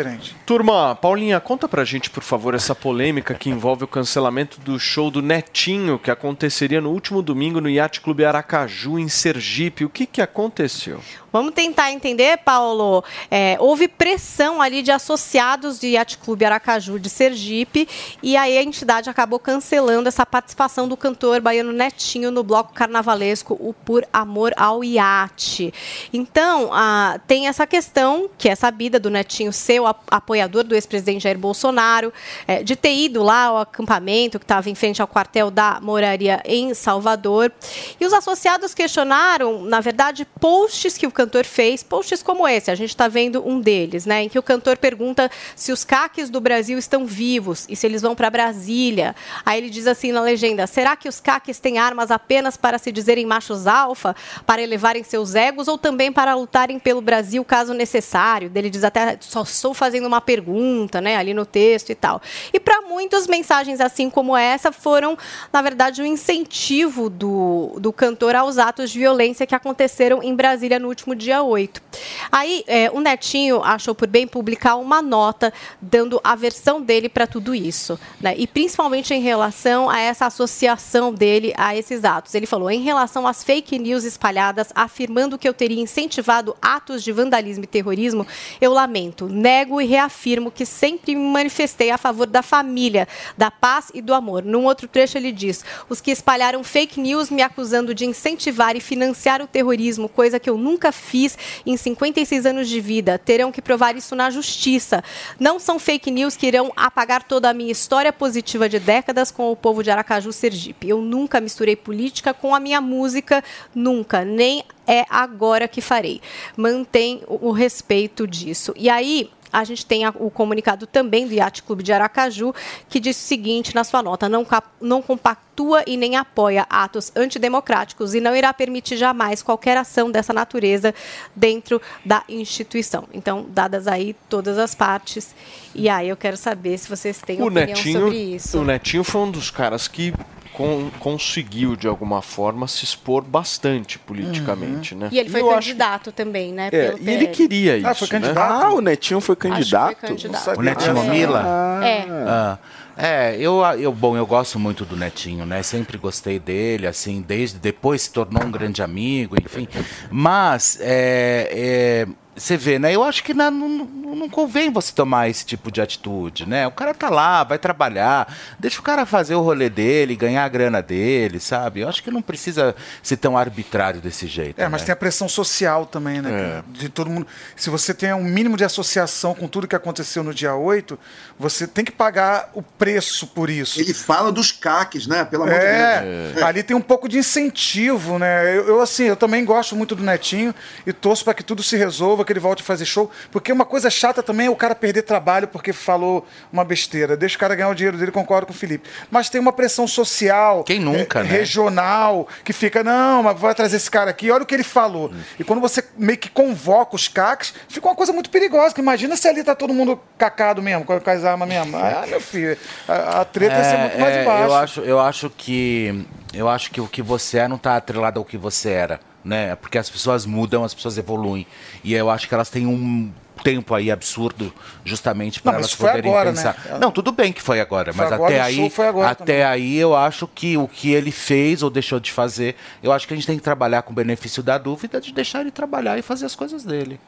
Turma, Paulinha, conta pra gente, por favor, essa polêmica que envolve o cancelamento do show do Netinho, que aconteceria no último domingo no Yacht Clube Aracaju, em Sergipe. O que, que aconteceu? Vamos tentar entender, Paulo. É, houve pressão ali de associados do Yacht Clube Aracaju de Sergipe e aí a entidade acabou cancelando essa participação do cantor baiano Netinho no bloco carnavalesco o Por Amor ao Iate. Então, ah, tem essa questão que é sabida do Netinho ser o ap- apoiador do ex-presidente Jair Bolsonaro, é, de ter ido lá ao acampamento que estava em frente ao quartel da Moraria em Salvador. E os associados questionaram, na verdade, posts que o cantor fez, posts como esse, a gente está vendo um deles, né, em que o cantor pergunta se os caques do Brasil estão vivos e se eles vão para Brasília. Aí ele diz assim na legenda: será que os caques têm armas apenas para se dizerem machos alfa, para elevarem seus egos ou também para lutarem pelo Brasil caso necessário? Ele diz até só estou fazendo uma pergunta, né, ali no texto e tal. E para muitos mensagens assim como essa foram, na verdade, um incentivo do, do cantor aos atos de violência que aconteceram em Brasília no último dia 8. Aí é, o Netinho achou por bem publicar uma nota dando a versão dele para tudo isso, né? E principalmente em relação a essa associação dele a esses atos. Ele falou: em relação às fake news espalhadas afirmando que eu teria incentivado atos de vandalismo e terrorismo, eu lamento, nego e reafirmo que sempre me manifestei a favor da família, da paz e do amor. Num outro trecho ele diz: os que espalharam fake news me acusando de incentivar e financiar o terrorismo, coisa que eu nunca fiz em 56 anos de vida, terão que provar isso na justiça. Não são fake news que irão apagar toda a minha história positiva de décadas com o povo de Aracaju, Sergipe. Eu nunca misturei política com a minha música, nunca, nem é agora que farei. Mantém o respeito disso. E aí, a gente tem o comunicado também do Yacht Clube de Aracaju, que diz o seguinte na sua nota: não, não compactua e nem apoia atos antidemocráticos e não irá permitir jamais qualquer ação dessa natureza dentro da instituição. Então, dadas aí todas as partes. E aí eu quero saber se vocês têm O opinião Netinho, sobre isso. o Netinho foi um dos caras que con- conseguiu, de alguma forma, se expor bastante politicamente, né? E ele foi acho candidato também, né? É, pelo e ele queria isso. Ah, foi né? candidato? Ah, o Netinho foi que foi candidato? candidato. O Netinho Ah. Mila? É. Ah, é, eu, eu, bom, eu gosto muito do Netinho, né? Sempre gostei dele, assim, desde depois se tornou um grande amigo, enfim. Mas, é, é, você vê, né? Eu acho que na- não, não, convém você tomar esse tipo de atitude, né? O cara tá lá, vai trabalhar, deixa o cara fazer o rolê dele, ganhar a grana dele, sabe? Eu acho que não precisa ser tão arbitrário desse jeito. É, mas né? tem a pressão social também, né? cara? De todo mundo. Se você tem um mínimo de associação com tudo que aconteceu no dia 8, você tem que pagar o preço por isso. Ele fala dos caques, né? Pelo amor É, de Deus. ali tem um pouco de incentivo, né? Eu, eu, assim, eu também gosto muito do Netinho e torço para que tudo se resolva, que ele volte a fazer show, porque uma coisa chata também é o cara perder trabalho porque falou uma besteira. Deixa o cara ganhar o dinheiro dele, concordo com o Felipe. Mas tem uma pressão social, Quem nunca, eh, né? regional, que fica, não, mas vai trazer esse cara aqui, olha o que ele falou. Hum. E quando você meio que convoca os caques, fica uma coisa muito perigosa, que imagina se ali tá todo mundo cacado mesmo, com as armas mesmo. Ah, meu filho, a, a treta ia ser muito mais é, embaixo. Eu acho, eu acho que eu acho que o que você é não está atrelado ao que você era, né? Porque as pessoas mudam, as pessoas evoluem e eu acho que elas têm um tempo aí absurdo justamente para elas foi poderem agora, pensar. né? Não, tudo bem que foi agora, Foi mas agora, até aí, show foi agora até também. aí eu acho que o que ele fez ou deixou de fazer, eu acho que a gente tem que trabalhar com o benefício da dúvida de deixar ele trabalhar e fazer as coisas dele.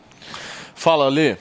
Fala, Lê.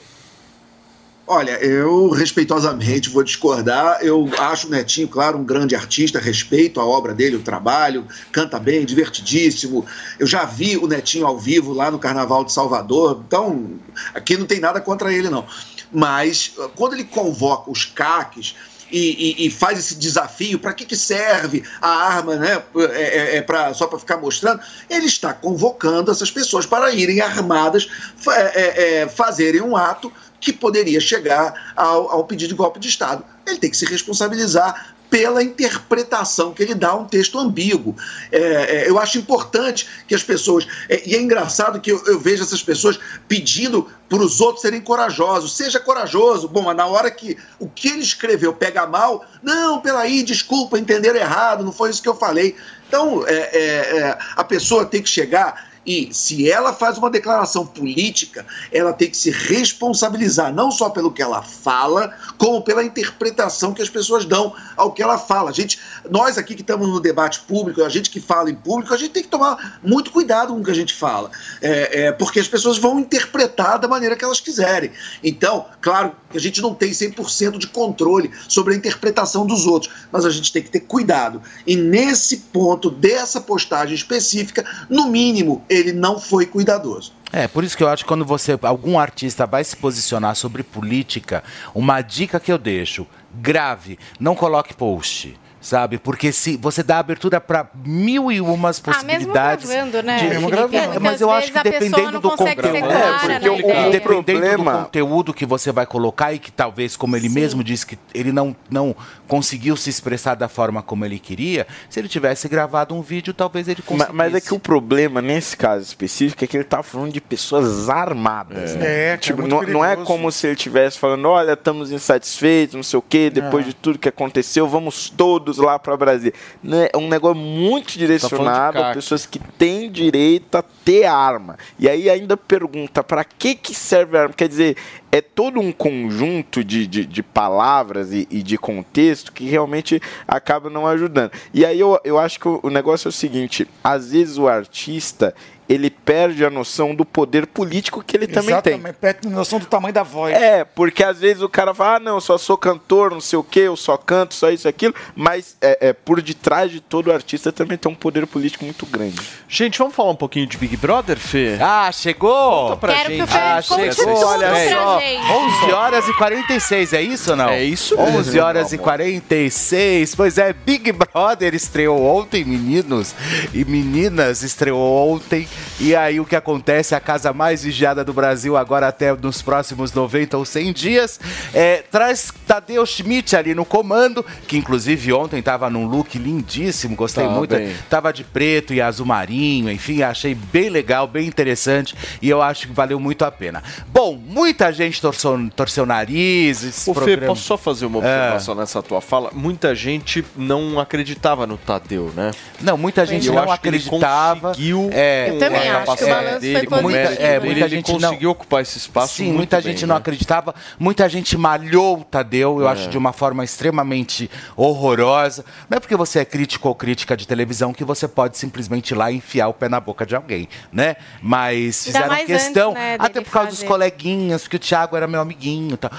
Olha, eu respeitosamente vou discordar. Eu acho o Netinho, claro, um grande artista, respeito a obra dele, o trabalho, canta bem, divertidíssimo. Eu já vi o Netinho ao vivo lá no Carnaval de Salvador, então aqui não tem nada contra ele, não. Mas uh, quando ele convoca os caques. E, e- e faz esse desafio, para que, que serve a arma, né? É, é- é pra, só para ficar mostrando. Ele está convocando essas pessoas para irem armadas, é- é- é, fazerem um ato que poderia chegar ao, ao pedido de golpe de Estado. Ele tem que se responsabilizar pela interpretação que ele dá a um texto ambíguo. É, é, eu acho importante que as pessoas. é, e é engraçado que eu, eu vejo essas pessoas pedindo para os outros serem corajosos. Seja corajoso. Bom, mas na hora que o que ele escreveu pega mal, não, peraí, desculpa, entenderam errado, não foi isso que eu falei. Então, é, é, é, a pessoa tem que chegar e se ela faz uma declaração política, ela tem que se responsabilizar não só pelo que ela fala, como pela interpretação que as pessoas dão ao que ela fala. A gente, nós aqui que estamos no debate público, a gente que fala em público, a gente tem que tomar muito cuidado com o que a gente fala, É, é, porque as pessoas vão interpretar da maneira que elas quiserem. Então, claro que a gente não tem 100% de controle sobre a interpretação dos outros, mas a gente tem que ter cuidado. E nesse ponto dessa postagem específica, no mínimo, ele não foi cuidadoso. É, por isso que eu acho que quando você, algum artista vai se posicionar sobre política, uma dica que eu deixo, grave, não coloque post. Sabe? Porque se você dá abertura para mil e umas Ah, mesmo possibilidades. gravando, né? de-? É, Porque mas eu acho que a pessoa dependendo do conteúdo. clara É, na porque o, ideia. dependendo problema- do conteúdo que você vai colocar e que talvez, como ele mesmo disse, que ele não, não conseguiu se expressar da forma como ele queria, se ele tivesse gravado um vídeo, talvez ele conseguisse. Mas é que o problema, nesse caso específico, é que ele tá falando de pessoas armadas. É. né? É, tipo, muito não, não é como se ele estivesse falando, olha, estamos insatisfeitos, não sei o quê, depois É. de tudo que aconteceu, vamos todos lá para Brasília. Não É um negócio muito direcionado a pessoas que têm direito a ter arma. E aí ainda pergunta, para que que serve a arma? Quer dizer, é todo um conjunto de, de, de palavras e, e de contexto que realmente acaba não ajudando. E aí eu, eu acho que o, o negócio é o seguinte: às vezes o artista ele perde a noção do poder político que ele também tem. Exatamente, perde a noção do tamanho da voz. É, porque às vezes o cara fala, ah, não, eu só sou cantor, não sei o quê, eu só canto, só isso, aquilo, mas é, é, por detrás de todo artista também tem um poder político muito grande. Gente, vamos falar um pouquinho de Big Brother, Fê? Ah, chegou! Conta pra Quero gente. que o Fê Ah, chegou, olha só. gente. 11 horas e 46, é isso ou não? É isso 11 mesmo, horas e meu amor. 46. Pois é, Big Brother estreou ontem, meninos e meninas, estreou ontem. E aí o que acontece, a casa mais vigiada do Brasil agora até nos próximos 90 ou 100 dias, é, traz Tadeu Schmidt ali no comando, que inclusive ontem estava num look lindíssimo, gostei Tá muito. bem. Tava de preto e azul marinho, enfim, achei bem legal, bem interessante e eu acho que valeu muito a pena. Bom, muita gente torceu, torceu nariz. esse Ô, Fê, programa- posso só fazer uma É. observação nessa tua fala? Muita gente não acreditava no Tadeu, né? Não, muita gente eu não acho que ele acreditava. conseguiu, é, Eu também a acho que o balanço dele, foi o positivo. mérito É, muita ele gente não- conseguiu ocupar esse espaço Sim, muito muita bem, gente né? não acreditava, muita gente malhou o Tadeu, eu É. acho de uma forma extremamente horrorosa. Não é porque você é crítico ou crítica de televisão que você pode simplesmente ir lá e enfiar o pé na boca de alguém, né? Mas fizeram mais questão, antes, né, até por causa dos fazer. coleguinhas, que o Thiago era meu amiguinho e tal.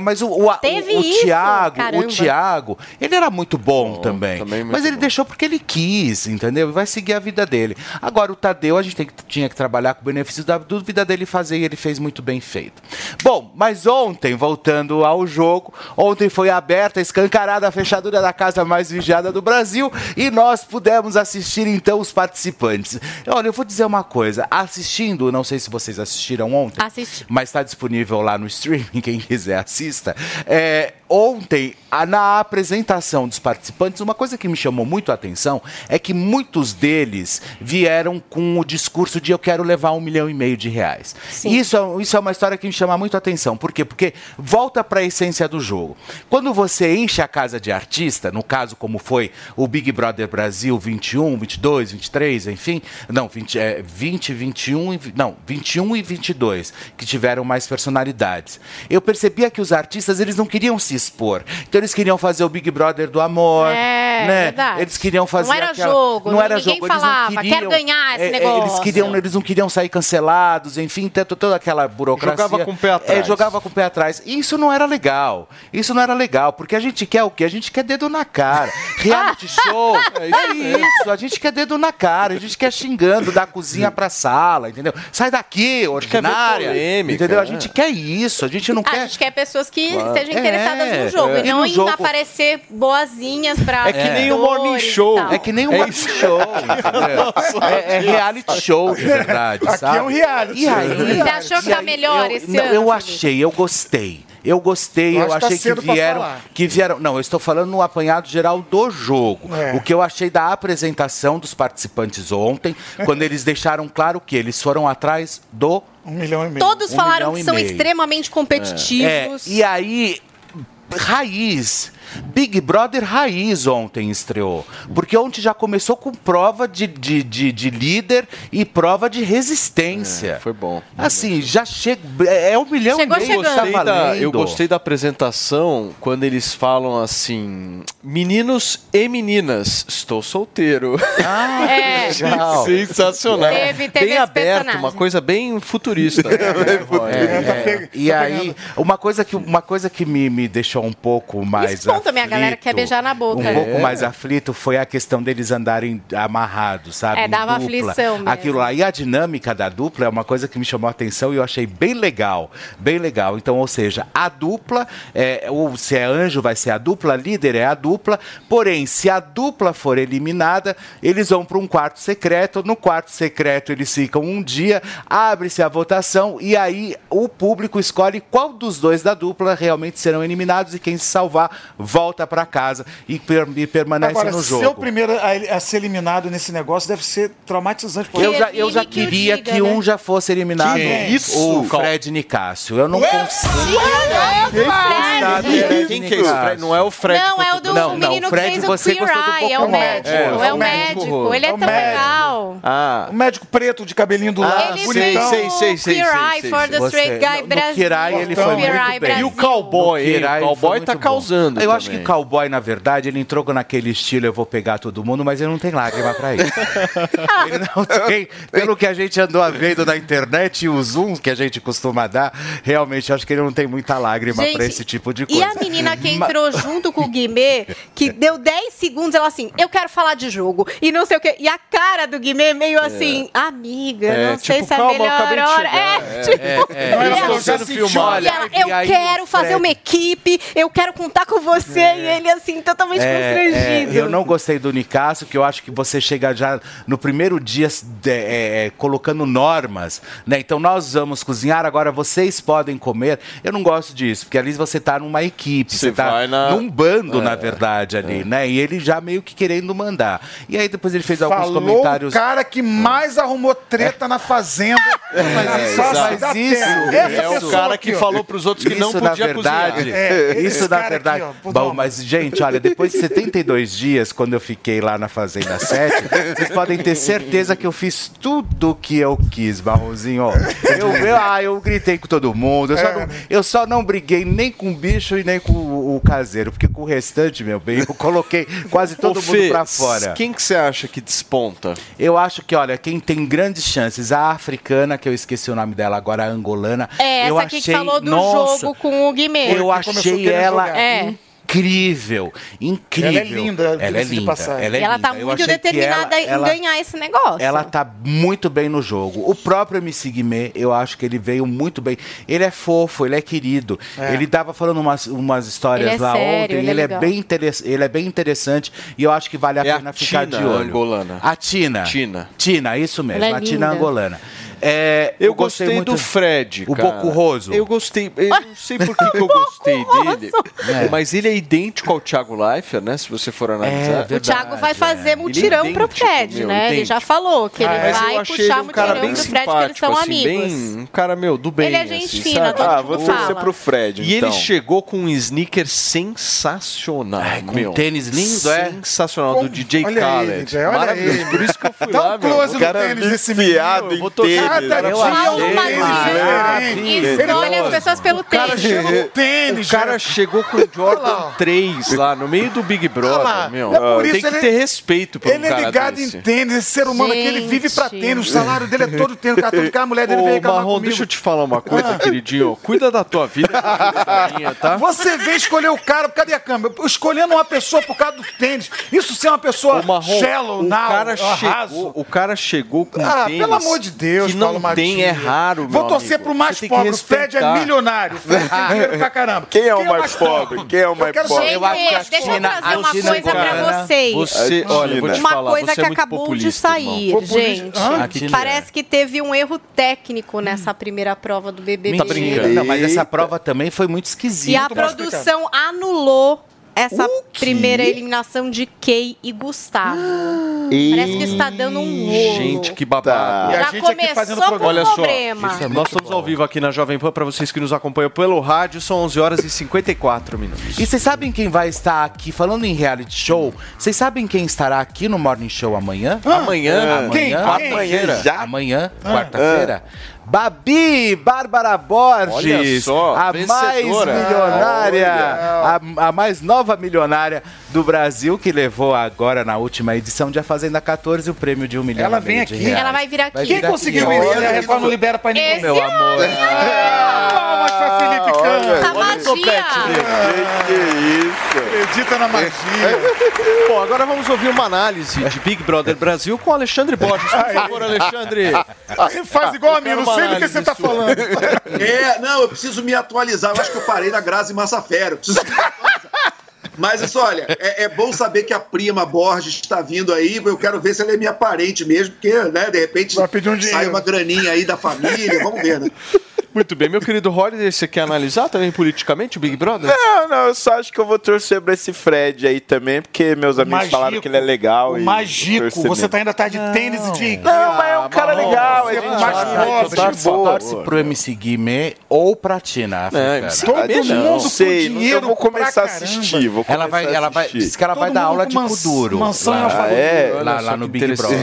Mas o, o, Teve o, o isso? Thiago, o Caramba. Thiago, ele era muito bom também. muito mas ele deixou porque ele quis, entendeu? E vai seguir a vida dele. Agora, o Tadeu, a gente tem que- tinha que trabalhar com o benefício da dúvida dele fazer e ele fez muito bem feito. Bom, mas ontem, voltando ao jogo, ontem foi aberta, escancarada a fechadura da casa mais vigiada do Brasil e nós pudemos assistir então os participantes. Olha, eu vou dizer uma coisa, assistindo, não sei se vocês assistiram ontem, Assisti. mas está disponível lá no streaming, quem quiser assista. É, ontem, na apresentação dos participantes, uma coisa que me chamou muito a atenção é que muitos deles vieram com o discurso de eu quero levar um milhão e meio de reais. Isso, é, isso é uma história que me chama muito a atenção. Por quê? Porque volta para a essência do jogo. Quando você enche a casa de artista, no caso como foi o Big Brother Brasil 21, 22, 23, enfim, não, 20, é, 20 21 e, vi- não, 21 e 22, que tiveram mais personalidades. Eu percebia que os artistas, eles não queriam se expor. Então eles queriam fazer o Big Brother do amor, É, né? verdade. Eles queriam fazer Não era aquela- jogo, não era ninguém jogo, eles falava, não queriam, "Quero ganhar esse é, é, Eles negócio." queriam, eles não queriam sair cancelados, enfim, tanto toda aquela burocracia. Jogava com o pé atrás. É, jogava com o pé atrás. E isso não era legal. Isso não era legal, porque a gente quer o quê? A gente quer dedo na cara. Reality show. É isso, a gente quer dedo na cara, a gente quer xingando da cozinha pra sala, entendeu? Sai daqui, quer ordinária. polêmica, entendeu? A gente quer isso, a gente não A quer gente quer pessoas que Claro. estejam É, interessadas no jogo é. e não em jogo- aparecer boazinhas pra É que nem o seguidores Morning Show. É que nem o Morning Show. É, é reality show, de verdade. Aqui sabe? é um reality. E aí, Você achou que tá melhor eu, esse não, ano? Eu achei, eu gostei. Eu gostei, Eu eu, acho que tá achei que cedo pra vieram, que vieram. Não, eu estou falando no apanhado geral do jogo. É. O que eu achei da apresentação dos participantes ontem, quando eles deixaram claro que eles foram atrás do Um milhão e meio. Todos Um falaram que são meio. extremamente competitivos. É, e aí, raiz. Big Brother Raiz ontem estreou. Porque ontem já começou com prova de, de, de, de líder e prova de resistência. foi bom. Assim, já chega. É um milhão Chegou e meio tá Gostei da- valendo. eu gostei da apresentação quando eles falam assim: meninos e meninas, estou solteiro. Ah, É. legal. Sensacional. Teve- teve bem aberto, personagem. uma coisa bem futurista. É, é. E aí, uma coisa que, uma coisa que me, me deixou um pouco mais. Bom também, a galera quer beijar na boca. Um É. pouco mais aflito foi a questão deles andarem amarrados, sabe? É, dava aflição mesmo. Aquilo lá. E a dinâmica da dupla é uma coisa que me chamou a atenção e eu achei bem legal. Bem legal. Então, ou seja, a dupla, é, ou se é anjo, vai ser a dupla, líder é a dupla. Porém, se a dupla for eliminada, eles vão para um quarto secreto. No quarto secreto, eles ficam um dia, abre-se a votação e aí o público escolhe qual dos dois da dupla realmente serão eliminados e quem se salvar volta para casa e, per- e permanece Agora, no ser o jogo. primeiro a, a ser eliminado nesse negócio deve ser traumatizante. Eu já, eu já queria né? que um já fosse eliminado. Quem? Isso? O Fred Nicásio. Eu não consigo. Quem que é esse Fred? Não é o Fred. Não, é o do Não, não, menino que Fred, fez o você Queer gostou do Eye, é o Pokémon. médico. É, É, é o o médico. Ele é É o tão legal. Ah, O médico preto de cabelinho do lado, Ele bonitão. fez sei, o sei, Queer sei, Eye sei, for sei. the Straight Guy no Brasil. Queer Eye ele foi Queer muito bem. E o cowboy, O cowboy tá causando. Eu. Acho que cowboy, na verdade, ele entrou naquele estilo, eu vou pegar todo mundo, mas ele não tem lágrima pra isso. ele não tem, pelo que a gente andou vendo na internet e os zooms que a gente costuma dar, realmente acho que ele não tem muita lágrima Gente, pra esse tipo de E coisa. a menina que entrou junto com o Guimê, que deu 10 segundos, ela assim, eu quero falar de jogo. E não sei o quê. E a cara do Guimê meio assim, amiga, É, não sei tipo, se é a eu melhor hora. É, É, tipo. é, é. Eu e estou ela- sendo filmada. E ela, E eu quero o fazer uma equipe, eu quero contar com você. E ele assim, totalmente constrangido. eu não gostei do Nicasso, que eu acho que você chega já no primeiro dia de- é, é, colocando normas, né? Então nós vamos cozinhar, agora vocês podem comer. Eu não gosto disso, porque ali você tá numa equipe, você, Você tá vai na- num bando, É, na verdade, ali, né? E ele já meio que querendo mandar. E aí depois ele fez alguns Falou comentários. o cara que mais arrumou treta na fazenda. Mas Só isso, mas isso é o cara aqui, que ó. falou pros outros que não Isso, podia na verdade, cozinhar. É, isso na verdade. aqui, ó, Bom, mas gente, olha, depois de 72 dias, quando eu fiquei lá na Fazenda 7, vocês podem ter certeza que eu fiz tudo o que eu quis, Barrozinho. Eu, eu, ah, eu gritei com todo mundo. Eu só, não, eu só não briguei nem com o bicho e nem com o, o caseiro, porque com o restante, meu bem, eu coloquei quase todo Ô, mundo Fê, pra fora. Quem que você acha que desponta? Eu acho que, olha, quem tem grandes chances, a africana, que eu esqueci o nome dela agora, a angolana. É, eu essa aqui achei, que falou do nossa, jogo com o Guimê. Eu achei ela É. incrível, incrível. Ela é linda, ela é linda. Ela é ela tá linda. Eu muito determinada ela- em ela- ganhar esse negócio. ela tá muito bem no jogo. O próprio MC Guimê, eu acho que ele veio muito bem. Ele é fofo, ele é querido. É. Ele tava falando umas, umas histórias Ele é lá sério, ontem. ele é Ele é, bem interess- ele é bem interessante e eu acho que vale a É a pena ficar Tina de olho. angolana. A Tina. Tina. Tina, isso mesmo. Ela é a Tina linda. angolana. É, Eu gostei do Fred, O cara. Bocurroso. Eu gostei. Eu não sei por que, que eu gostei dele. É. Mas ele é idêntico ao Thiago Leifert, né? Se você for analisar. o Thiago vai fazer mutirão Ele é pro Fred, meu, né? Ele idêntico. já falou que ele Ah, eu vai puxar ele um cara mutirão bem pro Fred, que eles são assim, amigos. bem, um cara, meu, do bem. Ele é gente assim, fina, sabe? todo Ah, mundo vou torcer pro Fred, E então. ele chegou com um sneaker sensacional, com meu. um tênis lindo, é? Sensacional, do DJ Khaled. ele, Maravilhoso. ele. Por isso que eu fui Dá lá, um meu. close no cara tênis desse. Cada Eu dia achei um tênis diferente. Escolhe as pessoas pelo O cara tênis. chegou, tênis, o cara chegou com o Jordan 3 lá no meio do Big Brother, meu. É por Tem que ele- ter respeito por um Ele é cara ligado desse. em tênis, esse ser humano aqui, ele vive pra tênis, o salário dele é todo tênis, o cartão de carro, a mulher dele veio Ô, reclamar Marrom, comigo. deixa eu te falar uma coisa, queridinho. Cuida da tua vida, da minha, tá? Você vem escolher o cara, cadê a câmera? Escolhendo uma pessoa por causa do tênis. Isso ser uma pessoa Ô, Marrom, shallow, o now, cara chegou, o cara chegou com Ah, tênis pelo amor de Deus, que não Paulo tem, é raro, Vou meu torcer amigo. pro mais Você pobre. O Fred é milionário. O Fred tem dinheiro pra caramba. Quem é o mais pobre? Quem é o mais pobre? Eu acho que a Gente, deixa eu China- trazer uma China coisa pra vocês. Você, olha, eu vou te Uma falar, coisa que é acabou de sair, gente. Que Parece que teve um erro técnico nessa primeira prova do BBB. Tá brincando. Não, mas essa prova também foi muito esquisita. E a produção anulou essa primeira eliminação de Kay e Gustavo. Parece que está dando um rolo. Gente, que babado. E a Já gente aqui fazendo começou com Olha só, problema. Isso é nós estamos ao vivo aqui na Jovem Pan para vocês que nos acompanham pelo rádio. São 11 horas e 54 minutos. E vocês sabem quem vai estar aqui, falando em reality show, vocês sabem quem estará aqui no Morning Show amanhã? Amanhã? Amanhã, Quem? quarta-feira. Quem? Já? Amanhã, quarta-feira. Babi Bárbara Borges, Olha só, a mais milionária, a, a mais nova milionária do Brasil, que levou agora na última edição de A Fazenda 14 o prêmio de um milhão Ela vem aqui. reais. Ela vai vir aqui. Quem vir conseguiu aqui, isso? olha A Record não libera pra ninguém. Esse Meu amor. Palmas pra Felipe Cano. Tá magia. Que isso? Acredita na magia. Bom, agora vamos ouvir uma análise de Big Brother Brasil com Alexandre Borges. Por favor, Alexandre. Faz igual a mim, não sei do que você tá sua. falando. É, não, eu preciso me atualizar. Eu acho que eu parei na Grazi Massafera. Eu preciso me atualizar. Mas isso, olha, é, é bom saber que a prima Borges está vindo aí. Eu quero ver se ela é minha parente mesmo, porque, né, de repente um sai uma graninha aí da família. Vamos ver, né? Muito bem, meu querido Holiday, você quer analisar também politicamente o Big Brother? Não, não, eu só acho que eu vou torcer pra esse Fred aí também, porque meus amigos Magico. falaram que ele é legal. O e Magico, você tá ainda tá de tênis e de... Não, mas é um cara legal. é gente mais torce pro MC Guimê ou pra Tina africana. MC Todo mundo não. com sei, dinheiro eu vou começar a assistir. Vou Ela vai, começar ela vai, diz que ela vai dar aula de mans- Kuduro. mansão em lá, é? lá, lá no Big. Brother.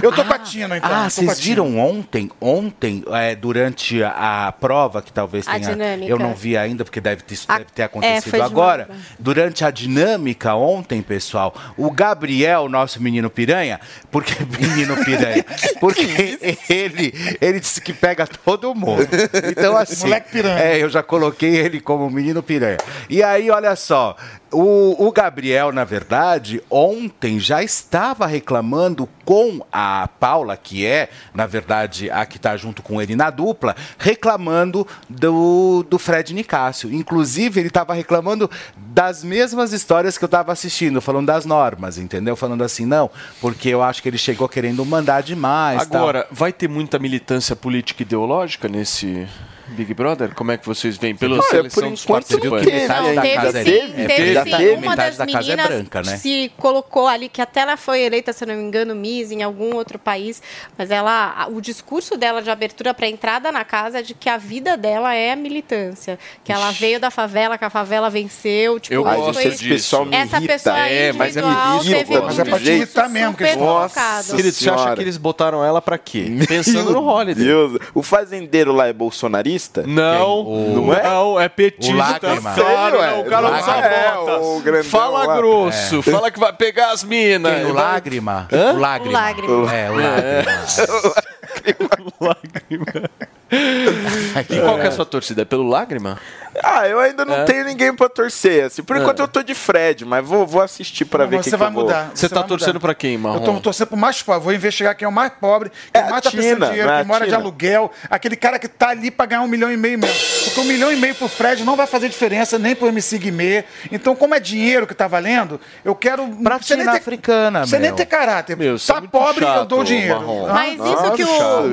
Eu tô com a platina, então. Ah, vocês viram ontem, ontem, é, durante a, a prova, que talvez A tenha. dinâmica. Eu não vi ainda, porque deve ter, isso A- deve ter é, acontecido de agora. madrugada. Durante a dinâmica ontem, pessoal, o Gabriel, nosso menino piranha, porque menino piranha, porque ele, ele disse que pega todo mundo. Então, assim. Moleque piranha. É, eu já coloquei ele como menino piranha. E aí, olha só, o, o Gabriel, na verdade, ontem já estava reclamando com a Paula, que é, na verdade, a que está junto com ele na dupla, reclamando do, do Fred Nicásio. Inclusive, ele estava reclamando das mesmas histórias que eu estava assistindo, falando das normas, entendeu? Falando assim, não, porque eu acho que ele chegou querendo mandar demais. tal. Agora, vai ter muita militância política e ideológica nesse Big Brother? Como é que vocês veem? Pela Olha, seleção por dos enquanto não participantes. teve Não, da teve casa é sim, dele. teve É, sim. metade Uma da das casa é meninas branca, né? se colocou ali, que até ela foi eleita, se eu não me engano, Miss em algum outro país, mas ela, o discurso dela de abertura para entrada na casa é de que a vida dela é a militância, que ela veio da favela, que a favela venceu, tipo, Eu gosto foi- disso. pessoal me essa irrita. pessoa É, mas é irrita, teve um mas é pra te irritar mesmo, que super eles- você acha que eles botaram ela pra quê? Pensando no Holiday. Deus. O fazendeiro lá é bolsonarista? Não, Não é? não, é petista. O Lágrima. Claro, Sério, não, o é? cara O usa Lágrima. É, o grandão fala lá. grosso, fala que vai pegar as minas. O Vai- Lágrima? O Lágrima. O Lágrima. É, o Lágrima. E qual que é a sua torcida? É pelo Lágrima? Ah, eu ainda não É? tenho ninguém pra torcer. Assim. Por É. enquanto eu tô de Fred, mas vou, vou assistir pra Não, ver você quem vai que eu vou. mudar. Você tá vai torcendo mudar. pra quem, Eu Marrom? tô torcendo pro mais pobre. Vou investigar quem é o mais pobre, quem É a mais tá precisando de dinheiro, não é quem a mora de aluguel, aquele cara que tá ali pra ganhar um milhão e meio mesmo. Porque um milhão e meio pro Fred não vai fazer diferença nem pro MC Guimê. Então, como é dinheiro que tá valendo, eu quero. Pra não precisa Tina africana, Você nem ter caráter. Meu, você é tá muito pobre, eu chato, dou o dinheiro. Marrom. Ah, Mas isso Nossa, que o,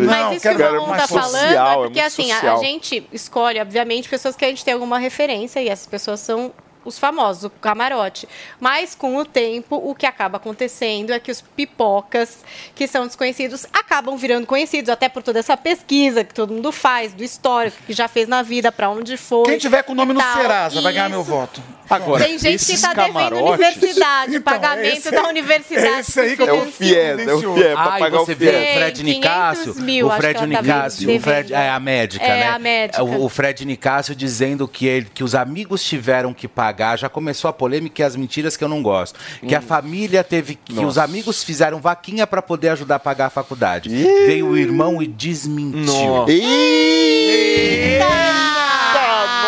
mas isso que o Marrom tá falando é é porque assim, a gente escolhe, obviamente, pessoas que a gente tem alguma referência e essas pessoas são os famosos, o camarote. Mas com o tempo, o que acaba acontecendo é que os pipocas que são desconhecidos acabam virando conhecidos, até por toda essa pesquisa que todo mundo faz, do histórico que já fez na vida, pra onde foi. Quem tiver com o nome no. Serasa vai ganhar meu voto. Agora, Tem gente que está devendo camarotes... universidade, Então, pagamento esse- da universidade. é esse aí que eu É o FIES, é o FIES, pra e pagar o você vê FIES. o Fred Tem 500 Nicásio, mil, o Fred tá Nicásio, o Fred, é a médica, É, né? a médica. O, o Fred Nicásio dizendo que, ele, que os amigos tiveram que pagar, já começou a polêmica e as mentiras que eu não gosto. Que a família teve que, os Nossa. amigos fizeram vaquinha pra poder ajudar a pagar a faculdade. Veio o irmão e desmentiu. Nossa. Eita,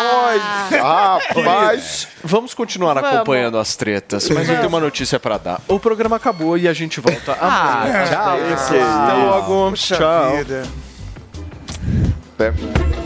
nós! Rapaz! Vamos continuar Vamos. acompanhando as tretas, mas eu tenho uma notícia pra dar. O programa acabou e a gente volta Ah, amanhã. tchau. Puxa Tchau. vida. A opinião